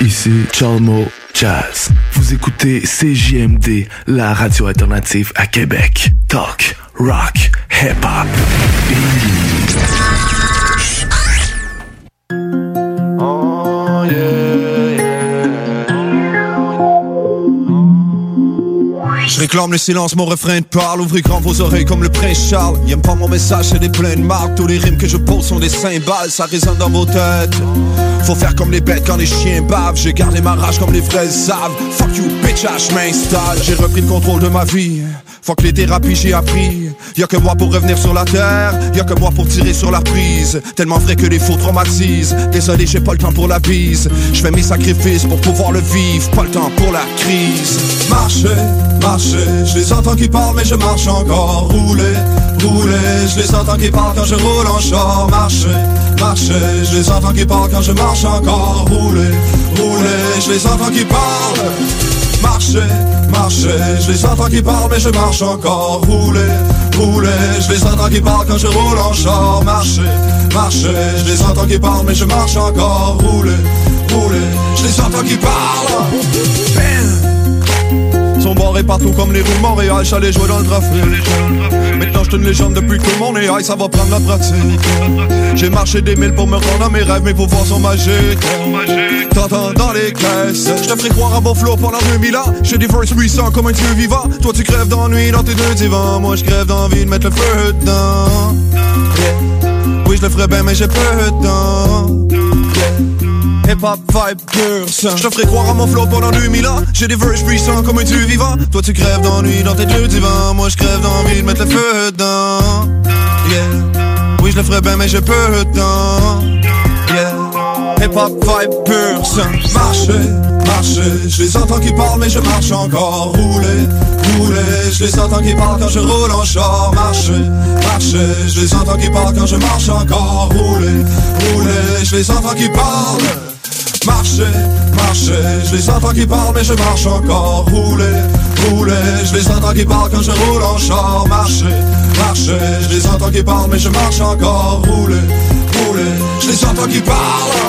ici Chalmo Jazz. Vous écoutez CJMD, la radio alternative à Québec. Talk, rock, hip-hop. Réclame le silence, mon refrain parle. Ouvrez grand vos oreilles comme le prince Charles. Il aime pas mon message, c'est des pleines marques. Tous les rimes que je pose sont des cymbales, ça résonne dans vos têtes. Faut faire comme les bêtes quand les chiens bavent. J'ai gardé ma rage comme les fraises savent. Fuck you, bitch, je m'installe. J'ai repris le contrôle de ma vie. Fuck les thérapies, j'ai appris. Y'a que moi pour revenir sur la terre. Y'a que moi pour tirer sur la prise. Tellement vrai que les faux traumatisent. Désolé, j'ai pas le temps pour la bise. Je fais mes sacrifices pour pouvoir le vivre. Pas le temps pour la crise. Marcher, marcher. Je les entends qui parlent, mais je marche encore. Rouler, rouler. Je les entends qui parlent quand je roule en char. Marcher, marcher. Je les entends qui parlent quand je marche encore. Rouler, rouler. Je les entends qui parlent. Marcher, marcher, je les entends qui parlent mais je marche encore Rouler, rouler, je les entends qui parlent quand je roule en char Marcher, marcher, je les entends qui parlent mais je marche encore Rouler, rouler, je les entends qui parlent sont barrés partout comme les de Montréal, j'allais jouer dans le trafic Maintenant je une légende depuis que monde. Est high, ça va prendre la pratique J'ai marché des milles pour me rendre à mes rêves, mes pouvoirs sont magiques. T'entends dans les caisses. Je te ferai croire à mon flow pendant 2000 ans J'ai des verses puissants comme un dieu vivant. Toi tu crèves d'ennui dans tes deux divans. Moi je crève d'envie de mettre le feu dedans. Oui je le ferais bien mais j'ai peu de temps Hip-hop vibe sang Je te ferai croire à mon flow pendant 2000 ans. J'ai des verses puissants comme un dieu vivant. Toi tu crèves d'ennui dans tes deux divans. Moi je crève d'envie de mettre le feu dedans. Yeah. Oui je le ferais bien mais j'ai peu de temps Yeah Hip-hop vibe pure Marcher, marcher Je les entends qui parlent mais je marche encore. Rouler, rouler Je les entends qui parlent quand je roule en char. Marcher, marcher Je les entends qui parlent quand je marche encore. Rouler, rouler Je les entends qui parlent Marcher, marcher, je les entends qui parlent mais je marche encore. Rouler, rouler, je les entends qui parlent quand je roule en char. Marcher, marcher, je les entends qui parlent mais je marche encore. Rouler, rouler, je les entends qui parlent.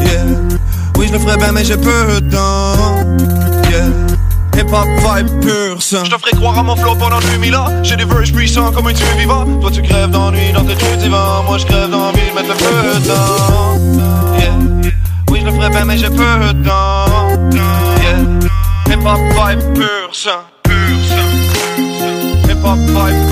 Yeah. Oui je le ferais bien mais j'ai peu de temps. Yeah. Hip-hop vibe pur Je te ferai croire à mon flow pendant 2000 ans J'ai des verses puissants comme un dieu vivant. Toi tu crèves d'ennui dans tes deux divans Moi je crève d'envie de mettre le feu dedans. Yeah je le ferai bien mais j'ai peu de temps Yeah. Hip-hop vibe pur sang Pur sang. Hip-hop vibe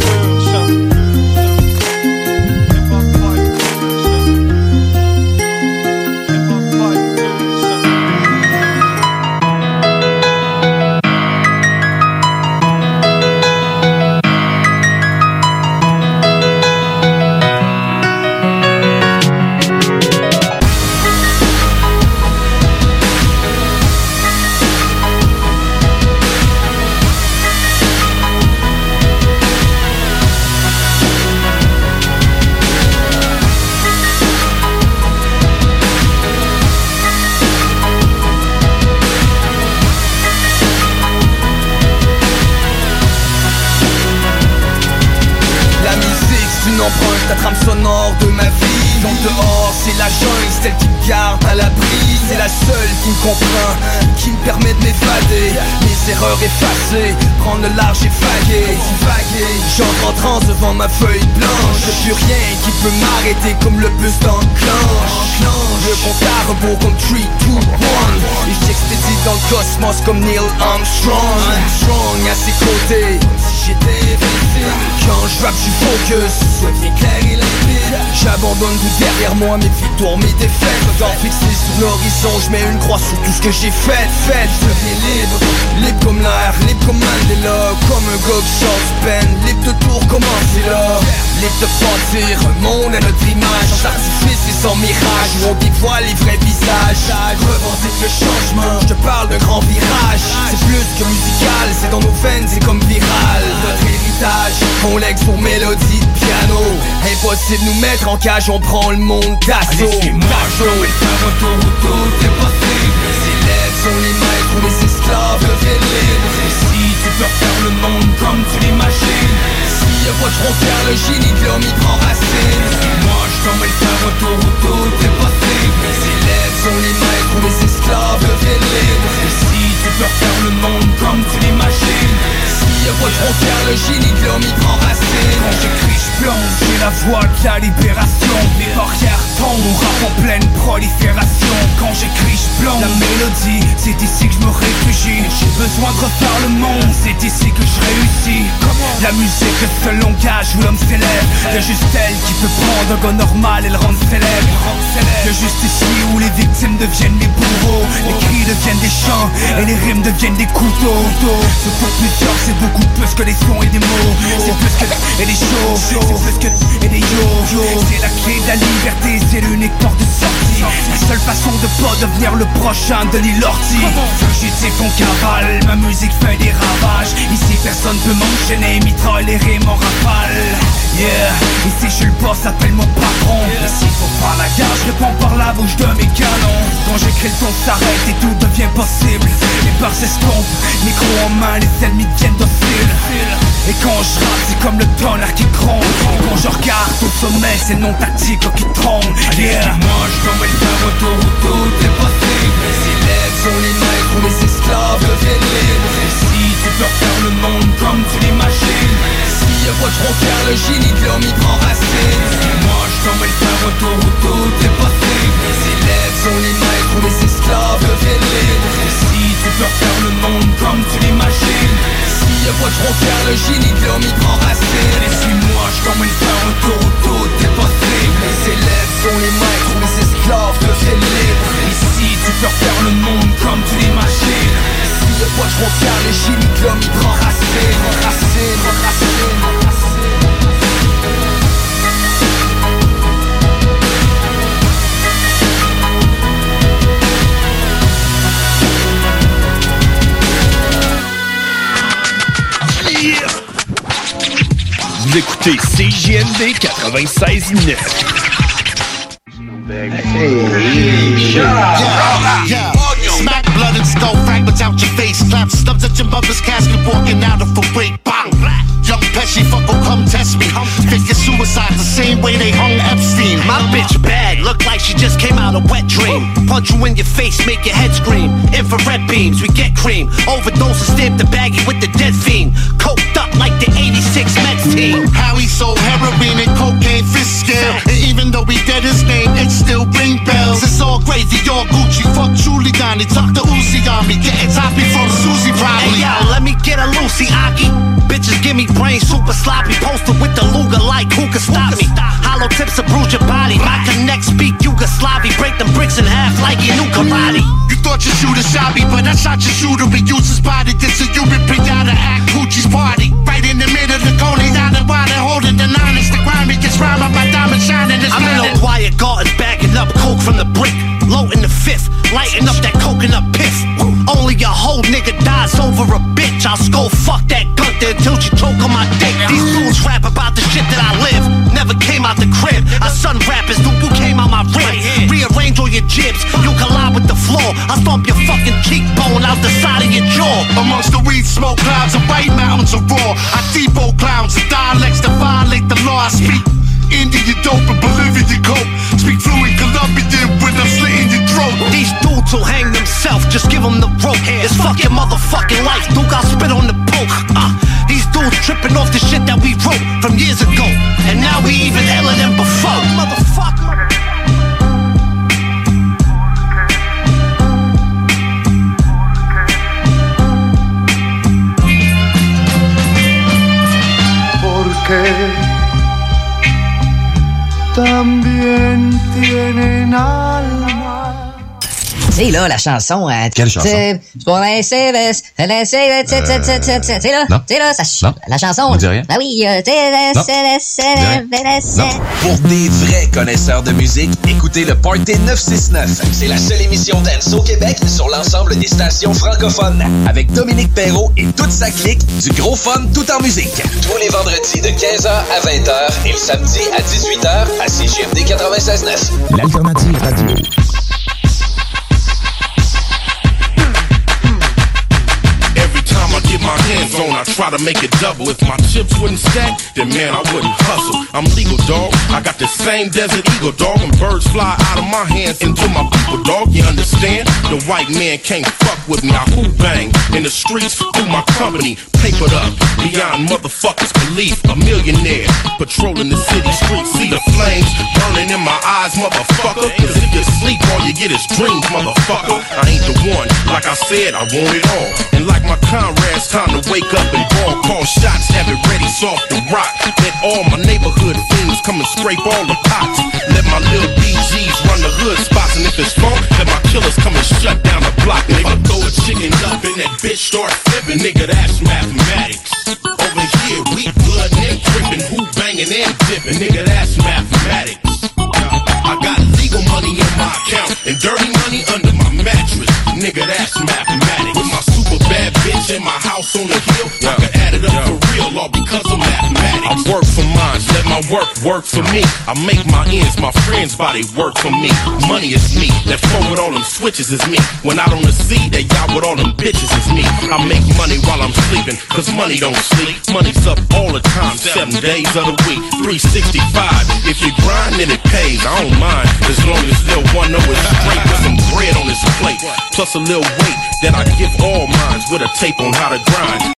la trame sonore de ma vie. Dehors c'est la jungle, celle qui me garde à l'abri. C'est la seule qui me comprend, qui me permet de m'évader. Mes erreurs effacées, prendre le large et vaguer. J'entre en transe devant ma feuille blanche. Plus rien qui peut m'arrêter comme le bus d'enclenche. Le compte à rebours comme 3, 2, 1 Et j'expédie dans le cosmos comme Neil Armstrong. Armstrong à ses côtés, Quand je rappe je focus, deviens clair et limpide J'abandonne tout derrière moi, mes victoires, mes défaites. Regard fixé sur l'horizon, je mets une croix sur tout ce que j'ai fait Fait, je deviens libre, libre comme l'air, libre comme Mandela Comme un gars qui pen, libre de tout recommencer là. Libre de bâtir un monde à notre image. Sans artifice et sans mirage, où on dévoile les vrais visages. Revendique le changement, je te parle d'un grand virage. C'est plus que musical, c'est dans nos veines, c'est comme viral Notre héritage, on lègue sur mélodie de piano. Impossible nous mettre en cage, on prend le monde d'assaut. Laissez-moi jouer, faire un tour où tout est possible. Les élèves sont les maîtres, les esclaves libres Et si tu peux faire le monde comme tu l'imagines. S'il y a pas de frontière, le génie de l'homme y prend racine. Moi je faire un tour est possible. Les élèves sont les maîtres, les esclaves libres Et si tu peux faire le monde comme tu l'imagines Pas de frontière, le génie de l'homme y prend j'écris C'est la voie de la libération. Les barrières tombent, on rap en pleine prolifération. Quand j'écris je plonge La mélodie, c'est ici que je me réfugie. J'ai besoin de refaire le monde, c'est ici que je réussis. La musique reste le langage où l'homme s'élève. Y'a juste elle qui peut prendre un gars normal et le rendre célèbre. Y'a juste ici où les victimes deviennent les bourreaux. Les cris deviennent des chants et les rimes deviennent des couteaux. Ce pour plusieurs c'est beaucoup plus que des sons et des mots. C'est plus que et plus que et des yo C'est la clé de la liberté, c'est l'unique porte de sortie. La seule façon de pas devenir le prochain de Lorty Fugitif on cavale, ma musique fait des ravages. Ici personne peut m'enchaîner, mitraille les rimes en rafale Yeah, ici je suis le boss, appelle mon patron. Ici faut pas la gare, je réponds par la bouche de mes canons. Quand j'écris le ton s'arrête et tout devient possible. Les barres s'estompent, micro en main, les ennemis deviennent dociles. Et quand je rappe, c'est comme le tonnerre qui gronde Et quand je regarde au sommet, c'est non tactique qui trompe Yeah, moi je comme le faire retour où tout est possible Les élèves sont les maîtres, les esclaves deviennent libres Et si tu peux faire le monde comme tu l'imagines. Si y'a pas trop faire le génie de l'homme il prend racine. Moi je comme le faire retour où tout est possible Les élèves sont les maîtres, les esclaves deviennent libres Et si tu peux faire le monde comme tu l'imagines Pas trop faire le génie de l'homme Et suis-moi je le faire où tout est possible. Les élèves sont les maîtres, les esclaves deviennent libres si tu peux faire le monde comme tu l'imagines. Y'a pas trop faire le génie de l'homme il prend racine Racine, Vous écoutez CJMD 96.9. Smack blood and skull fragments out your face. Clap stubs at your mother's casket, walking out of a wake. Bang! Young Pesci, fuck, oh, come test me. Figure suicide the same way they hung Epstein. My bitch bad, look like she just came out a wet dream. Punch you in your face, make your head scream. Infrared beams, we get cream. Overdose and stamp the baggie with the dead fiend. Coked up like the 86 Mets team. How he sold heroin and cocaine fist scale. Even though he dead his name, it still ring bells. It's all crazy, all Gucci. Fuck Giuliani, Dr. Uzi on me. Getting toppy from Susie probably. Hey yo, let me get a Lucy Aki. Bitches give me brain super sloppy. Posted with the Luger like who can stop me? Hollow tips to bruise your body. My connect speak Yugoslavi. Break them bricks in half like you knew karate. You thought your shooter shot me, but I shot your shooter. We used his body. This a Cuban pinata at Gucci's party. Right in the middle of the Coney Island water, holding the nines. The grimy gets round I'll skull fuck that Gunther until she choke on my dick. These fools rap about the shit that I live. Never came out the crib. I son rappers, dude, you came out my rib. Rearrange all your jibs, you collide with the floor. I stomp your fucking cheekbone out the side of your jaw. Amongst the weed smoke clouds and white mountains of raw. I It's fuck your motherfucking life, dude, I'll spit on the poke. Uh, these dudes tripping off the shit that we wrote from years ago. And now we even iller than before. Motherfucker. Porque también tienen alma. Sais, là, la chanson. euh, Quelle chanson? C'est Pour les CVS, les tu sais, là, sais, là, ça, ch- Non. la chanson. On dit rien. Ah oui, euh. Pour des vrais connaisseurs de musique, écoutez le Party 969. C'est la seule émission dance au Québec sur l'ensemble des stations francophones. Avec Dominique Perrault et toute sa clique, du gros fun tout en musique. Tous les vendredis de 15h à 20h et le samedi à 18h à CGMD 96.9. L'alternative radio. I try to make it double. If my chips wouldn't stack, then man, I wouldn't hustle. I'm legal, dog. I got the same desert eagle, dog. And birds fly out of my hands into my people, dog. You understand? The white man can't fuck with me. I who bang in the streets through my company. Papered up beyond motherfuckers' belief. A millionaire patrolling the city streets. See the flames burning in my eyes, motherfucker. Cause if you sleep, all you get is dreams, motherfucker. I ain't the one. Like I said, I want it all. And like my comrades, time to wake up and ball. Call shots, have it ready, soft to rock. Let all my neighborhood fiends come and scrape all the pots. Let my little BGs run the hood spots. And if it's funk, let my killers come and shut down the block. I throw a chicken up and that bitch start flipping, nigga, that's mathematics. Over here, we blood and dripping, who banging and dipping, nigga, that's mathematics. I got legal money in my account and dirty money under my mattress. Nigga, that's mathematics. In my house on the hill, I can add it up for real, all because my work work for me. I make my ends, my friends' body work for me. Money is me, that phone with all them switches is me. When out on the sea, that yacht with all them bitches is me. I make money while I'm sleeping, cause money don't sleep. Money's up all the time, seven days of the week, 365. If you grind, then it pays, I don't mind. As long as little one know it's straight with some bread on his plate. Plus a little weight that I give all minds with a tape on how to grind.